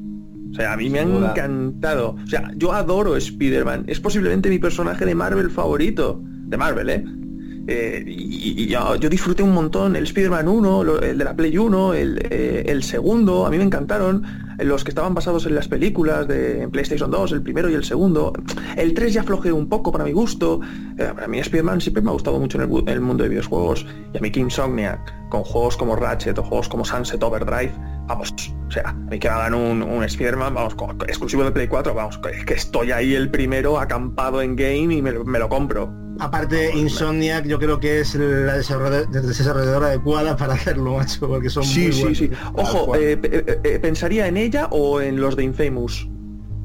O sea, a mí me ha encantado. O sea, yo adoro Spider-Man. Es posiblemente mi personaje de Marvel favorito. De Marvel, ¿eh? Eh, y, yo, disfruté un montón el Spider-Man 1, lo- el de la Play 1, el, eh, el segundo, a mí me encantaron, eh, los que estaban basados en las películas de PlayStation 2, el primero y el segundo. El 3 ya flojeó un poco para mi gusto. Para mí Spider-Man siempre me ha gustado mucho en el, mundo de videojuegos. Y a mí que Insomniac, con juegos como Ratchet o juegos como Sunset Overdrive, vamos, o sea, a mí que hagan un, un Spider-Man, vamos, co- co- exclusivo de Play 4, vamos, que, que estoy ahí el primero acampado en game y me, me lo compro. Aparte, Insomniac yo creo que es la desarrolla- desarrolladora adecuada para hacerlo, macho, porque son Sí, muy sí, buenos. sí. Ojo, eh, eh, eh, ¿pensaría en ella o en los de Infamous?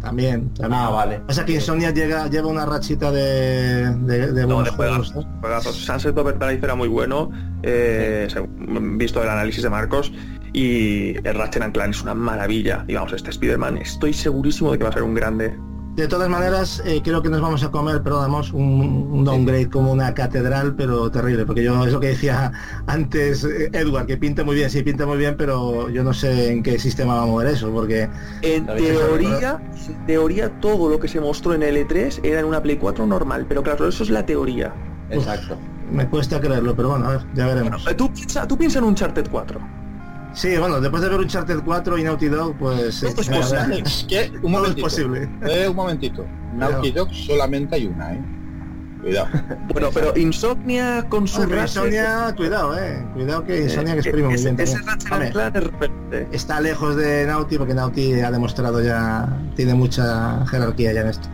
También, también. Ah, vale. O sea que Insomniac llega, lleva una rachita de, de, de No, buenos de juegos. juegazos. Sunset Overdrive era muy bueno, eh, visto el análisis de Marcos, y el Ratchet and Clank es una maravilla. Y vamos, este Spider-Man estoy segurísimo de que va a ser un grande. De todas maneras, eh, creo que nos vamos a comer, pero damos un, un downgrade como una catedral, pero terrible, porque yo es lo que decía antes eh, Edward, que pinta muy bien, sí pinta muy bien, pero yo no sé en qué sistema va a mover eso, porque En teoría, en teoría todo lo que se mostró en el E3 era en una Play 4 normal, pero claro, eso es la teoría. Exacto. me cuesta creerlo, pero bueno, a ver, ya veremos. Eh, Tú piensa, tú piensa en un Uncharted 4. Sí, bueno, después de ver Uncharted 4 y Naughty Dog, pues... Todo es eh, posible. Es que, un Todo es momentito, posible. eh, un momentito, Naughty Dog solamente hay una, ¿eh? Cuidado. Bueno, pero Insomnia con su Ratchet- Insomnia, cuidado, eh. Cuidado que Insomnia que eh, exprime muy ese- bien ese. Ratchet Clank es está lejos de Naughty porque Naughty ha demostrado ya, tiene mucha jerarquía ya en esto.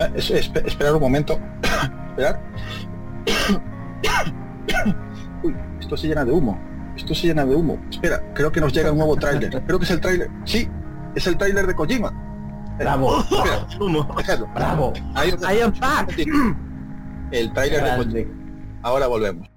Eh, es- espe- esperar un momento. Esperar. Uy, esto se llena de humo. Esto se llena de humo. Espera, creo que nos llega un nuevo tráiler. Creo que es el tráiler. Sí, es el tráiler de Kojima. Espera, Bravo. espera, Humo. Bravo. Ahí. I am back. El tráiler de Kojima. Ahora volvemos.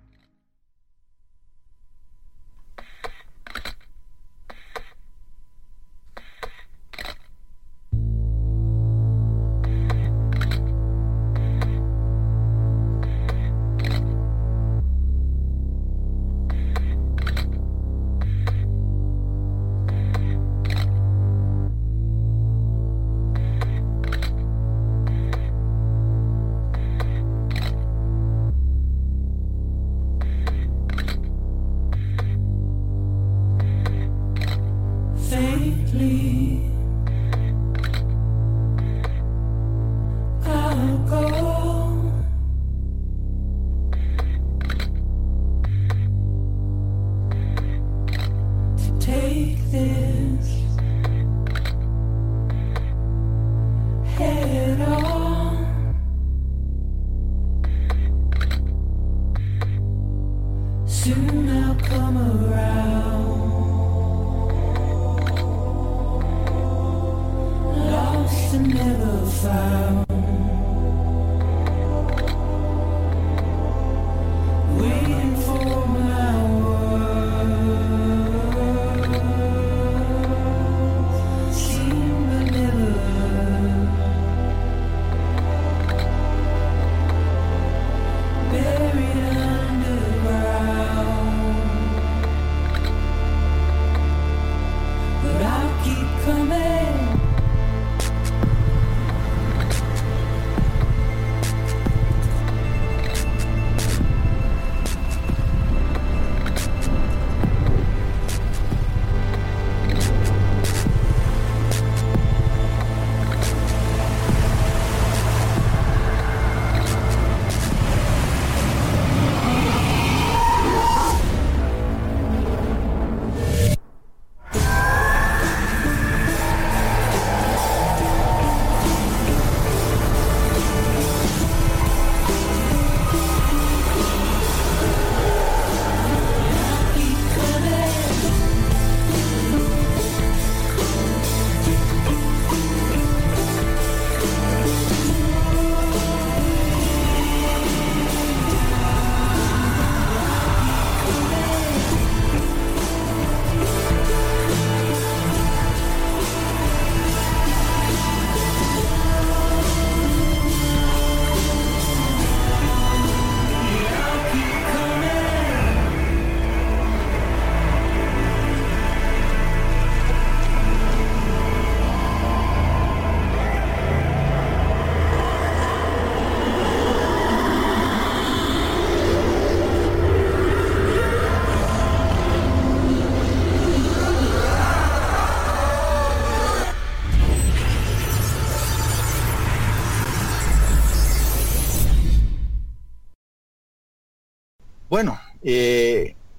Never found.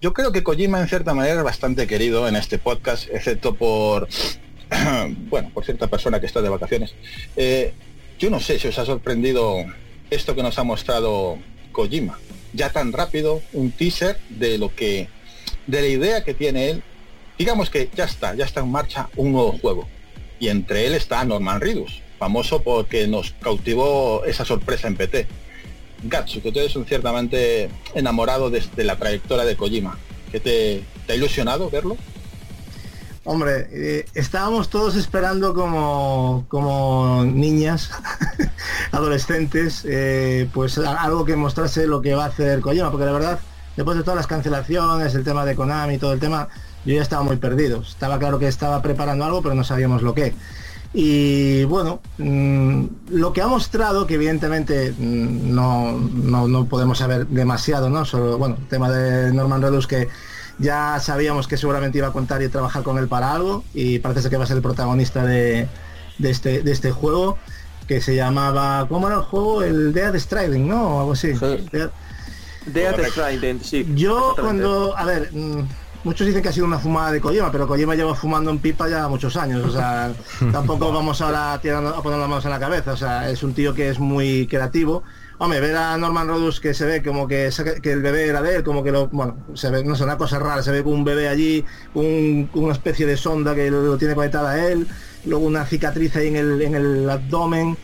Yo creo que Kojima en cierta manera es bastante querido en este podcast, excepto por, bueno, por cierta persona que está de vacaciones. Eh, yo no sé si os ha sorprendido esto que nos ha mostrado Kojima. Ya tan rápido, un teaser de lo que, de la idea que tiene él. Digamos que ya está, ya está en marcha un nuevo juego. Y entre él está Norman Reedus, famoso porque nos cautivó esa sorpresa en PT. Gatsu, que tú eres un ciertamente enamorado de, la trayectoria de Kojima. ¿Qué te, ha ilusionado verlo? Hombre, eh, estábamos todos esperando como, como niñas, adolescentes, eh, pues algo que mostrase lo que va a hacer Kojima, porque la verdad, después de todas las cancelaciones, el tema de Konami, todo el tema, yo ya estaba muy perdido. Estaba claro que estaba preparando algo, pero no sabíamos lo que. Y bueno, mm, lo que ha mostrado, que evidentemente mm, no, no, no podemos saber demasiado, ¿no? Solo, bueno, el tema de Norman Reedus que ya sabíamos que seguramente iba a contar y trabajar con él para algo y parece ser que va a ser el protagonista de, de este, de este juego que se llamaba, ¿cómo era el juego? El Dead Stranding, ¿no? O algo así. Dead- Death Correcto. Stranding, sí. yo cuando, a ver, mm, muchos dicen que ha sido una fumada de Kojima, pero Kojima lleva fumando en pipa ya muchos años, o sea, tampoco vamos ahora tirando, a poner las manos en la cabeza, o sea, es un tío que es muy creativo. Hombre, ver a Norman Rodus que se ve como que, que el bebé era de él, como que lo, bueno, se ve, no sé, una cosa rara, se ve con un bebé allí, un- una especie de sonda que lo, lo tiene conectada a él, luego una cicatriz ahí en el, en el abdomen,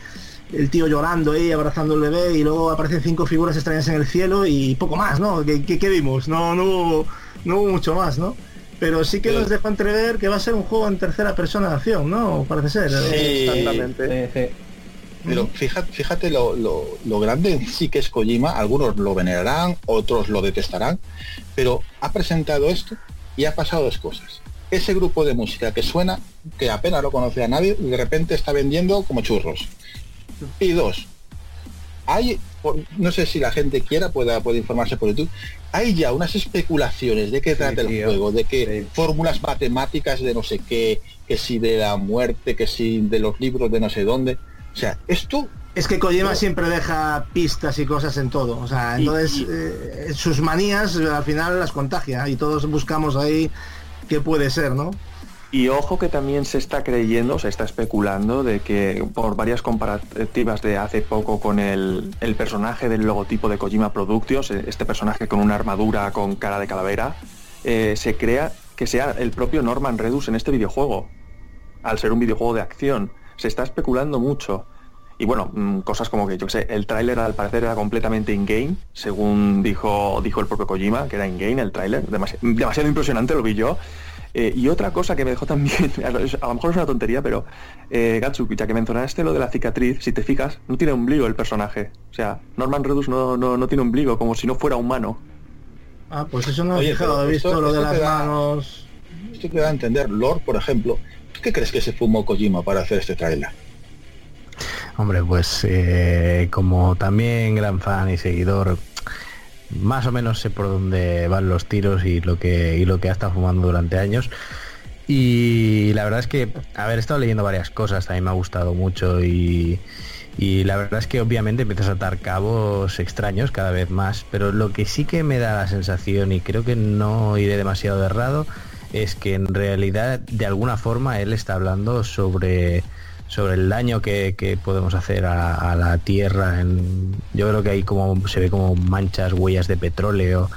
el tío llorando ahí, abrazando al bebé, y luego aparecen cinco figuras extrañas en el cielo y poco más, ¿no? ¿Qué, qué- qué vimos? No, no hubo, no hubo mucho más, ¿no? Pero sí que Sí. nos dejó entrever que va a ser un juego en tercera persona de acción, ¿no? Parece ser. Sí. Exactamente. Pero fíjate, fíjate lo, lo- lo grande en sí que es Kojima, algunos lo venerarán, otros lo detestarán, pero ha presentado esto y ha pasado dos cosas. Ese grupo de música que suena, que apenas lo conoce a nadie, y de repente está vendiendo como churros. Y dos, hay, no sé si la gente quiera, pueda, puede informarse por YouTube, hay ya unas especulaciones de qué trata el tío. juego, de qué Sí. fórmulas matemáticas de no sé qué, que si de la muerte, que si de los libros de no sé dónde. O sea, esto Es que Kojima No. siempre deja pistas y cosas en todo. O sea, entonces y- eh, sus manías al final las contagia y todos buscamos ahí qué puede ser, ¿no? Y ojo que también se está creyendo, se está especulando de que por varias comparativas de hace poco con el, el personaje del logotipo de Kojima Productions, eh, este personaje con una armadura con cara de calavera, eh, se crea que sea el propio Norman Redus en este videojuego, al ser un videojuego de acción. Se está especulando mucho. Y bueno, mm, cosas como que, yo sé, el tráiler al parecer era completamente in-game, según dijo, dijo el propio Kojima, que era in-game el tráiler, demasi- demasiado impresionante, lo vi yo. Eh, y otra cosa que me dejó también, a lo lo mejor es una tontería, pero eh, Gatsu, ya que mencionaste lo de la cicatriz, si te fijas, no tiene ombligo el personaje. O sea, Norman Redus no, no, no tiene ombligo, como si no fuera humano. Ah, pues eso no he Oye, fijado, he visto esto- lo de las da- manos. Esto te da a entender, Lord, por ejemplo, ¿tú qué crees que se fumó Kojima para hacer este tráiler? Hombre, pues eh, como también gran fan y seguidor, más o menos sé por dónde van los tiros y lo que y lo que ha estado fumando durante años. Y la verdad es que, he estado leyendo varias cosas, también me ha gustado mucho y, y la verdad es que obviamente empiezas a atar cabos extraños cada vez más, pero lo que sí que me da la sensación, y creo que no iré demasiado errado, es que en realidad de alguna forma él está hablando sobre sobre el daño que, que podemos hacer a, a la tierra en- yo creo que ahí como se ve como manchas huellas de petróleo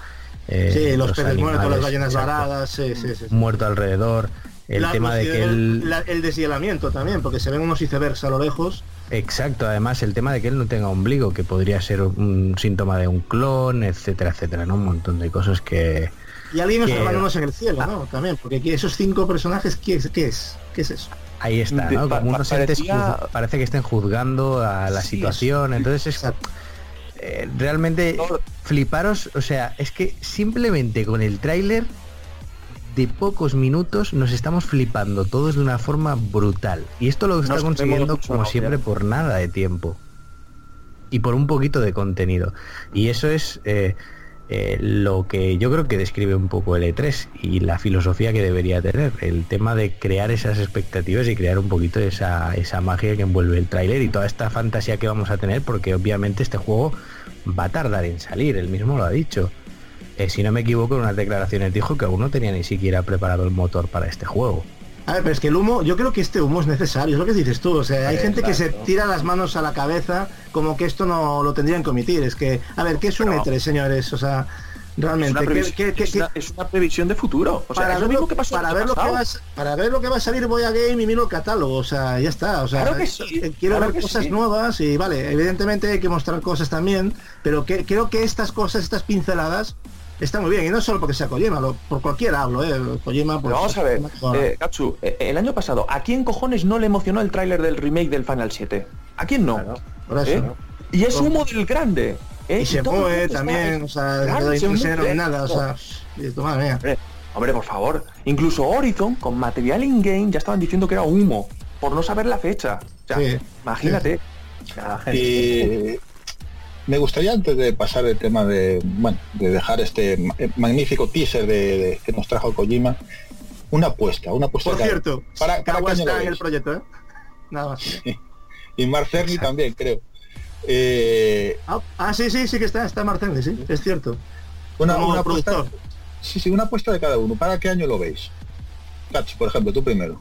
eh, sí, los, peces muertos, las ballenas varadas, sí, sí, sí. sí. muerto alrededor el La- tema de los- que el, la- el deshielamiento también, porque se ven unos icebergs a lo lejos. exacto además el tema de que él no tenga ombligo que podría ser un síntoma de un clon etcétera etcétera no un montón de cosas que Y alguien Que- en el cielo, ¿no? También, porque aquí esos cinco personajes, ¿qué es? ¿Qué es, ¿Qué es eso? Ahí está, ¿no? Como unos entes parecía- parece que estén juzgando a la Sí, situación. Entonces es eh, realmente fliparos, o sea, es que simplemente con el tráiler de pocos minutos nos estamos flipando todos de una forma brutal. Y esto lo está Nos consiguiendo como siempre por nada de tiempo. Y por un poquito de contenido. Y eso es eh, eh, lo que yo creo que describe un poco el E3 y la filosofía que debería tener. El tema de crear esas expectativas y crear un poquito esa, esa magia que envuelve el tráiler y toda esta fantasía que vamos a tener porque obviamente este juego va a tardar en salir, él mismo lo ha dicho. Eh, si no me equivoco, en unas declaraciones dijo que aún no tenía ni siquiera preparado el motor para este juego. A ver, pero es que el humo, yo creo que este humo es necesario, es lo que dices tú. O sea, hay gente que se tira las manos a la cabeza como que esto no lo tendrían que omitir. Es que, a ver, ¿qué es un Pero- E3, señores? O sea, Es realmente, una, ¿qué- qué- qué- es una- es una previsión de futuro. O sea, para es lo ver mismo lo, que pasó para lo va a, para ver lo que va a salir voy a game y miro el catálogo o sea ya está o sea Claro que sí, eh, quiero claro ver cosas sí. nuevas y vale evidentemente hay que mostrar cosas también pero que, creo que estas cosas estas pinceladas están muy bien y no solo porque sea Kojima lo- por cualquiera hablo eh Kojima pues, vamos a ver, bueno, eh, eh, el año pasado, ¿a quién cojones no le emocionó el tráiler del remake del Final 7? ¿A quién no? Claro. por eso ¿Eh? ¿no? Y es humo del grande. ¿eh? y se está- también o sea Claro, se ni nada o sea y esto, madre mía. Hombre, hombre, por favor. Incluso Horizon, con material in-game, ya estaban diciendo que era humo, por no saber la fecha. O sea, Sí, imagínate. La gente- Y me gustaría antes de pasar el tema de, bueno, de dejar este ma- magnífico teaser de, de- que nos trajo Kojima, una apuesta, una apuesta. por cierto para, para Kawa está en el proyecto ¿eh? nada más Y Mark Cerny también, creo. Eh, ah, ah, sí sí sí que está está Marcel sí es cierto una, Como una apuesta. Sí, sí, una apuesta de cada uno. ¿Para qué año lo veis? Por ejemplo, tú primero.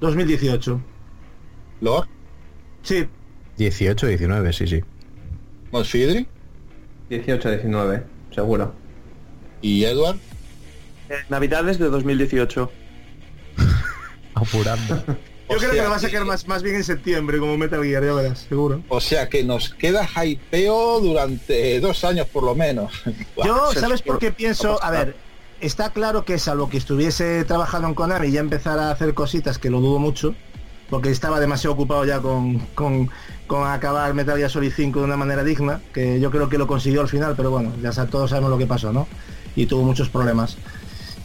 2018. Lord, Sí, 18, 19, sí, sí. Mosfidri 18-19, seguro. y Edward. Eh, Navidades de 2018. Apurando. yo O creo que lo va a sacar que- más, más bien en septiembre como Metal Gear, ya verás, seguro. O sea que nos queda hypeo durante dos años por lo menos. Yo, ¿sabes por qué pienso? A ver, está claro que salvo que estuviese trabajando en Konami y ya empezara a hacer cositas, que lo dudo mucho, porque estaba demasiado ocupado ya con, con, con acabar Metal Gear Solid 5 de una manera digna, que yo creo que lo consiguió al final, pero bueno, ya todos sabemos lo que pasó, ¿no? Y tuvo muchos problemas.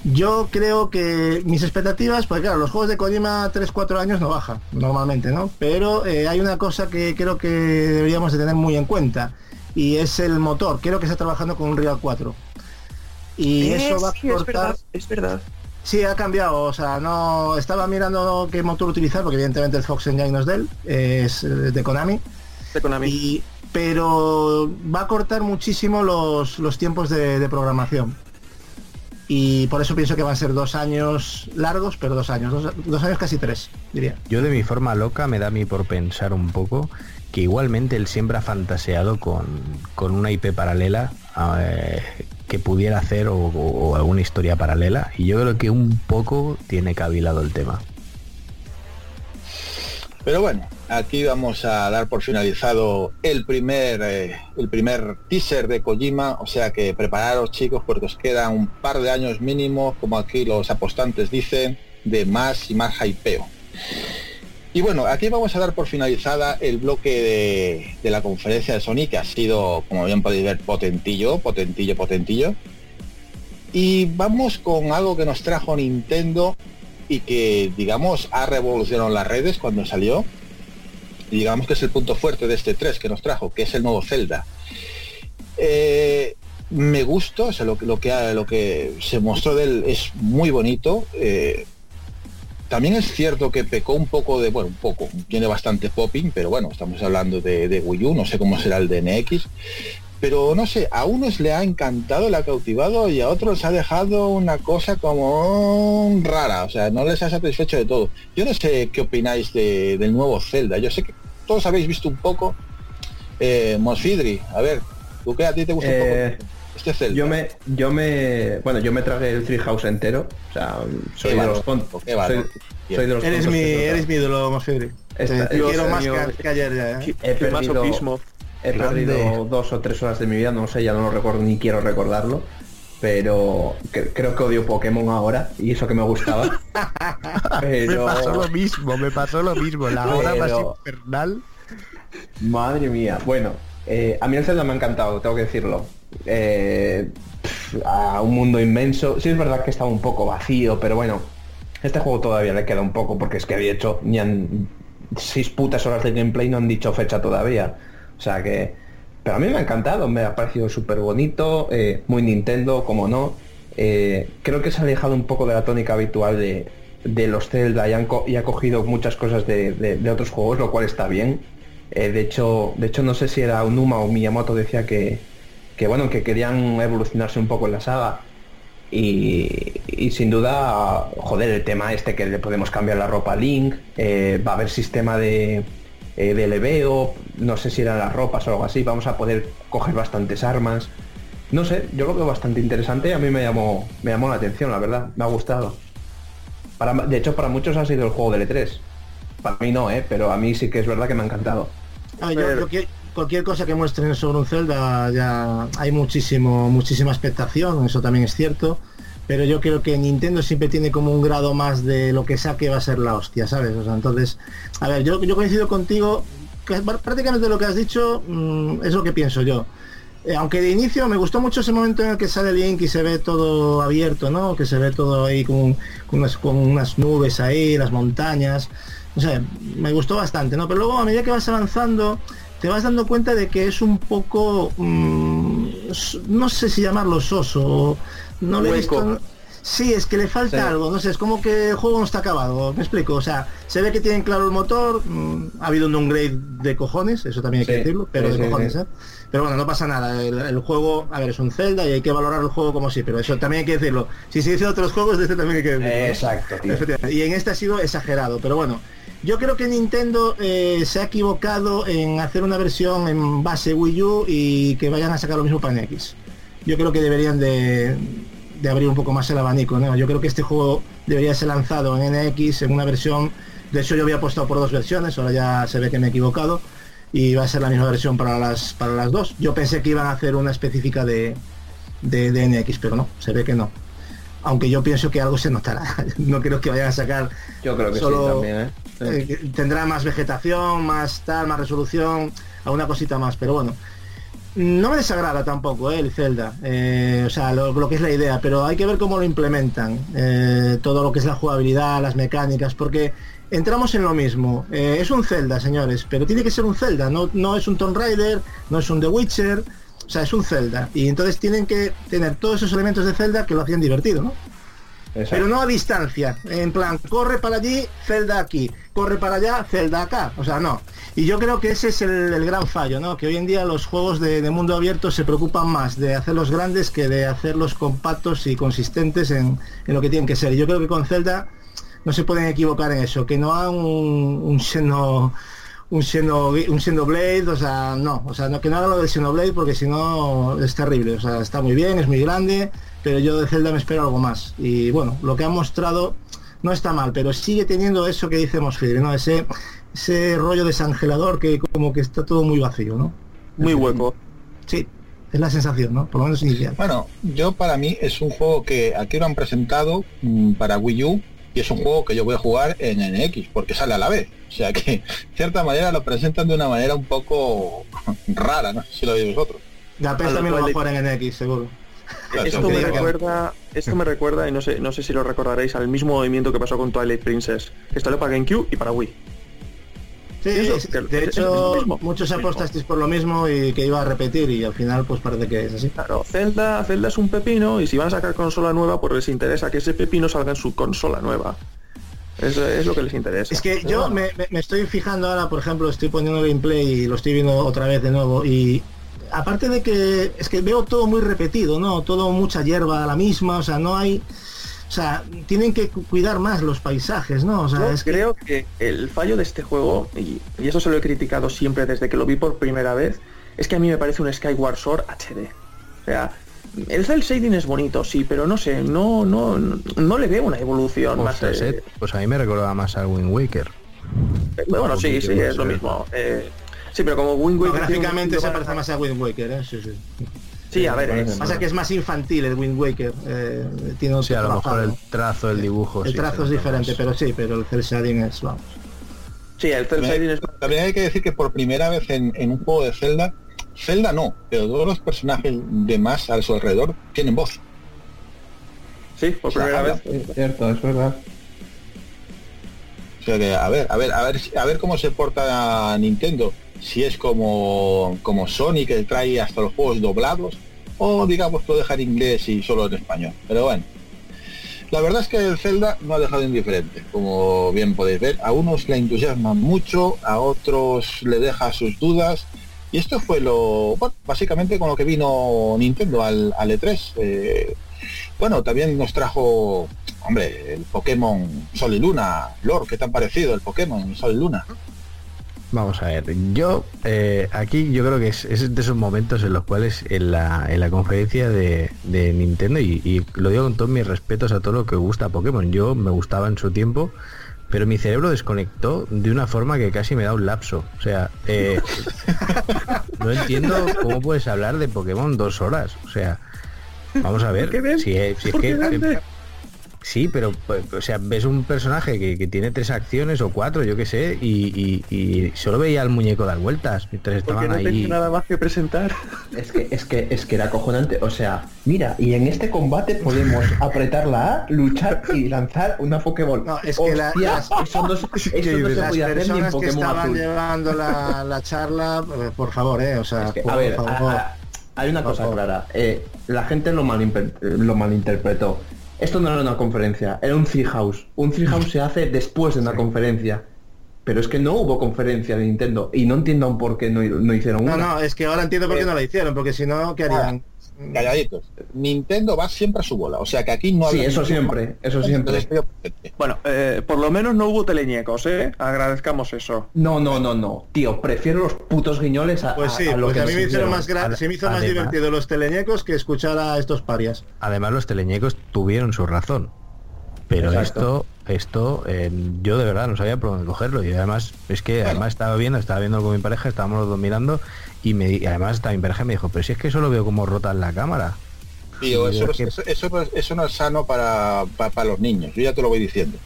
Yo creo que mis expectativas, pues claro, los juegos de Kojima 3-4 años no bajan, normalmente, ¿no? Pero eh, hay una cosa que creo que deberíamos de tener muy en cuenta, y es el motor. Creo que está trabajando con un Real 4. Y Eh, eso va a es cortar... verdad, es verdad. Sí, ha cambiado, o sea, no estaba mirando qué motor utilizar, porque evidentemente el Fox Engine no es de él, es eh, de Konami, De Konami. y, pero va a cortar muchísimo los, los tiempos de, de programación. Y por eso pienso que van a ser dos años largos, pero dos años, dos, dos años casi tres, diría. Yo de mi forma loca me da a mí por pensar un poco que igualmente él siempre ha fantaseado con, con una IP paralela eh, que pudiera hacer o, alguna historia paralela y yo creo que un poco tiene cavilado el tema. Pero bueno, aquí vamos a dar por finalizado el primer eh, el primer teaser de Kojima, o sea que prepararos chicos porque os quedan un par de años mínimo, como aquí los apostantes dicen, de más y más hypeo. Y bueno, aquí vamos a dar por finalizada el bloque de, la conferencia de Sony, que ha sido, como bien podéis ver, potentillo, potentillo, potentillo. Y vamos con algo que nos trajo Nintendo y que, digamos, ha revolucionado las redes cuando salió. Digamos que es el punto fuerte de este 3 que nos trajo, que es el nuevo Zelda. Eh, me gustó, o lo, que- lo que se mostró de él es muy bonito. eh, también es cierto que pecó un poco de, bueno, un poco, tiene bastante popping, pero bueno, estamos hablando de, de Wii U, no sé cómo será el de NX. Pero no sé, a unos le ha encantado, le ha cautivado y a otros ha dejado una cosa como rara, o sea, no les ha satisfecho de todo. Yo no sé qué opináis de- del nuevo Zelda, yo sé que todos habéis visto un poco. Eh, Mosfidri, a ver, ¿tú qué a ti te gusta Eh, un poco este Zelda? Yo me, yo me, bueno, yo me tragué el Treehouse entero. O sea, soy de los tontos. Soy, soy de los Eres tontos mi, eres mi ídolo, Mosfidri. Te, Esta- te quiero más que, que ayer ya, ¿eh? He perdido, masoquismo. he Grande. perdido dos o tres horas de mi vida, no sé, ya no lo recuerdo ni quiero recordarlo. Pero cre- creo que odio Pokémon ahora y eso que me gustaba. pero mismo, me pasó lo mismo. La hora más infernal. Madre mía. Bueno, eh, a mí el Zelda me ha encantado, tengo que decirlo. Eh, a un mundo inmenso. Sí es verdad que estaba un poco vacío, pero bueno, este juego todavía le queda un poco porque es que había hecho ni han seis putas horas de gameplay no han dicho fecha todavía. O sea que. Pero a mí me ha encantado, me ha parecido súper bonito, eh, muy Nintendo, como no. Eh, creo que se ha alejado un poco de la tónica habitual de, de los Zelda y, han y ha cogido muchas cosas de, de- de otros juegos, lo cual está bien. Eh, de hecho, de hecho no sé si era Unuma o Miyamoto decía que, que bueno, que querían evolucionarse un poco en la saga. Y, y sin duda, joder, el tema este que le podemos cambiar la ropa a Link, eh, va a haber sistema de, eh, de leveo, no sé si eran las ropas o algo así, vamos a poder coger bastantes armas. No sé, yo lo veo bastante interesante, a mí me llamó, me llamó la atención, la verdad, me ha gustado. Para, de hecho, para muchos ha sido el juego del E3. Para mí no, ¿eh? pero a mí sí que es verdad que me ha encantado. Ah, yo cualquier cosa que muestren sobre un Zelda ya hay muchísimo, muchísima expectación, eso también es cierto. Pero yo creo que Nintendo siempre tiene como un grado más de lo que saque va a ser la hostia, ¿sabes? O sea, entonces, a ver, yo, yo coincido contigo, que prácticamente lo que has dicho mm, es lo que pienso yo. Eh, aunque de inicio me gustó mucho ese momento en el que sale Link y se ve todo abierto, ¿no? Que se ve todo ahí con, unas, con unas nubes ahí, las montañas. No sé, me gustó bastante, ¿no? Pero luego a medida que vas avanzando, te vas dando cuenta de que es un poco, mm, no sé si llamarlo soso, no le he visto- Sí, es que le falta Sí. algo, no sé, es como que el juego no está acabado, me explico, o sea, se ve que tienen claro el motor, mm, ha habido un downgrade de cojones, eso también hay que decirlo, pero sí, de cojones. ¿eh? Pero bueno, no pasa nada, el, el juego, a ver, es un Zelda y hay que valorar el juego como sí, pero eso también hay que decirlo. Si se dice otros juegos, de este también hay que decirlo. ¿no? Exacto, tío. Y en este ha sido exagerado, pero bueno. Yo creo que Nintendo eh, se ha equivocado en hacer una versión en base Wii U y que vayan a sacar lo mismo para NX. Yo creo que deberían de, de abrir un poco más el abanico, ¿no? Yo creo que este juego debería ser lanzado en NX en una versión, de hecho yo había apostado por dos versiones, ahora ya se ve que me he equivocado y va a ser la misma versión para las para las dos. Yo pensé que iban a hacer una específica de, de, de NX, pero no, se ve que no. Aunque yo pienso que algo se notará. no creo que vayan a sacar Yo creo que Solo- sí también, ¿eh? Sí. eh, tendrá más vegetación, más tal, más resolución, alguna cosita más, pero bueno. No me desagrada tampoco eh, el Zelda, eh, o sea, lo, lo que es la idea, pero hay que ver cómo lo implementan, eh, todo lo que es la jugabilidad, las mecánicas, porque entramos en lo mismo. Es un Zelda, señores, pero tiene que ser un Zelda, no, no es un Tomb Raider, no es un The Witcher, o sea, es un Zelda. Y entonces tienen que tener todos esos elementos de Zelda que lo hacían divertido, ¿no? Exacto. Pero no a distancia. En plan, corre para allí, Zelda aquí. Corre para allá, Zelda acá. O sea, no. Y yo creo que ese es el, gran fallo, ¿no? Que hoy en día los juegos de, mundo abierto se preocupan más de hacerlos grandes que de hacerlos compactos y consistentes en, lo que tienen que ser. Y yo creo que con Zelda no se pueden equivocar en eso. Que no hagan un, un Xeno un Xeno, un o sea, no, o sea, no, que no hagan lo del Xenoblade porque si no es terrible, o sea, está muy bien, es muy grande, pero yo de Zelda me espero algo más. Y bueno, lo que han mostrado no está mal, pero sigue teniendo eso que dice ¿no? Ese, ese rollo desangelador que como que está todo muy vacío, ¿no? Muy hueco. Sí, es la sensación, ¿no? Por lo menos inicial. Bueno, yo para mí es un juego que aquí lo han presentado mm, para Wii U y es un juego que yo voy a jugar en NX porque sale a la vez. O sea que, de cierta manera, lo presentan de una manera un poco rara, no sé si lo veis vosotros. La PES también lo va a jugar en NX, seguro. Esto me recuerda, esto me recuerda, y no sé, no sé si lo recordaréis, al mismo movimiento que pasó con Twilight Princess, que salió para GameCube y para Wii. Sí, Eso, es- que- de hecho, muchos apostasteis por lo mismo y que iba a repetir y al final pues parece que es así. Claro, Zelda, Zelda es un pepino y si van a sacar consola nueva, pues les interesa que ese pepino salga en su consola nueva. Es, es lo que les interesa. Es que Pero yo bueno. me- me estoy fijando ahora, por ejemplo, estoy poniendo gameplay y lo estoy viendo otra vez de nuevo y aparte de que es que veo todo muy repetido, ¿no? Todo mucha hierba la misma, o sea, no hay o sea, tienen que cu- cuidar más los paisajes, ¿no? O sea, Yo es creo que el fallo de este juego, y, y eso se lo he criticado siempre desde que lo vi por primera vez, es que a mí me parece un Skyward Sword HD. O sea, el cel shading es bonito, sí, pero no sé, no, no, no le veo una evolución más. Ostras, eh, eh, pues a mí me recordaba más al Wind Waker. bueno, sí, sí, más, es lo mismo. eh, sí, pero como Wind Waker un gráficamente se parece más- a Wind Waker, ¿eh? Sí, sí. Sí, a ver, es- Pasa que es más infantil el Wind Waker, eh, tiene otro Sí, a lo mejor el trazo, el dibujo. El sí, trazo es diferente, más. pero sí, pero el cel shading es, vamos. sí, el cel shading es También hay que decir que por primera vez en, en un juego de Zelda, Zelda no, pero todos los personajes de más a su alrededor tienen voz. Sí, por O sea, primera vez. Es cierto, es verdad. O sea que a ver, a ver, a ver, si- a ver cómo se porta Nintendo. Si es como, como Sony que trae hasta los juegos doblados, o digamos lo deja inglés y solo en español. Pero bueno. La verdad es que el Zelda no ha dejado indiferente, como bien podéis ver. A unos le entusiasma mucho, a otros le deja sus dudas. Y esto fue lo, bueno, básicamente con lo que vino Nintendo al, al E3. Eh, bueno, también nos trajo, hombre, el Pokémon Sol y Luna. Lord, ¿qué te han parecido el Pokémon Sol y Luna? Vamos a ver, yo eh, aquí yo creo que es, es de esos momentos en los cuales en la, en la conferencia de, de Nintendo, y, y lo digo con todos mis respetos a todo lo que gusta Pokémon, yo me gustaba en su tiempo, pero mi cerebro desconectó de una forma que casi me da un lapso. O sea, eh, no entiendo cómo puedes hablar de Pokémon dos horas. O sea, vamos a ver, si, es- si es ¿Por que... Sí, pero pues, o sea, ves un personaje que, que tiene tres acciones o cuatro, yo qué sé, y, y- y solo veía al muñeco dar vueltas mientras Porque estaban no ahí. nada más que presentar. Es que, es que, es que era acojonante. O sea, mira, y en este combate podemos apretar la A, luchar y lanzar una Pokéball. No, es que la- Hostias, eso no, se- eso no se Las podía hacer ni en personas que Pokémon estaban Azul. llevando la, la charla, eh, por favor, eh, o sea, Es que, por a ver, favor. a- a- hay una Por cosa favor. clara. eh, la gente lo, malinter- lo malinterpretó. Esto no era una conferencia, era un Treehouse. Un Treehouse se hace después de una conferencia. Pero es que no hubo conferencia de Nintendo y no entiendo aún por qué no, no hicieron No, una. no, es que ahora entiendo por qué no la hicieron, porque si no, ¿qué harían? Calladitos. Nintendo va siempre a su bola. O sea que aquí no Sí, eso siempre, eso siempre. Bueno, eh, por lo menos no hubo teleñecos, ¿eh? Agradezcamos eso. No, no, no, no. Tío, prefiero los putos guiñoles a, Pues sí, a- a lo pues que a mí me hicieron más gra- se me hizo más divertido los teleñecos que escuchar a estos parias. Además los teleñecos tuvieron su razón. Pero Exacto. esto, esto, eh, yo de verdad no sabía por dónde cogerlo. Y además, es que además estaba viendo, estaba viendo con mi pareja, estábamos los dos mirando, y me y además mi pareja me dijo, pero si es que eso lo veo como rota en la cámara. Tío, eso, es que- eso, eso no es, eso no es sano para, pa- para los niños, yo ya te lo voy diciendo.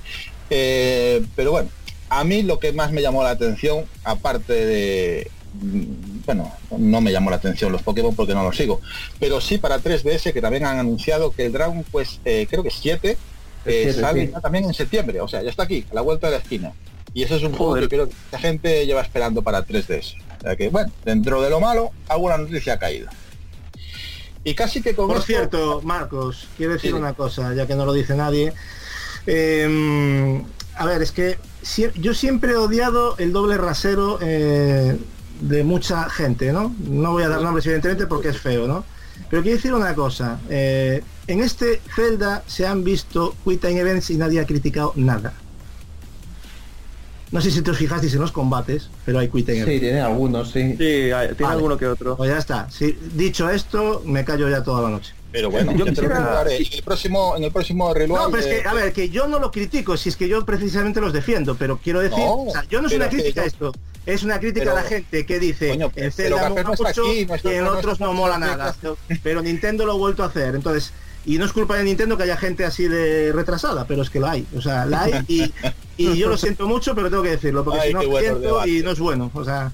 Eh, pero bueno, a mí lo que más me llamó la atención, aparte de... mm, Bueno, no me llamó la atención los Pokémon porque no los sigo, pero sí para 3DS que también han anunciado que el Dragon, pues eh, creo que 7, eh, sale sí. ya también en septiembre, o sea, ya está aquí, a la vuelta de la esquina. Y ese es un juego Joder. que creo que la gente lleva esperando para 3DS. O sea que, bueno, dentro de lo malo, alguna noticia ha caído. Y casi que con Por esto- cierto, Marcos, quiero decir Sí. una cosa, ya que no lo dice nadie. Eh, a ver, es que yo siempre he odiado el doble rasero eh, de mucha gente, ¿no? No voy a dar nombres evidentemente porque es feo, ¿no? Pero quiero decir una cosa, eh, en este Zelda se han visto Quick Time Events y nadie ha criticado nada. No sé si te os fijasteis en los combates, pero hay Time Sí, tiene algunos, sí. Sí, hay- tiene Vale. alguno que otro. Pues ya está. Sí, dicho esto, me callo ya toda la noche. Pero bueno, Yo yo te lo quisiera-. En el próximo, en el próximo reloj. No, pero es que, a ver, que yo no lo critico, si es que yo precisamente los defiendo, pero quiero decir, No, o sea, yo no es pero una crítica a esto, es una crítica Pero- a la gente que dice, Coño, Zelda mola no mucho aquí, y en no otros no mola nada, pero Nintendo lo ha vuelto a hacer, entonces, y no es culpa de Nintendo que haya gente así de retrasada, pero es que lo hay, o sea, la hay y, y yo lo siento mucho, pero tengo que decirlo, porque Ay, si no bueno siento y no es bueno, o sea,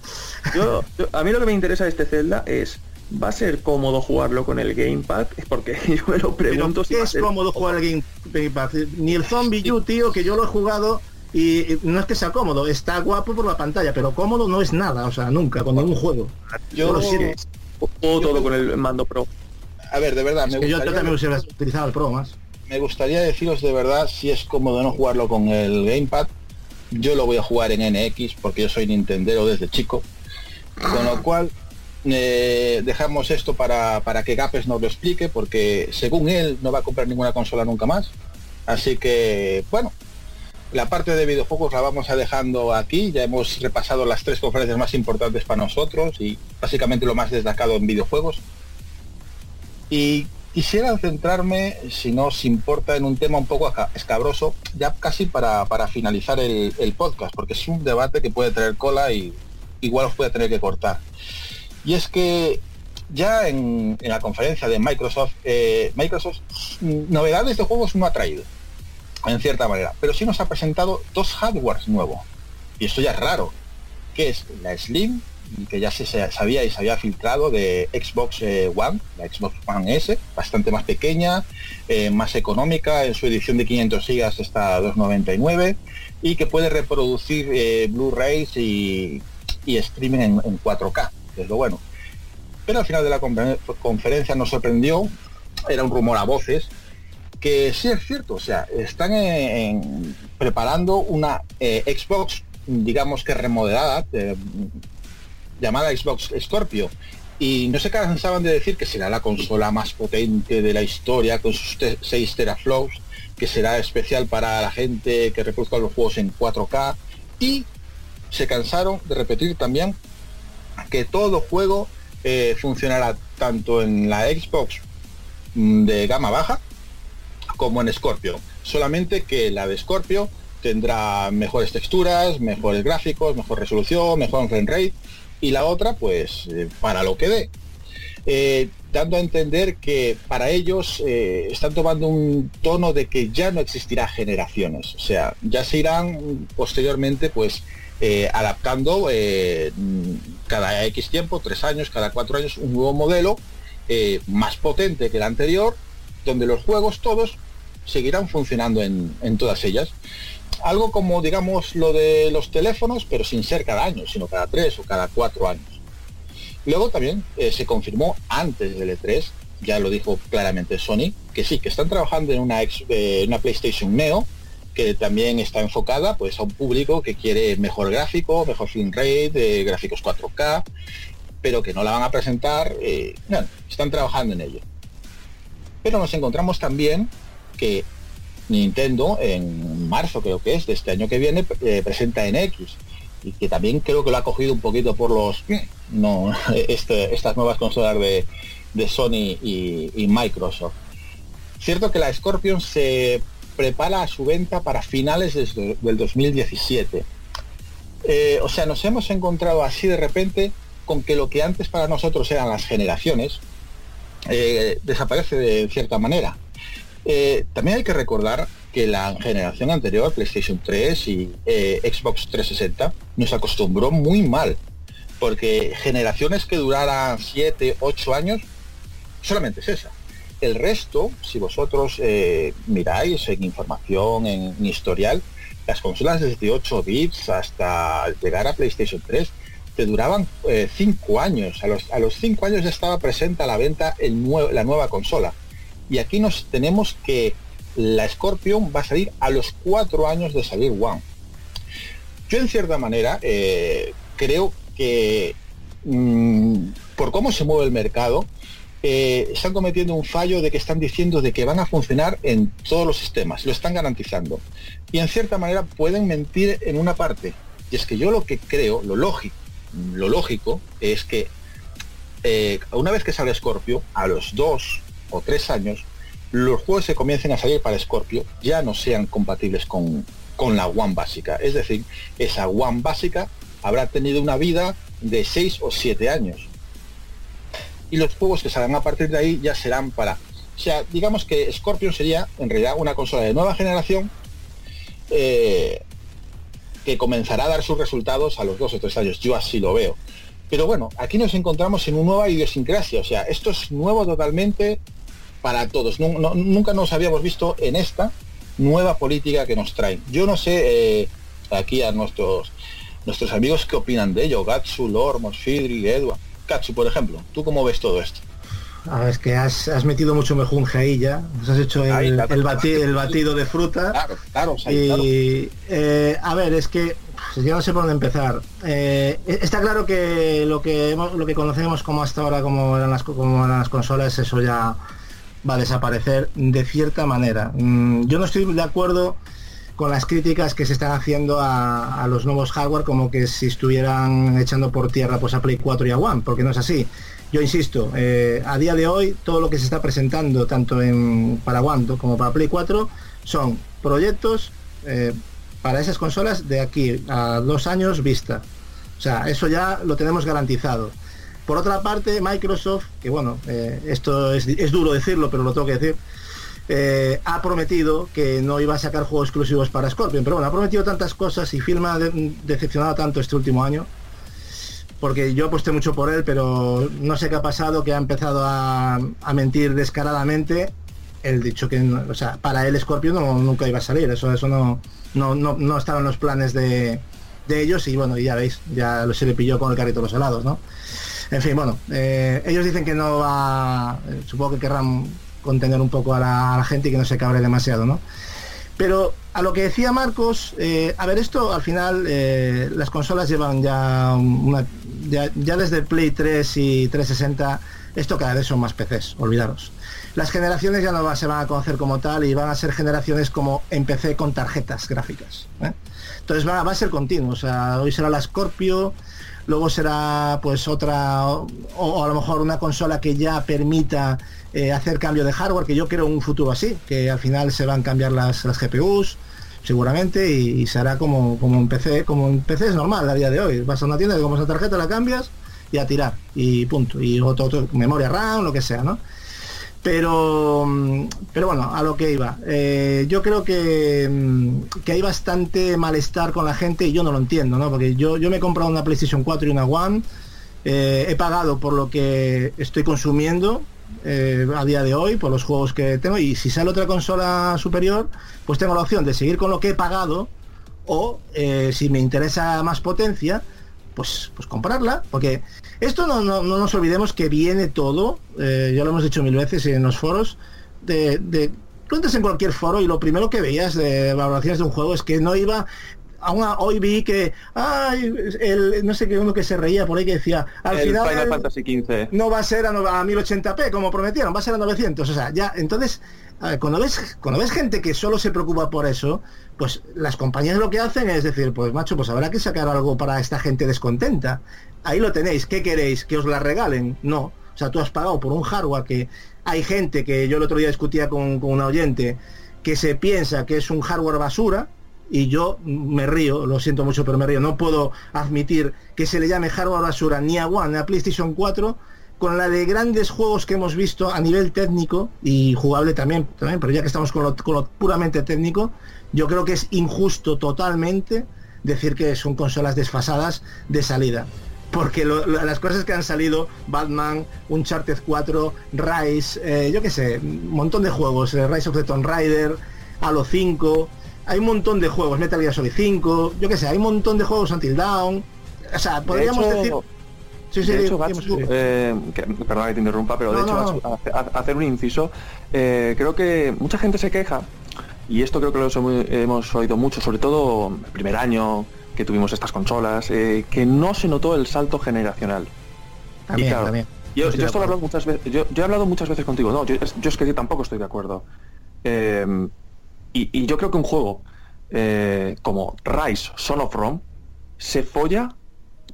Yo, yo- a mí lo que me interesa de este Zelda es, ¿va a ser cómodo jugarlo con el Gamepad? Es porque yo me lo pero pregunto si va a es ser cómodo jugar el Game, Game Pass. Ni el Zombie U, tío, que yo lo he jugado y no es que sea cómodo, está guapo por la pantalla, pero cómodo no es nada, o sea, nunca, con ningún juego. Yo, lo siento. todo con el mando pro. a ver, de verdad, Es me que yo, yo gustaría, también hubiera utilizado el Pro más. Me gustaría deciros de verdad si es cómodo no jugarlo con el Gamepad. Yo lo voy a jugar en NX porque yo soy Nintendero desde chico. Con lo cual, eh, dejamos esto para, para que Gapes nos lo explique porque según él no va a comprar ninguna consola nunca más. Así que, bueno, la parte de videojuegos la vamos a dejando aquí. Ya hemos repasado las tres conferencias más importantes para nosotros y básicamente lo más destacado en videojuegos. Y quisiera centrarme, si no os importa, en un tema un poco escabroso, ya casi para, para finalizar el, el podcast, porque es un debate que puede traer cola y igual os puede tener que cortar. Y es que ya en, en la conferencia de Microsoft, eh, Microsoft mm, novedades de juegos no ha traído, en cierta manera, pero sí nos ha presentado dos hardwares nuevos. Y esto ya es raro, que es la Slim, que ya se sabía y se había filtrado de Xbox eh, One, la Xbox One S, bastante más pequeña, eh, más económica, en su edición de 500 gigas está a 2,99 y que puede reproducir eh, Blu-rays y, y streaming en, en 4K, que es lo bueno. Pero al final de la confer- conferencia nos sorprendió, era un rumor a voces, que sí es cierto, o sea, están preparando una Xbox, digamos que remodelada, llamada Xbox Scorpio. Y no se cansaban de decir que será la consola más potente de la historia, con sus 6 teraflops, que será especial para la gente que reproduzca los juegos en 4K. Y se cansaron de repetir también que todo juego eh, funcionará tanto en la Xbox mm, de gama baja como en Scorpio. Solamente que la de Scorpio tendrá mejores texturas, mejores gráficos, mejor resolución, mejor frame rate y la otra pues eh, para lo que dé. Eh, dando a entender que para ellos eh, están tomando un tono de que ya no existirá generaciones, o sea, ya se irán posteriormente pues eh, adaptando cada X tiempo, tres años, cada cuatro años, un nuevo modelo más potente que el anterior, donde los juegos todos seguirán funcionando en todas ellas. Algo como, digamos, lo de los teléfonos, pero sin ser cada año, sino cada tres o cada cuatro años. Luego también eh, se confirmó antes del E3 ya lo dijo claramente Sony, que sí, que están trabajando en una, ex- eh, una PlayStation Neo, que también está enfocada pues a un público que quiere mejor gráfico, mejor film rate, eh, gráficos 4K, pero que no la van a presentar, bueno, están trabajando en ello. Pero nos encontramos también que Nintendo en marzo creo que es de este año que viene eh, presenta en X y que también creo que lo ha cogido un poquito por los no este- estas nuevas consolas de, de Sony y, Microsoft. Cierto que la Scorpion se prepara a su venta para finales desde- del 2017. Eh, o sea, nos hemos encontrado así de repente con que lo que antes para nosotros eran las generaciones eh, desaparece de cierta manera. Eh, también hay que recordar que la generación anterior, PlayStation 3 y eh, Xbox 360, nos acostumbró muy mal, porque generaciones que duraran 7, 8 años, solamente es esa. El resto, si vosotros eh, miráis en información, en, historial, las consolas desde 8 bits hasta llegar a PlayStation 3 te duraban 5 años. A los, a los 5 años ya estaba presente a la venta la nueva consola. Y aquí nos tenemos que la Scorpion va a salir a los 4 años de salir One. Yo en cierta manera eh, creo que mm, por cómo se mueve el mercado, eh, están cometiendo un fallo de que están diciendo de que van a funcionar en todos los sistemas, lo están garantizando. Y en cierta manera pueden mentir en una parte. Y es que yo lo que creo, lo lógico, lo lógico es que eh, una vez que sale Scorpio, a los dos o tres años, los juegos que comiencen a salir para Scorpio ya no sean compatibles con, con la One básica. Es decir, esa One básica habrá tenido una vida de 6 o 7 años. Y los juegos que salgan a partir de ahí ya serán para... O sea, digamos que Scorpion sería en realidad una consola de nueva generación eh, que comenzará a dar sus resultados a los dos o tres años. Yo así lo veo. Pero bueno, aquí nos encontramos en una nueva idiosincrasia. O sea, esto es nuevo totalmente para todos. No- nunca nos habíamos visto en esta nueva política que nos traen. Yo no sé eh, aquí a nuestros nuestros amigos qué opinan de ello. Gatsu, Lord, Mosfidri, Edward. Gatsu, por ejemplo, ¿tú cómo ves todo esto? A ver, es que has, has metido mucho mejunje ahí ya. Nos has hecho el, claro. el bati- el batido de fruta. Claro, claro, sí, y, eh, a ver, es que pues, yo no sé por dónde empezar. Eh, está claro que lo que hemos- lo que conocemos como hasta ahora como eran las co- como eran las consolas, eso ya va a desaparecer de cierta manera. Mm, yo no estoy de acuerdo con las críticas que se están haciendo a, los nuevos hardware como que si estuvieran echando por tierra pues a Play 4 y a One, porque no es así. Yo insisto, eh, a día de hoy todo lo que se está presentando tanto en para One como para Play 4 son proyectos eh, para esas consolas de aquí a dos años vista. O sea, eso ya lo tenemos garantizado. Por otra parte, Microsoft, que bueno, eh, esto es, duro decirlo, pero lo tengo que decir, eh, ha prometido que no iba a sacar juegos exclusivos para Scorpion, pero bueno, ha prometido tantas cosas y Firma de- decepcionado tanto este último año, porque yo aposté mucho por él, pero no sé qué ha pasado, que ha empezado a, mentir descaradamente. El dicho que, o sea, para él Scorpion nunca iba a salir, eso, eso no, no, no, no estaba en los planes de, ellos y bueno, ya veis, ya se le pilló con el carrito de los helados, ¿no? En fin, bueno, eh, ellos dicen que no va, eh, supongo que querrán contener un poco a la, gente y que no se cabre demasiado, ¿no? Pero a lo que decía Marcos, eh, a ver, esto al final las consolas llevan ya una, ya, desde Play 3 y 360, esto cada vez son más PCs, olvidaros. Las generaciones ya no se van a conocer como tal y van a ser generaciones como en PC con tarjetas gráficas. Entonces va, va a ser continuo, o sea, hoy será la Scorpio, luego será pues otra o, a lo mejor una consola que ya permita eh, hacer cambio de hardware, que yo quiero un futuro así, que al final se van a cambiar las, las GPUs seguramente y, será como, como un PC, como un PC es normal a día de hoy. Vas a una tienda, como esa tarjeta, la cambias y a tirar y punto. Y otro, otro- memoria RAM, lo que sea, ¿no? Pero, mm, pero bueno, a lo que iba. Eh, yo creo que, mm, que hay bastante malestar con la gente y yo no lo entiendo, ¿no? Porque yo, yo me he comprado una PlayStation 4 y una One, eh, he pagado por lo que estoy consumiendo eh, a día de hoy, por los juegos que tengo, y si sale otra consola superior, pues tengo la opción de seguir con lo que he pagado o si me interesa más potencia, pues, pues comprarla, porque esto no, no, no nos olvidemos que viene todo, eh, ya lo hemos dicho mil veces en los foros, de, de tú entras en cualquier foro y lo primero que veías de valoraciones de un juego es que no iba a una, hoy vi que ay, el, no sé qué uno que se reía por ahí que decía al el final Fantasy XV. no va a ser a, a 1080p como prometieron, va a ser a 900. O sea, ya, entonces, ver, cuando ves, cuando ves gente que solo se preocupa por eso, pues las compañías lo que hacen es decir, pues macho, pues habrá que sacar algo para esta gente descontenta. Ahí lo tenéis, ¿qué queréis? ¿Que os la regalen? No. O sea, tú has pagado por un hardware que hay gente que yo el otro día discutía con, con una oyente que se piensa que es un hardware basura, y yo me río, lo siento mucho, pero me río. No puedo admitir que se le llame hardware basura ni a One ni a PlayStation 4 con la de grandes juegos que hemos visto a nivel técnico y jugable también, también pero ya que estamos con lo, con lo puramente técnico, yo creo que es injusto totalmente decir que son consolas desfasadas de salida. Porque lo- lo- las cosas que han salido, Batman, Uncharted 4, Rise, eh, yo qué sé, un montón de juegos, eh, Rise of the Tomb Raider, Halo 5, hay un montón de juegos, Metal Gear Solid 5, yo qué sé, hay un montón de juegos Until Dawn, o sea, podríamos de hecho, decir... Sí, sí, de hecho, eh, que- perdona que te interrumpa, pero de hecho, no, hacer un inciso, eh, creo que mucha gente se queja, y esto creo que lo hemos oído mucho, sobre todo el primer año que tuvimos estas consolas, eh, que no se notó el salto generacional. También, claro, también. Yo, yo esto lo he hablado muchas veces, yo, yo he hablado muchas veces contigo, no, yo, es- yo es que tampoco estoy de acuerdo. Eh, y, y yo creo que un juego eh, como Rise, Son of Rome, se folla,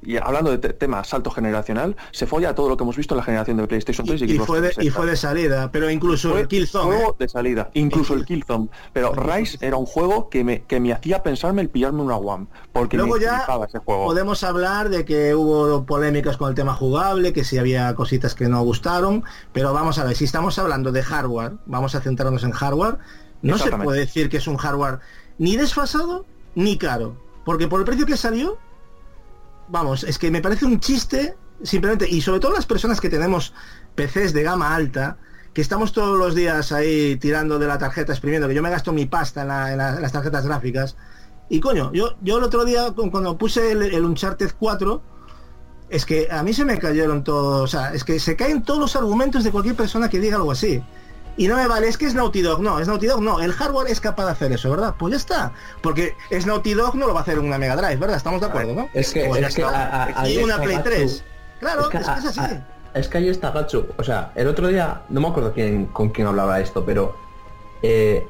y hablando de te- tema salto generacional, se folla a todo lo que hemos visto en la generación de PlayStation 3 y, fue de, y 360. fue de salida, pero incluso Fue el Killzone, juego ¿eh? de salida, incluso el Killzone. Pero Rise era un juego que me, que me hacía pensarme el pillarme una One, porque Luego me ya flipaba ese juego. podemos hablar de que hubo polémicas con el tema jugable, que si había cositas que no gustaron, pero vamos a ver, si estamos hablando de hardware, vamos a centrarnos en hardware, no se puede decir que es un hardware ni desfasado ni caro, porque por el precio que salió, vamos, es que me parece un chiste simplemente, y sobre todo las personas que tenemos PCs de gama alta, que estamos todos los días ahí tirando de la tarjeta, exprimiendo, que yo me gasto mi pasta en, la- en la- las tarjetas gráficas, y coño, yo, yo el otro día cu- cuando puse el, el Uncharted 4, es que a mí se me cayeron todos, o sea, es que se caen todos los argumentos de cualquier persona que diga algo así. Y no me vale, es que es Naughty Dog, no, es Naughty Dog, no, el hardware es capaz de hacer eso, ¿verdad? Pues ya está, porque es Naughty Dog no lo va a hacer una Mega Drive, ¿verdad? Estamos de acuerdo, ¿no? Es que, Pues es que a- a- y una Play Gatsu. 3. Claro, es que, es así. a- es que ahí está Gatsu. O sea, el otro día, no me acuerdo quién, con quién hablaba esto, pero eh,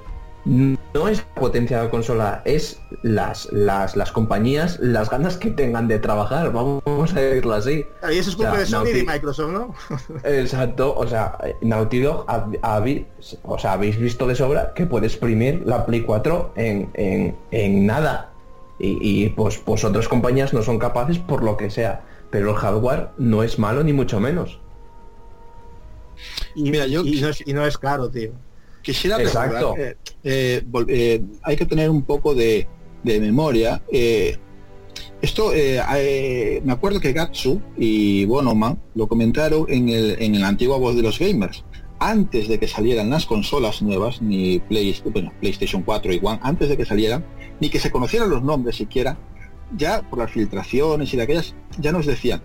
no es la potencia de la consola, es las, las, las compañías, las ganas que tengan de trabajar, vamos a decirlo así. Y eso es culpa O sea, de Sony y de Microsoft, ¿no? Exacto, o sea, Naughty Dog, ha- habi- o sea, habéis visto de sobra que puede exprimir la Play 4 en, en, en nada. Y, y, pues, pues otras compañías no son capaces por lo que sea. Pero el hardware no es malo ni mucho menos. Y, Mira, yo y no, es, y no es caro, tío. Quisiera Exacto. eh, eh, hay que tener un poco de, de memoria. eh, esto, me acuerdo que Gatsu y Bonoman lo comentaron en, el, en la antigua voz de los gamers. Antes de que salieran las consolas nuevas, ni Play- bueno, PlayStation 4 y One, antes de que salieran, ni que se conocieran los nombres siquiera, ya por las filtraciones y de aquellas, ya nos decían,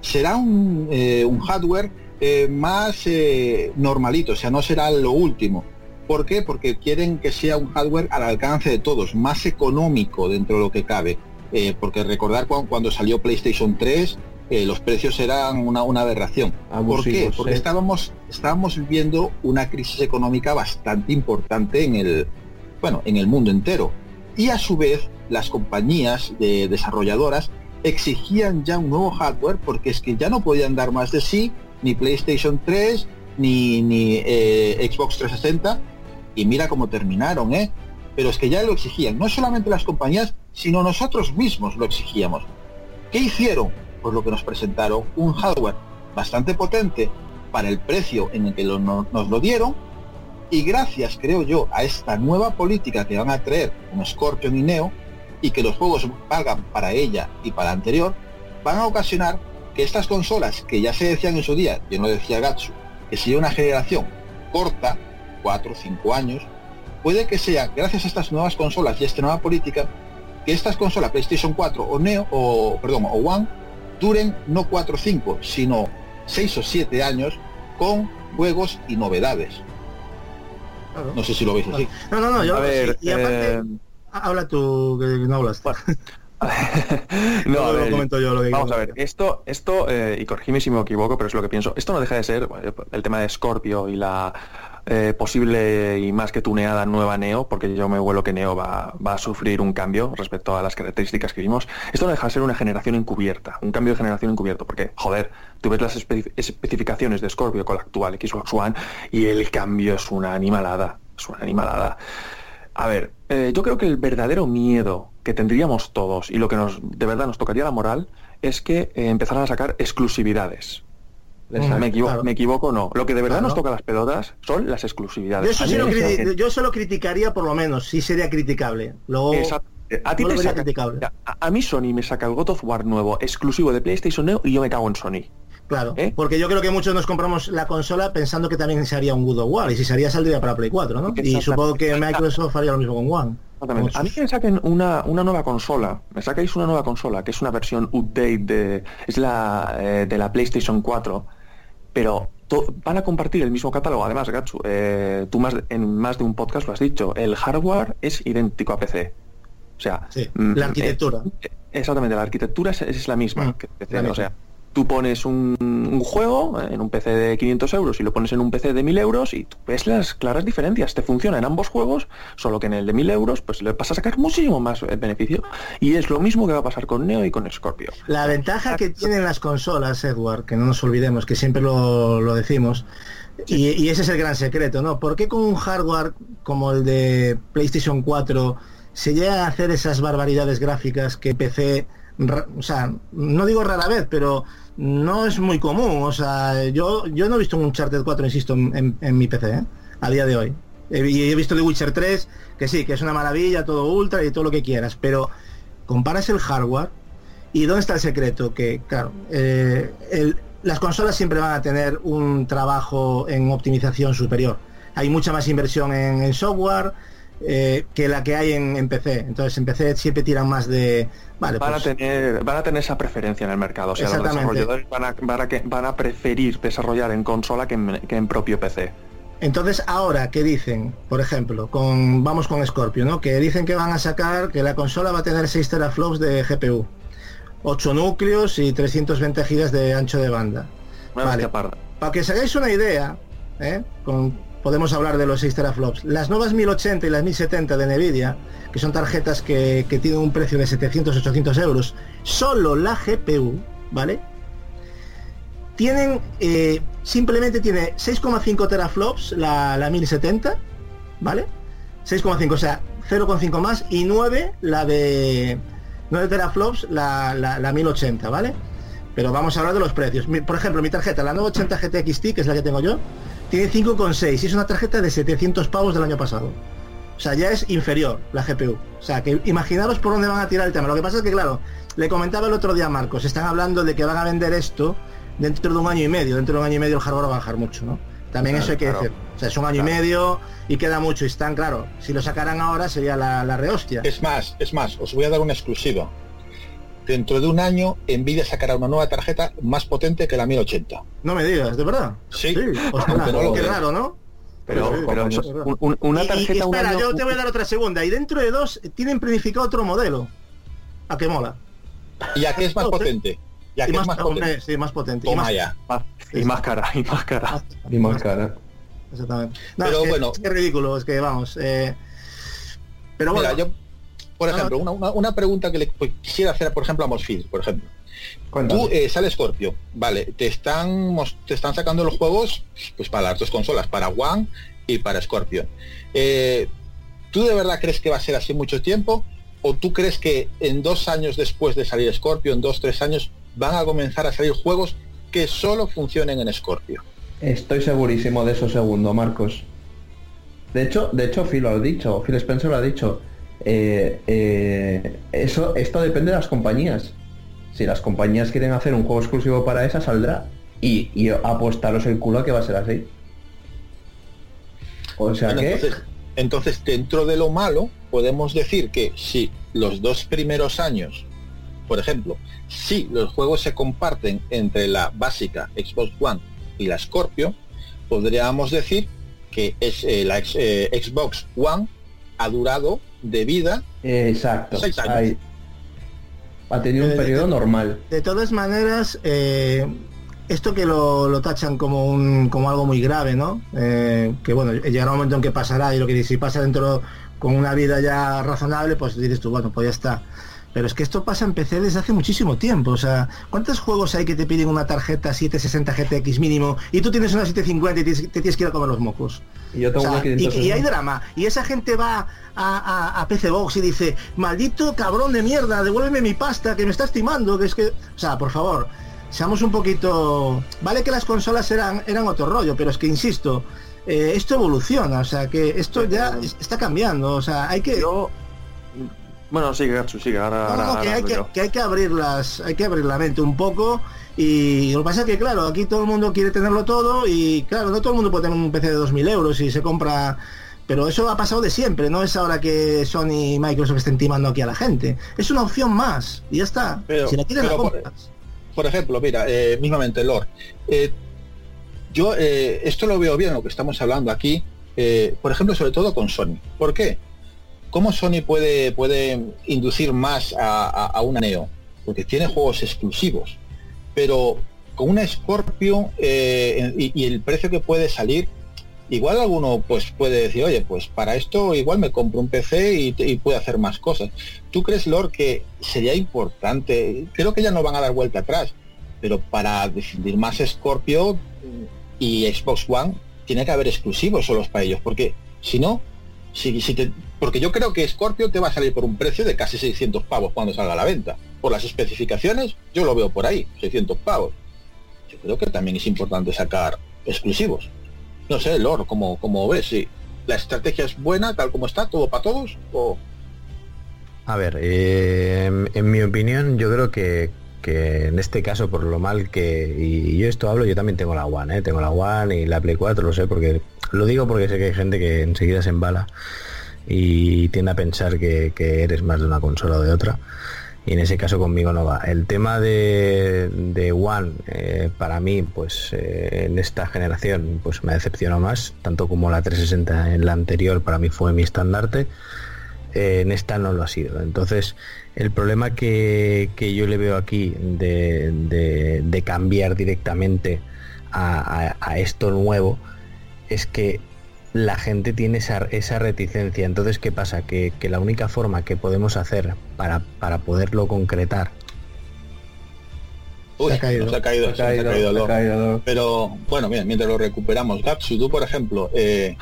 será un, eh, un hardware eh, más eh, normalito, o sea, no será lo último. ¿Por qué? Porque quieren que sea un hardware al alcance de todos, más económico dentro de lo que cabe. Eh, porque recordar cuan- cuando, salió PlayStation 3, eh, los precios eran una, una aberración. ¿Por qué? Porque estábamos, estábamos viviendo una crisis económica bastante importante en el, bueno, en el mundo entero. Y a su vez, las compañías de desarrolladoras exigían ya un nuevo hardware porque es que ya no podían dar más de sí ni PlayStation 3 ni, ni eh, Xbox 360 y mira cómo terminaron, ¿eh? Pero es que ya lo exigían, no solamente las compañías, sino nosotros mismos lo exigíamos. ¿Qué hicieron? Pues lo que nos presentaron, un hardware bastante potente para el precio en el que nos lo dieron y gracias, creo yo, a esta nueva política que van a traer con Scorpion y Neo y que los juegos valgan para ella y para la anterior, van a ocasionar que estas consolas que ya se decían en su día, yo no decía Gatsu, que sería una generación corta, 4 o 5 años, puede que sea gracias a estas nuevas consolas y a esta nueva política que estas consolas PlayStation 4 o Neo o perdón o One duren no 4 o 5, sino 6 o 7 años con juegos y novedades. Claro. No sé si lo veis así. No, no, no, yo A ver, sí. Y aparte, eh, habla tú, que no hablas. no, a lo ver, comento yo lo que Vamos a ver, esto, esto eh, y corregime si me equivoco, pero es lo que pienso. Esto no deja de ser bueno, el tema de Scorpio y la eh, posible y más que tuneada nueva Neo, porque yo me vuelo que Neo va, va a sufrir un cambio respecto a las características que vimos. Esto no deja de ser una generación encubierta, un cambio de generación encubierto, porque, joder, tú ves las espe- especificaciones de Scorpio con la actual Xbox One y el cambio es una animalada, es una animalada. A ver, eh, yo creo que el verdadero miedo que tendríamos todos y lo que nos de verdad nos tocaría la moral es que eh, empezaran a sacar exclusividades. Me, equivo- claro. me equivoco no. Lo que de verdad Claro. nos toca las pelotas son las exclusividades. Yo eso, sí lo me criti- sacan- yo eso lo criticaría por lo menos, sí sería criticable. Luego, Exacto. A ti no te saca- criticable. a, a mí Sony me saca el God of War nuevo exclusivo de PlayStation Neo y yo me cago en Sony. Claro, ¿Eh? porque yo creo que muchos nos compramos la consola pensando que también se haría un God of War y si se haría saldría para Play 4, ¿no? Y supongo que Microsoft haría lo mismo con One. Exactamente. A mí que me saquen una, una nueva consola, me sacáis una nueva consola, que es una versión update de, es la eh, de la PlayStation 4, pero van a compartir el mismo catálogo. Además, Gatsu, eh, tú más, en más de un podcast lo has dicho, el hardware es idéntico a PC. O sea, Sí, mm, la arquitectura. eh, exactamente, la arquitectura es, es la misma Mm, que PC. la O misma. sea, tú pones un, un juego en un PC de 500 euros y lo pones en un PC de 1000 euros y tú ves las claras diferencias. Te funciona en ambos juegos, solo que en el de 1000 euros pues le vas a sacar muchísimo más eh, beneficio. Y es lo mismo que va a pasar con Neo y con Scorpio. La ventaja que tienen las consolas, Edward, que no nos olvidemos, que siempre lo, lo decimos, y, y ese es el gran secreto, ¿no? ¿Por qué con un hardware como el de PlayStation 4 se llegan a hacer esas barbaridades gráficas que PC, o sea, no digo rara vez, pero no es muy común, o sea, yo, yo no he visto un Uncharted 4, insisto, en, en- mi PC, ¿eh? a día de hoy. He- Y he visto The Witcher 3, que sí, que es una maravilla, todo ultra y todo lo que quieras, pero comparas el hardware ¿Y dónde está el secreto? Que, claro, eh, el- las consolas siempre van a tener un trabajo en optimización superior. Hay mucha más inversión en, en software eh, que la que hay en, en PC. Entonces, en PC siempre tiran más de... Vale, Van, pues, a tener, van a tener esa preferencia en el mercado. O sea, los desarrolladores van a, van, a, que- van a preferir desarrollar en consola que en, que en propio PC. Entonces, ahora, ¿qué dicen? Por ejemplo, con vamos con Scorpio, ¿no? Que dicen que van a sacar, que la consola va a tener 6 teraflops de GPU, 8 núcleos y 320 gigas de ancho de banda. Vale. Para que os hagáis una idea, ¿eh? Con- podemos hablar de los 6 teraflops. Las nuevas 1080 y las 1070 de Nvidia, que son tarjetas que, que tienen un precio de 700-800 euros, solo la GPU, ¿vale? Tienen, eh, simplemente tiene 6,5 teraflops la, la 1070, ¿vale? 6,5, o sea, 0,5 más y 9 la de 9 teraflops la, la, la 1080, ¿vale? Pero vamos a hablar de los precios. Por ejemplo, mi tarjeta, la 980 GT XT, que es la que tengo yo, tiene 5,6 y es una tarjeta de 700 pavos del año pasado. O sea, ya es inferior la GPU. O sea, que imaginaros por dónde van a tirar el tema. Lo que pasa es que, claro, le comentaba el otro día a Marcos, están hablando de que van a vender esto dentro de un año y medio. Dentro de un año y medio el hardware va a bajar mucho, ¿no? También Claro, eso hay que claro. decir. O sea, es un año y medio y queda mucho. Y están, claro, si lo sacaran ahora sería la, la rehostia. Es más, es más, os voy a dar una exclusiva. Dentro de un año, Nvidia sacará una nueva tarjeta más potente que la 1080. No me digas, ¿de verdad? Sí. No lo qué raro, ¿no? Pero, Sí, pero sí, eso sí, es sí. un- un- una Y- y- tarjeta y un espera, año- yo te voy a dar otra segunda. Y dentro de dos tienen planificado otro modelo. ¿A qué mola? ¿Y a qué es más potente? ¿Y a Y más, es más hombre, potente? sí, más potente. y más- ya. más- y más cara, y más cara. Y más cara. Exactamente. No, Pero es que- bueno. es que ridículo, es que vamos. eh, pero bueno, Mira, yo, por ejemplo, una, una- una pregunta que le pues, quisiera hacer, por ejemplo, a Mosfil, por ejemplo. Cuéntame. Tú eh, sale Scorpio, vale, te están te están sacando los juegos pues para las dos consolas, para One y para Scorpio. Eh, ¿Tú de verdad crees que va a ser así mucho tiempo? ¿O tú crees que en dos años después de salir Scorpio, en dos, tres años, van a comenzar a salir juegos que solo funcionen en Scorpio? Estoy segurísimo de eso segundo, Marcos. De hecho, de hecho, Phil lo ha dicho, Phil Spencer lo ha dicho. Eh, eh, eso, esto depende de las compañías. Si las compañías quieren hacer un juego exclusivo para esa, saldrá. Y, y apostaros el culo a que va a ser así. O sea Bueno, que. entonces, entonces, dentro de lo malo, podemos decir que si los dos primeros años Por ejemplo, si los juegos se comparten entre la básica Xbox One y la Scorpio, podríamos decir que es, eh, la Xbox One ha durado de vida Exacto. Seis años. Ahí. Ha tenido un Eh, periodo normal. De todas maneras, eh, esto que lo, lo tachan como un como algo muy grave, ¿no? Eh, que bueno, llegará un momento en que pasará y lo que dices, si pasa dentro con una vida ya razonable, pues dices tú, bueno, pues ya está. Pero es que esto pasa en PC desde hace muchísimo tiempo. O sea, ¿cuántos juegos hay que te piden una tarjeta 760 GTX mínimo y tú tienes una 750 y te tienes que ir a comer los mocos? Y yo tengo O sea, una y, 560. y hay drama. Y esa gente va a, a- a PC Box y dice, maldito cabrón de mierda, devuélveme mi pasta que me está estimando, que es que. O sea, por favor, seamos un poquito. Vale que las consolas eran, eran otro rollo, pero es que insisto, eh, esto evoluciona, o sea que esto ya es- está cambiando. O sea, hay que. Yo... Bueno, sigue, Gatsu, sigue. Ahora, No, no, ahora- que, ahora hay que, que hay que abrir las, hay que abrir la mente un poco y lo que pasa es que claro, aquí todo el mundo quiere tenerlo todo y claro, no todo el mundo puede tener un PC de 2.000 euros y se compra, pero eso ha pasado de siempre, no es ahora que Sony y Microsoft estén timando aquí a la gente, es una opción más y ya está. Pero- si la quieres la por- ejemplo, mira, eh, mismamente Lord, eh, yo eh, esto lo veo bien lo que estamos hablando aquí, por ejemplo, sobre todo con Sony. ¿Por qué? ¿Cómo Sony puede, puede inducir más a, a, a una Neo? Porque tiene juegos exclusivos, pero con una Scorpio eh, y, el precio que puede salir, igual alguno pues puede decir, oye, pues para esto igual me compro un PC y, y puedo hacer más cosas. ¿Tú crees, Lord, que sería importante? Creo que ya no van a dar vuelta atrás, pero para decidir más Scorpio y Xbox One, tiene que haber exclusivos solos para ellos, porque si no, si, porque yo creo que Scorpio te va a salir por un precio de casi 600 pavos cuando salga a la venta. Por las especificaciones, yo lo veo por ahí, 600 pavos. Yo creo que también es importante sacar exclusivos. No sé, Lord, como, como ves, si la estrategia es buena, tal como está, todo para todos, o A ver, eh, en, mi opinión, yo creo que, que en este caso, por lo mal que. Y yo esto hablo, yo también tengo la One, ¿eh? Tengo la One y la Play 4, lo sé, porque. Lo digo porque sé que hay gente que enseguida se embala y tiende a pensar que, que eres más de una consola o de otra. Y en ese caso conmigo no va. El tema de, de One, eh, para mí, pues eh, en esta generación, pues me decepcionó más, tanto como la 360 en la anterior, para mí fue mi estandarte eh, en esta no lo ha sido. Entonces, el problema que, que yo le veo aquí de, de- cambiar directamente a- a esto nuevo es que la gente tiene esa, esa reticencia. Entonces, ¿qué pasa? Que, que la única forma que podemos hacer para, para poderlo concretar Uy, Se ha caído. se ha caído, Se se ha se caído. Pero bueno, mira, mientras lo recuperamos, Gatsu, tú por ejemplo, eh,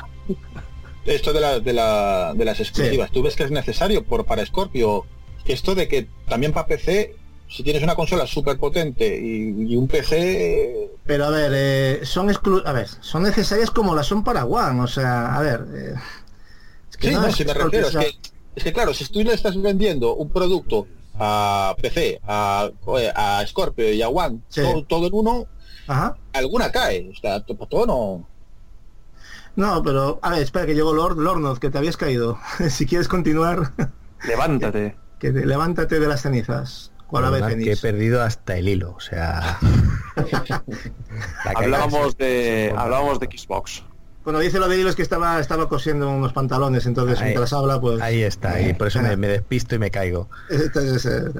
esto de, la- de, la- de las exclusivas, ¿tú ves que es necesario por para Scorpio? Esto de que también para PC, si tienes una consola súper potente y, y un PC, Pero a ver, eh, son exclu- a ver, son necesarias como las son para One, o sea, a ver. eh, es que sí, no, es si me refiero, es que, es que claro, si tú le estás vendiendo un producto a PC, a, a Scorpio y a One, Sí. todo, todo en uno, Ajá. alguna cae, o sea, to- todo no... No, pero a ver, espera que llegó Lord Lornoz, que te habías caído. si quieres continuar, Levántate. que te- levántate de las cenizas. ¿Cuál ave Perdonad que he perdido hasta el hilo. O sea. Hablábamos es- de, hablábamos de Xbox. Bueno, dice lo de hilos que estaba estaba cosiendo unos pantalones, entonces Ahí- mientras habla, pues. Ahí está, y por eso me, me despisto y me caigo. Entonces, eh,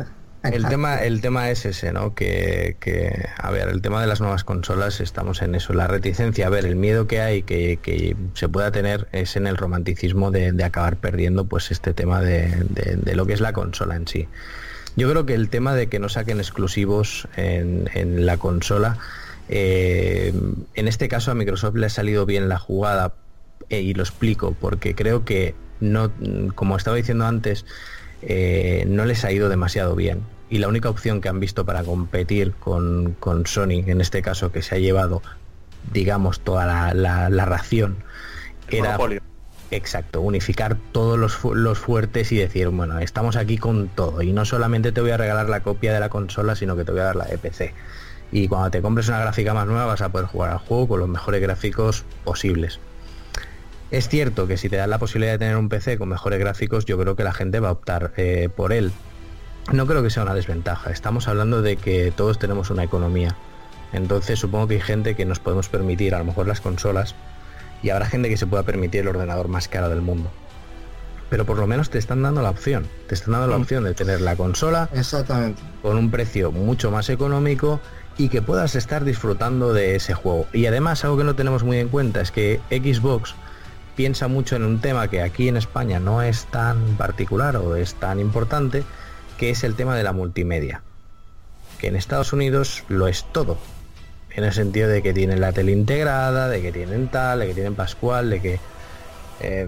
El tema, el tema es ese, ¿no? Que, que, a ver, el tema de las nuevas consolas, estamos en eso. La reticencia, a ver, el miedo que hay que, que se pueda tener es en el romanticismo de, de acabar perdiendo pues este tema de, de- de lo que es la consola en sí. Yo creo que el tema de que no saquen exclusivos en, la consola, eh, en este caso a Microsoft le ha salido bien la jugada eh, y lo explico porque creo que no, como estaba diciendo antes, eh, no les ha ido demasiado bien. Y la única opción que han visto para competir con, con Sony, en este caso, que se ha llevado, digamos, toda la, la- ración, era Monopolio. Exacto, unificar todos los, los fuertes y decir, bueno, estamos aquí con todo. Y no solamente te voy a regalar la copia de la consola, sino que te voy a dar la de PC. Y cuando te compres una gráfica más nueva vas a poder jugar al juego con los mejores gráficos posibles. Es cierto que si te dan la posibilidad de tener un PC con mejores gráficos, yo creo que la gente va a optar eh, por él. no creo que sea una desventaja. Estamos hablando de que todos tenemos una economía. Entonces supongo que hay gente que nos podemos permitir a lo mejor las consolas y habrá gente que se pueda permitir el ordenador más caro del mundo. Pero por lo menos te están dando la opción. Te están dando la Mm. opción de tener la consola Exactamente. con un precio mucho más económico y que puedas estar disfrutando de ese juego. Y además algo que no tenemos muy en cuenta es que Xbox piensa mucho en un tema que aquí en España no es tan particular o es tan importante, que es el tema de la multimedia. Que en Estados Unidos lo es todo. En el sentido de que tienen la tele integrada, de que tienen tal, de que tienen Pascual, de que eh,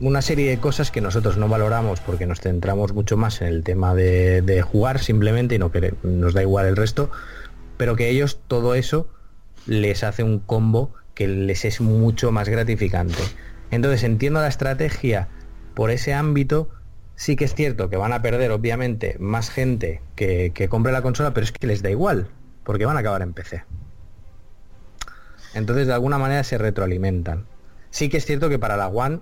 una serie de cosas que nosotros no valoramos porque nos centramos mucho más en el tema de, jugar simplemente y no que nos da igual el resto, pero que ellos todo eso les hace un combo que les es mucho más gratificante. Entonces entiendo la estrategia por ese ámbito. Sí que es cierto que van a perder obviamente más gente que, que compre la consola, pero es que les da igual, porque van a acabar en PC. Entonces de alguna manera se retroalimentan. Sí que es cierto que para la One,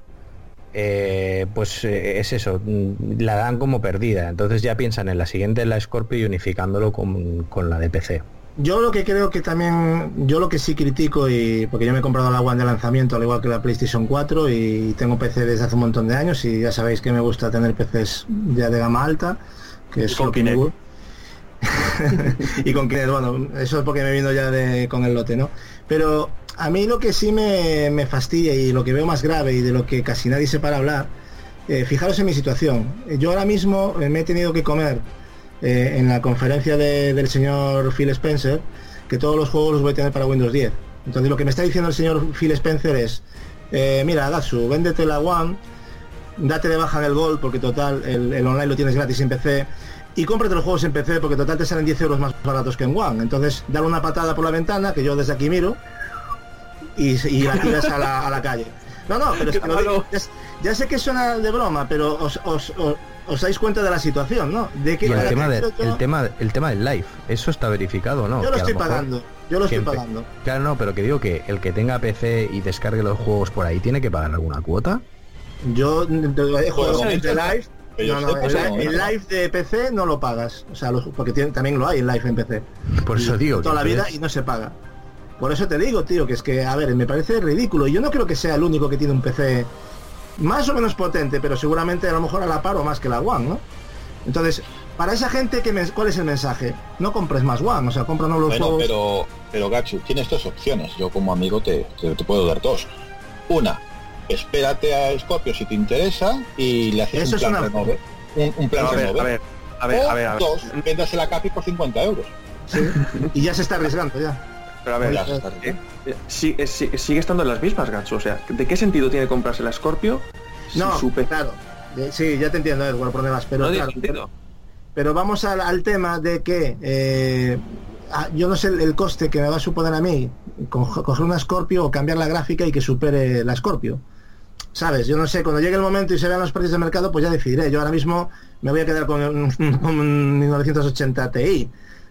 eh, pues eh, es eso, mm, la dan como perdida. Entonces ya piensan en la siguiente, en la Scorpio, y unificándolo con, con la de PC. Yo lo que creo que también, yo lo que sí critico, y porque yo me he comprado la One de lanzamiento, al igual que la PlayStation 4, y tengo PC desde hace un montón de años, y ya sabéis que me gusta tener PCs ya de gama alta, que es lo que me y con Kinect, bueno, eso es porque me vino ya de, con el lote, ¿no? Pero a mí lo que sí me, fastidia y lo que veo más grave y de lo que casi nadie se para hablar, eh, fijaros en mi situación. Yo ahora mismo eh, me he tenido que comer eh, en la conferencia de- del señor Phil Spencer que todos los juegos los voy a tener para Windows 10. Entonces lo que me está diciendo el señor Phil Spencer es, mira, Gatsu, véndete la One, date de baja en el Gold porque total el, el online lo tienes gratis en PC y cómprate los juegos en PC porque total te salen 10 euros más baratos que en One. Entonces dale una patada por la ventana que yo desde aquí miro y, y la tiras a la, a la calle. No, no, pero es que lo digo- ya, ya sé que suena de broma, pero os, os, os, os dais cuenta de la situación, ¿no? De que Y el tema, que de- yo- el, tema, el tema del live, eso está verificado, ¿no? yo lo Que estoy pagando, yo lo estoy pagando. Claro, no, pero que digo que el que tenga PC y descargue los juegos por ahí tiene que pagar alguna cuota. Yo he jugado Bueno, en de live. Que No, no, sepa, el, no, el no. live de PC no lo pagas, o sea, los- porque tiene- también lo hay en live en PC. Por eso digo. que toda la vida y no se paga. Por eso te digo, tío, que es que, a ver, me parece ridículo. Y Yo no creo que sea el único que tiene un PC más o menos potente, pero seguramente a lo mejor a la par o más que la One, ¿no? Entonces, para esa gente, ¿qué men- ¿cuál es el mensaje? No compres más One, o sea, cómpranos los Bueno, juegos. pero, pero Gachu, tienes dos opciones. Yo como amigo te, te, te puedo dar dos. Una, espérate a Scorpio si te interesa y le haces Eso un es plan una- renove. Un, un plan a ver, renove. a ver, a ver, O a ver, a ver. dos, véndase la Capi por 50 euros. Sí, y ya se está arriesgando ya. Pero a ver, eh, eh, sí- eh, sí- sigue estando en las mismas, Gacho. O sea, ¿de qué sentido tiene comprarse la Scorpio? si No, su PC claro. Eh, Sí, ya te entiendo, Edward, por demás, pero no claro? Pero vamos al, al tema de que eh, yo no sé el, el coste que me va a suponer a mí co- coger una Scorpio o cambiar la gráfica y que supere la Scorpio. ¿Sabes? Yo no sé, cuando llegue el momento y se vean los precios de mercado, pues ya decidiré. Yo ahora mismo me voy a quedar con un, con un 1980 Ti,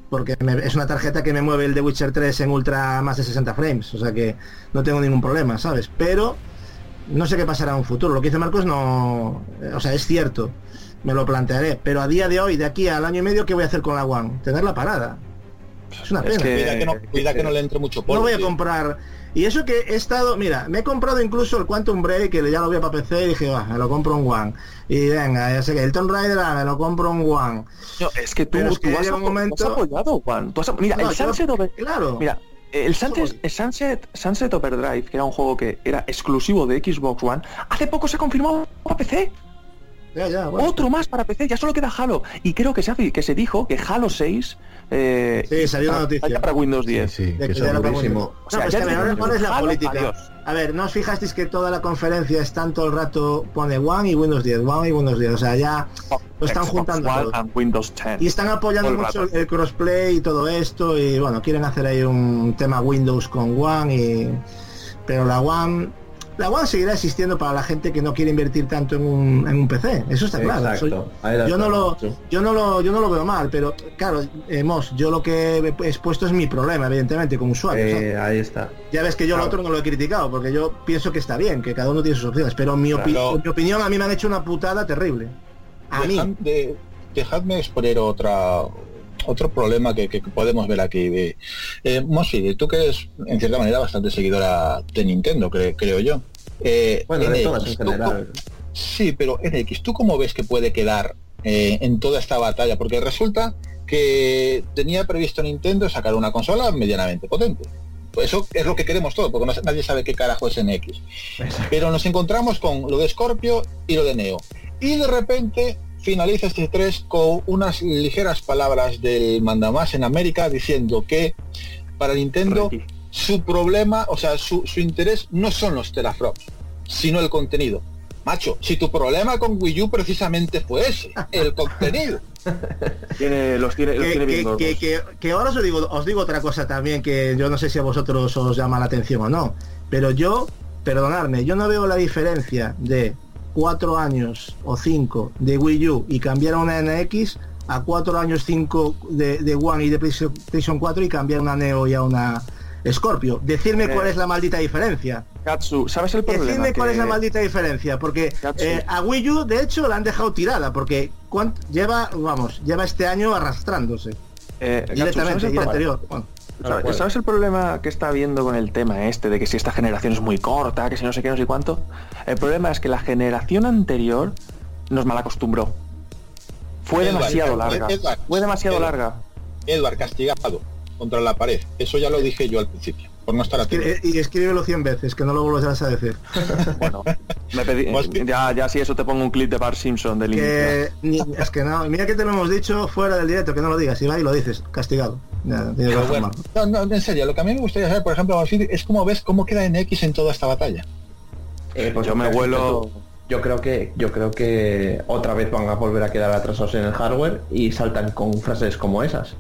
porque me- es una tarjeta que me mueve el de Witcher 3 en ultra más de 60 frames, o sea que no tengo ningún problema, ¿sabes? Pero no sé qué pasará en un futuro. Lo que dice Marcos no, o sea, es cierto, me lo plantearé, pero a día de hoy, de aquí al año y medio, ¿qué voy a hacer con la One? Tenerla parada. Es una Es pena. que- Cuida que no, cuida que no le entre mucho polvo. No voy a tío. comprar. Y eso que he estado, mira, me he comprado incluso el Quantum Break, que ya lo voy para PC y dije, va, me lo compro en One. Y venga, ya sé que el Tomb Raider, ah, me lo compro en One. No, es que tú, Pero es que has, un momento- has apoyado, Juan. Tú has- mira, No, el yo- Sunset Over- Claro. Mira, el Sunset, el Sunset, Sunset Overdrive, que era un juego que era exclusivo de Xbox One, hace poco se ha confirmado para PC. Ya, ya, bueno. Otro más para PC, ya solo queda Halo. Y creo que se, que se dijo que Halo 6 eh, Sí, salió una está- noticia. para Windows Sí, 10. sí, De que que son durísimo. No, O sea, pues ya que a ver, tenemos ¿cuál es la política? adiós. A ver, ¿no os fijasteis que toda la conferencia está todo el rato pone One y Windows 10, One y Windows 10? O sea, ya lo están Xbox juntando One todo. and Windows 10. Y están apoyando mucho rato. el crossplay y todo esto y bueno, quieren hacer ahí un tema Windows con One y pero la One la One seguirá existiendo para la gente que no quiere invertir tanto en un, en un PC, eso está claro. Soy- yo no lo yo no lo yo no lo veo mal, pero claro, eh, Mos, yo lo que he expuesto es mi problema, evidentemente, como usuario. Eh, ahí está. Ya ves que yo lo Claro. otro no lo he criticado, porque yo pienso que está bien, que cada uno tiene sus opciones, pero mi, opi- Claro. en mi opinión a mí me han hecho una putada terrible. A mí. De, dejadme exponer otra otro problema que, que podemos ver aquí. Eh, eh, Mosi, tú que eres en cierta manera bastante seguidora de Nintendo, cre- creo yo. Eh, Bueno, de NX, todas en ¿tú general. Sí, pero NX, ¿tú cómo ves que puede quedar eh, en toda esta batalla? Porque resulta que tenía previsto Nintendo sacar una consola medianamente potente. Pues eso es lo que queremos todos, porque nadie sabe qué carajo es NX. Pero nos encontramos con lo de Scorpio y lo de Neo. Y de repente finaliza este 3 con unas ligeras palabras del mandamás en América diciendo que para Nintendo su problema, o sea, su, su interés no son los teraflops, sino el contenido. Macho, si tu problema con Wii U precisamente fue ese, el contenido. Tiene, los tiene, los que, tiene bien que- gordos. que- que- que ahora os digo, os digo otra cosa también que yo no sé si a vosotros os llama la atención o no, pero yo, perdonadme, yo no veo la diferencia de cuatro años o cinco de Wii U y cambiar a una NX a cuatro años cinco de, de One y de PlayStation PlayStation 4 y cambiar una Neo y a una Scorpio. Decidme Eh, cuál es la maldita diferencia. Katsu, ¿sabes el problema? Decidme cuál Que- es la maldita diferencia, porque Katsu. eh, a Wii U de hecho la han dejado tirada, porque lleva, vamos, lleva este año arrastrándose. Eh, Katsu, ¿sabes Directamente, el y el anterior. Bueno, ¿Sabes, sabes el problema que está habiendo con el tema este de que si esta generación es muy corta, que si no sé qué, no sé cuánto? El problema es que la generación anterior nos malacostumbró. Fue Edward, demasiado larga. Edward, Fue demasiado Edward. larga. Edward castigado contra la pared. Eso ya lo dije yo al principio, por no estar atento. y escríbelo 100 veces, que no lo volverás a decir. Bueno, me pedí, ya, ya si eso te pongo un clip de Bart Simpson del. Que, ni- es que no, mira que te lo hemos dicho fuera del directo, que no lo digas, y va y lo dices, castigado. Ya, bueno, no, no, en serio, lo que a mí me gustaría saber, por ejemplo, es cómo ves cómo queda NX en toda esta batalla. Eh, pues Yo me vuelo-. Yo creo que yo creo que otra vez van a volver a quedar atrasados en el hardware y saltan con frases como esas.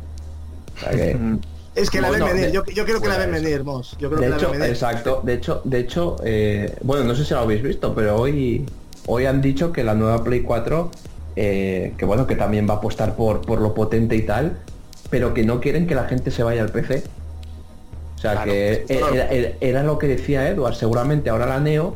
O sea que- Mm, Es que la ven Bueno, venir, de- yo, yo creo que la ven eso. venir, Mos. Yo creo de que la hecho, ven venir. exacto. De hecho, de hecho, eh, bueno, no sé si lo habéis visto, pero hoy hoy han dicho que la nueva Play 4, eh, que bueno, que también va a apostar por por lo potente y tal, pero que no quieren que la gente se vaya al PC. O sea Claro, que claro. era, era- era lo que decía Edward. Seguramente ahora la Neo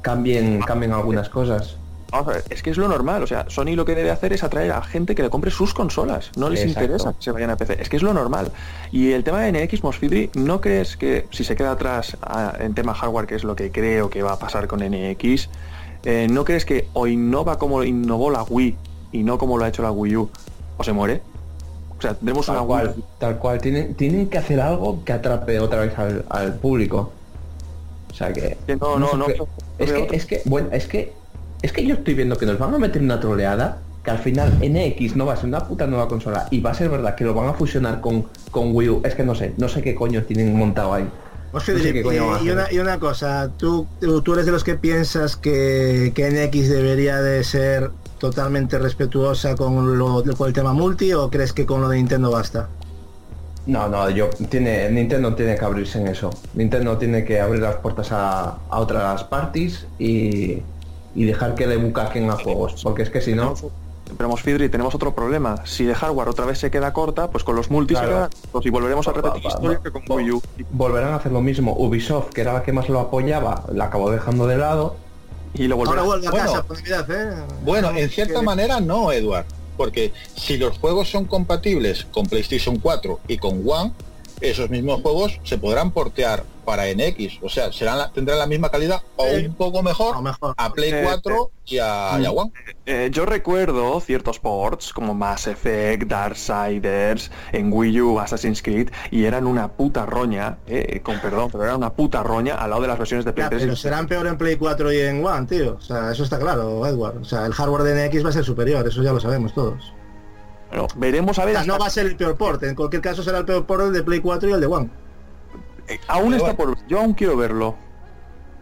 cambien cambien algunas cosas. Vamos a ver, es que es lo normal, o sea, Sony lo que debe hacer es atraer a gente que le compre sus consolas, no les Exacto. interesa que se vayan a PC, es que es lo normal. Y el tema de NX Mosfidri, ¿no crees que si se queda atrás ah, en tema hardware, que es lo que creo que va a pasar con NX, eh, ¿no crees que o innova como innovó la Wii y no como lo ha hecho la Wii U, o se muere? O sea, tendremos una Tal cual, Wii tal cual. Tienen, tienen que hacer algo que atrape otra vez al, al público. O sea que. Que no, no, no, qué- no es que, es que, bueno, es que. Es que yo estoy viendo que nos van a meter una troleada. Que al final NX no va a ser una puta nueva consola. Y va a ser verdad que lo van a fusionar con, con Wii U. Es que no sé, no sé qué coño tienen montado ahí. No sé coño y, una, y una cosa, ¿tú, tú, tú eres de los que piensas que, que NX debería de ser totalmente respetuosa con, lo, con el tema multi o crees que con lo de Nintendo basta? No, no, yo tiene Nintendo tiene que abrirse en eso. Nintendo tiene que abrir las puertas a, a otras parties y, y dejar que le bucaquen a juegos. Porque es que si no, Pero Mosfidri, tenemos otro problema. Si de hardware otra vez se queda corta, pues con los multis Claro. corto y volveremos a repetir va, va, historia va. que con. Wii U. volverán a hacer lo mismo. Ubisoft, que era la que más lo apoyaba, la acabó dejando de lado. Y lo volverá. Ahora vuelve a Bueno. casa por Navidad, ¿eh? Bueno, No, en cierta manera no, Edward, porque si los juegos son compatibles con PlayStation 4 y con One, esos mismos juegos se podrán portear para NX, o sea, serán la- tendrán la misma calidad o un poco mejor, mejor. a Play Eh, 4 y a, y a One. Eh, yo recuerdo ciertos ports como Mass Effect, Darksiders, en Wii U, Assassin's Creed, y eran una puta roña, eh, con perdón, pero era una puta roña al lado de las versiones de Play Ya, 3. pero serán peor en Play 4 y en One, tío. O sea, eso está claro, Edward. O sea, el hardware de NX va a ser superior, eso ya lo sabemos todos. Bueno, veremos a O ver. sea, hasta- no va a ser el peor port, en cualquier caso será el peor port el de Play 4 y el de One. eh, aún Pero está por. Yo aún quiero verlo.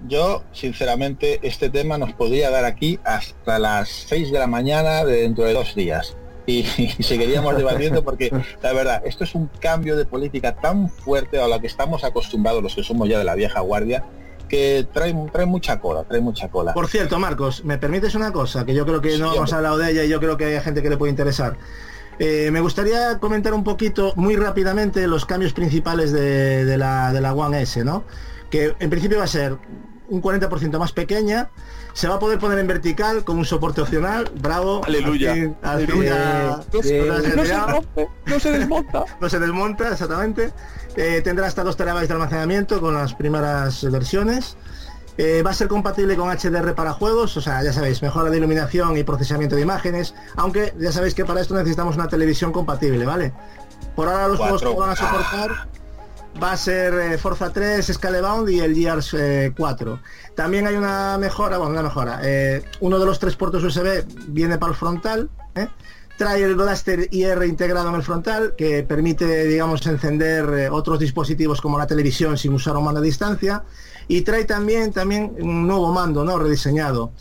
Yo, sinceramente, este tema nos podría dar aquí hasta las 6 de la mañana de dentro de dos días. Y, y seguiríamos debatiendo porque, la verdad, esto es un cambio de política tan fuerte a la que estamos acostumbrados los que somos ya de la vieja guardia, que trae, trae mucha cola, trae mucha cola. Por cierto, Marcos, ¿me permites una cosa? Que yo creo que Sí, no hemos hablado de ella y yo creo que hay gente que le puede interesar. Eh, me gustaría comentar un poquito, muy rápidamente, los cambios principales de, de la, de la One S, ¿no? Que en principio va a ser un 40% más pequeña, se va a poder poner en vertical con un soporte opcional, bravo. Aleluya. se- se rompe, no se desmonta. no se desmonta, exactamente. Eh, tendrá hasta 2 terabytes de almacenamiento con las primeras versiones. Eh, va a ser compatible con HDR para juegos, o sea, ya sabéis, mejora de iluminación y procesamiento de imágenes, aunque ya sabéis que para esto necesitamos una televisión compatible, ¿vale? Por ahora los juegos que 4K. van a soportar va a ser eh, Forza 3, Scalebound y el Gears eh, 4. También hay una mejora, bueno, una mejora. eh, uno de los tres puertos USB viene para el frontal. Trae el Blaster IR integrado en el frontal que permite, digamos, encender otros dispositivos como la televisión sin usar un mando a distancia. Y trae también, también un nuevo mando, ¿no? Rediseñado.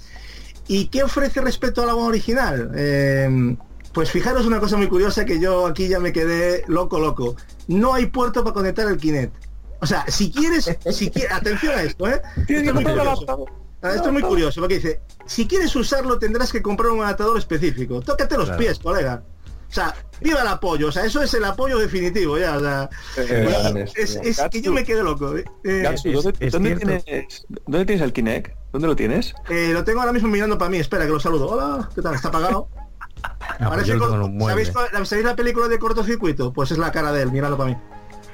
¿Y qué ofrece respecto a la original? Eh, pues fijaros una cosa muy curiosa que yo aquí ya me quedé loco, loco. No hay puerto para conectar el Kinect. O sea, si quieres, si quieres, atención a esto, ¿eh? Esto es muy curioso. Ah, Esto es muy curioso, porque dice, si quieres usarlo tendrás que comprar un adaptador específico. Tócate los Claro. pies, colega. O sea, viva el apoyo, o sea, eso es el apoyo definitivo, ya, o sea, grandes, es, tío. es que yo me quedé loco. ¿eh? Eh, Gatsu, ¿dónde, tienes, ¿Dónde tienes el Kinect? ¿Dónde lo tienes? eh, lo tengo ahora mismo mirando para mí, espera que lo saludo. Hola, ¿qué tal? ¿Está apagado? ¿Sabéis, ¿Sabéis la película de cortocircuito? Pues es la cara de él, míralo para mí.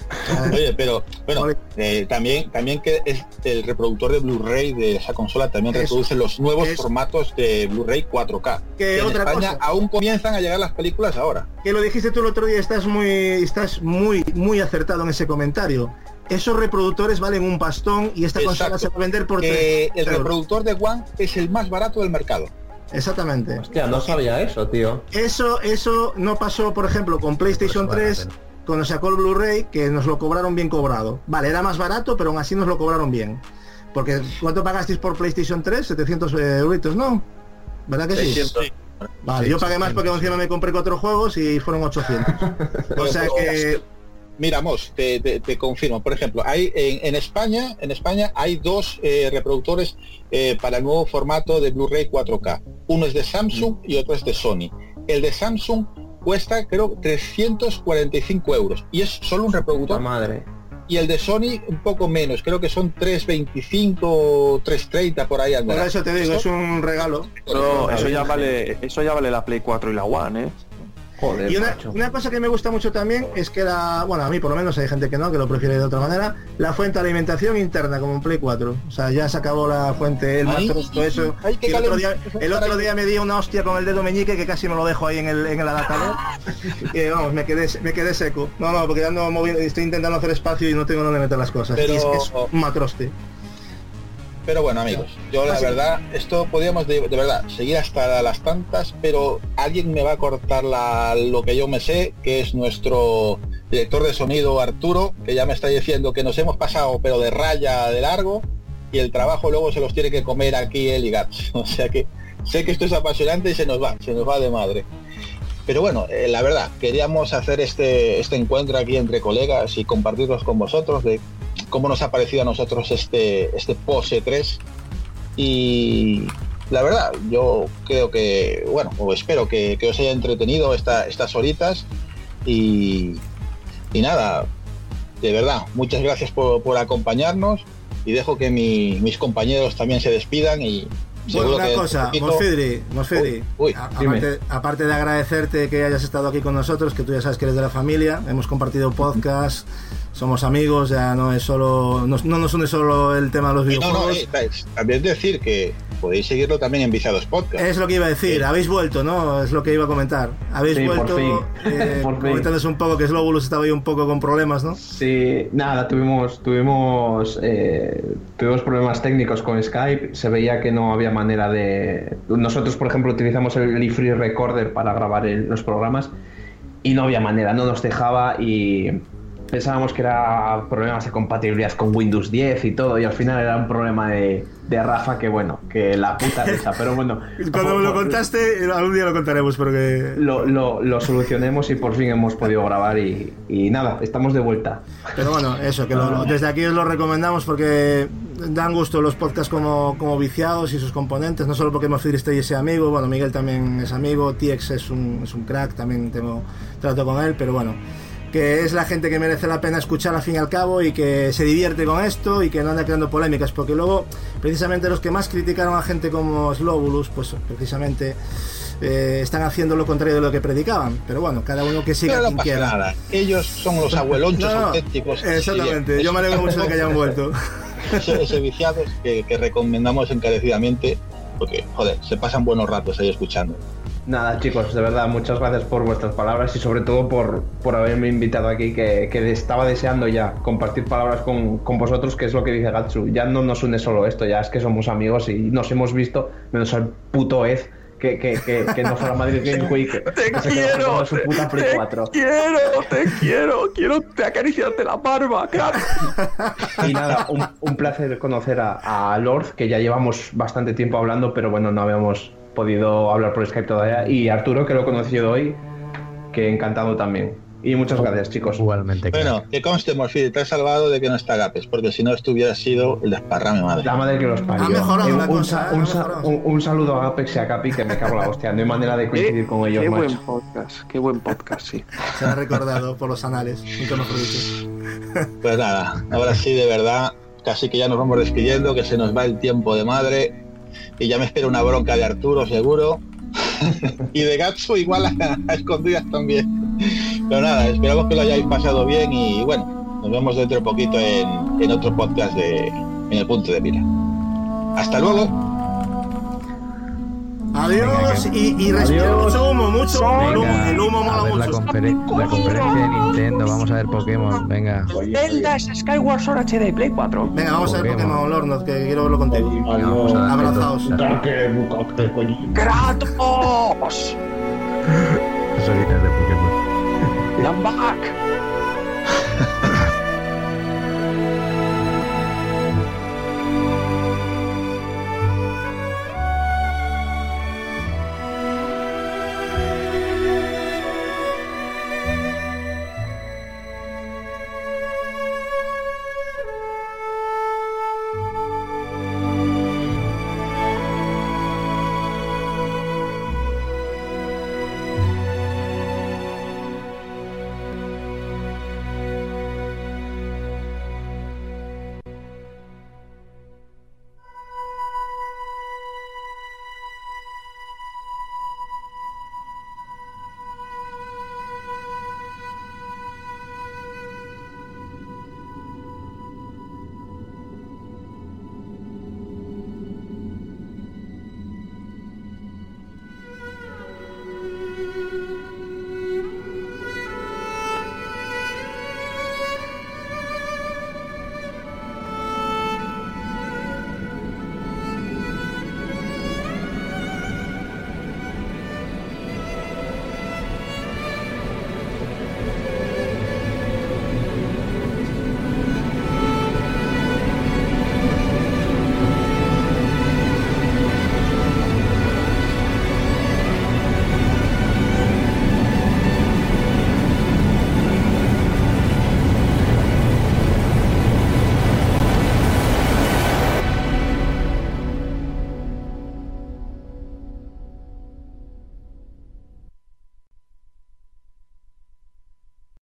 Oye, pero bueno, Vale. eh, también también que es el reproductor de Blu-ray de esa consola también reproduce los nuevos formatos de Blu-ray 4K. Que en otra España cosa. aún comienzan a llegar las películas ahora. que lo dijiste tú el otro día, estás muy, estás muy, muy acertado en ese comentario. Esos reproductores valen un pastón y esta consola se va a vender por 3 el reproductor de One es el más barato del mercado. Exactamente. Hostia, no sabía eso, tío. Eso, eso no pasó, por ejemplo, con PlayStation Pues vale, 3 cuando sacó el Blu-ray, que nos lo cobraron bien cobrado. Vale, era más barato, pero aún así nos lo cobraron bien. Porque ¿cuánto pagasteis por PlayStation 3? 700 euritos, ¿no? ¿Verdad que sí? Vale, yo pagué más porque encima me compré cuatro juegos y fueron 800. o sea que Mira, Mos, te, te- te confirmo. Por ejemplo, hay en, en España, en España hay dos eh, reproductores eh, para el nuevo formato de Blu-ray 4K. Uno es de Samsung y otro es de Sony. El de Samsung cuesta creo 345 euros y es solo un La reproductor. madre. Y el de Sony un poco menos, creo que son 325, 330 por ahí por andará. eso te digo, es un regalo. Eso, eso ya vale, eso ya vale la Play 4 y la One, ¿eh? Joder, Y una, una cosa que me gusta mucho también es que la, bueno, a mí por lo menos hay gente que no, que lo prefiere de otra manera, la fuente de alimentación interna como en Play 4. O sea, ya se acabó la fuente, el Ay, todo eso. ay, qué Y el otro, día, el otro día me di una hostia con el dedo meñique que casi me lo dejo ahí en el, en el adaptador. y vamos, me quedé, me quedé seco. No, no, porque ando moviendo, estoy intentando hacer espacio y no tengo dónde meter las cosas. Pero- Y es es un matroste. Pero bueno, amigos, yo la verdad, esto podríamos de, de verdad seguir hasta las tantas, pero alguien me va a cortar la- lo que yo me sé, que es nuestro director de sonido Arturo, que ya me está diciendo que nos hemos pasado pero de raya de largo y el trabajo luego se los tiene que comer aquí él y Gats. O sea que sé que esto es apasionante y se nos va, se nos va de madre. Pero bueno, eh, la verdad, queríamos hacer este, este encuentro aquí entre colegas y compartirlos con vosotros de cómo nos ha parecido a nosotros este, este POSE 3. Y la verdad, yo creo que, bueno, o espero que, que os haya entretenido esta, estas horitas. Y, y nada, de verdad, muchas gracias por, por acompañarnos. Y dejo que mi- mis compañeros también se despidan y Bueno, una cosa, poquito- Mosfidri, Uy, aparte, aparte de agradecerte que hayas estado aquí con nosotros, que tú ya sabes que eres de la familia, hemos compartido podcast, somos amigos, ya no es solo, no, no nos une solo el tema de los Y no, no, videojuegos. eh, también decir que podéis seguirlo también en Viciados Podcast. Es lo que iba a decir, Sí. habéis vuelto, ¿no? Es lo que iba a comentar. Habéis Sí, por vuelto fin. eh, Por fin. comentándonos un poco que Slowbulus estaba ahí un poco con problemas, ¿no? Sí, nada, tuvimos, tuvimos, eh, tuvimos problemas técnicos con Skype. Se veía que no había manera de. Nosotros, por ejemplo, utilizamos el eFree Recorder para grabar el- los programas y no había manera, no nos dejaba y pensábamos que era problemas de compatibilidad con Windows 10 y todo y al final era un problema de, de Rafa que bueno, que la puta risa, pero bueno. Cuando me lo contaste, algún día lo contaremos, pero que... Lo, lo, lo solucionemos y por fin hemos podido grabar y, y nada, estamos de vuelta. Pero bueno, eso, que lo- desde aquí os lo recomendamos porque dan gusto los podcasts como, como viciados y sus componentes, no solo porque Mofir y sea amigo, bueno, Miguel también es amigo, TX es un, es un crack, también tengo trato con él, pero bueno, que es la gente que merece la pena escuchar al fin y al cabo y que se divierte con esto y que no anda creando polémicas, porque luego precisamente los que más criticaron a gente como Slobulus, pues precisamente eh, están haciendo lo contrario de lo que predicaban. Pero bueno, cada uno que siga no quien quiera. nada. Ellos son los abuelonchos No, no, auténticos. Exactamente, yo me alegro mucho de que hayan vuelto. ese, ese viciados que, que recomendamos encarecidamente porque, joder, se pasan buenos ratos ahí escuchando. Nada, chicos, de verdad, muchas gracias por vuestras palabras y sobre todo por, por haberme invitado aquí, que, que estaba deseando ya compartir palabras con, con vosotros, que es lo que dice Gatsu. Ya no nos une solo esto, ya es que somos amigos y nos hemos visto, menos al puto Ed, que, que, que, que no fue a la Madrid Game Week. Te quiero, su puta Play te 4. quiero, te quiero, quiero te acariciarte la barba, crack. Y nada, un, un placer conocer a, a Lord, que ya llevamos bastante tiempo hablando, pero bueno, no habíamos podido hablar por Skype todavía. Y Arturo, que lo he conocido hoy, que encantado también. Y muchas gracias, chicos. Igualmente. Bueno, que conste, Morfide, te has salvado de que no está Gapes, porque si no esto hubiera sido el desparrame madre. La madre que los parió. Ha mejorado Eh, una un, cosa, sa- un Ha sa- mejorado. un- un saludo a Apex y a Capi, que me cago en la hostia. No hay manera de coincidir con ellos, qué buen podcast, qué buen podcast, sí. Se ha recordado por los anales, nunca mejor dicho. Pues nada, ahora sí, de verdad, casi que ya nos vamos despidiendo, que se nos va el tiempo de madre, y ya me espera una bronca de Arturo, seguro, y de Gatsu igual a, escondidas también. Pero nada, esperamos que lo hayáis pasado bien y bueno, nos vemos dentro de poquito en, en otro podcast de En el punto de mira. Hasta luego. Adiós y, y respira mucho humo, mucho humo. El humo, el humo mola la, mucho. conferen- la conferencia de Nintendo, vamos a ver Pokémon, venga. Zelda Skyward Sword HD Play 4. Venga, vamos a ver Pokémon. Lornos, que quiero verlo contigo. Abrazaos. dos horitas de Pokémon. ¡Lambak!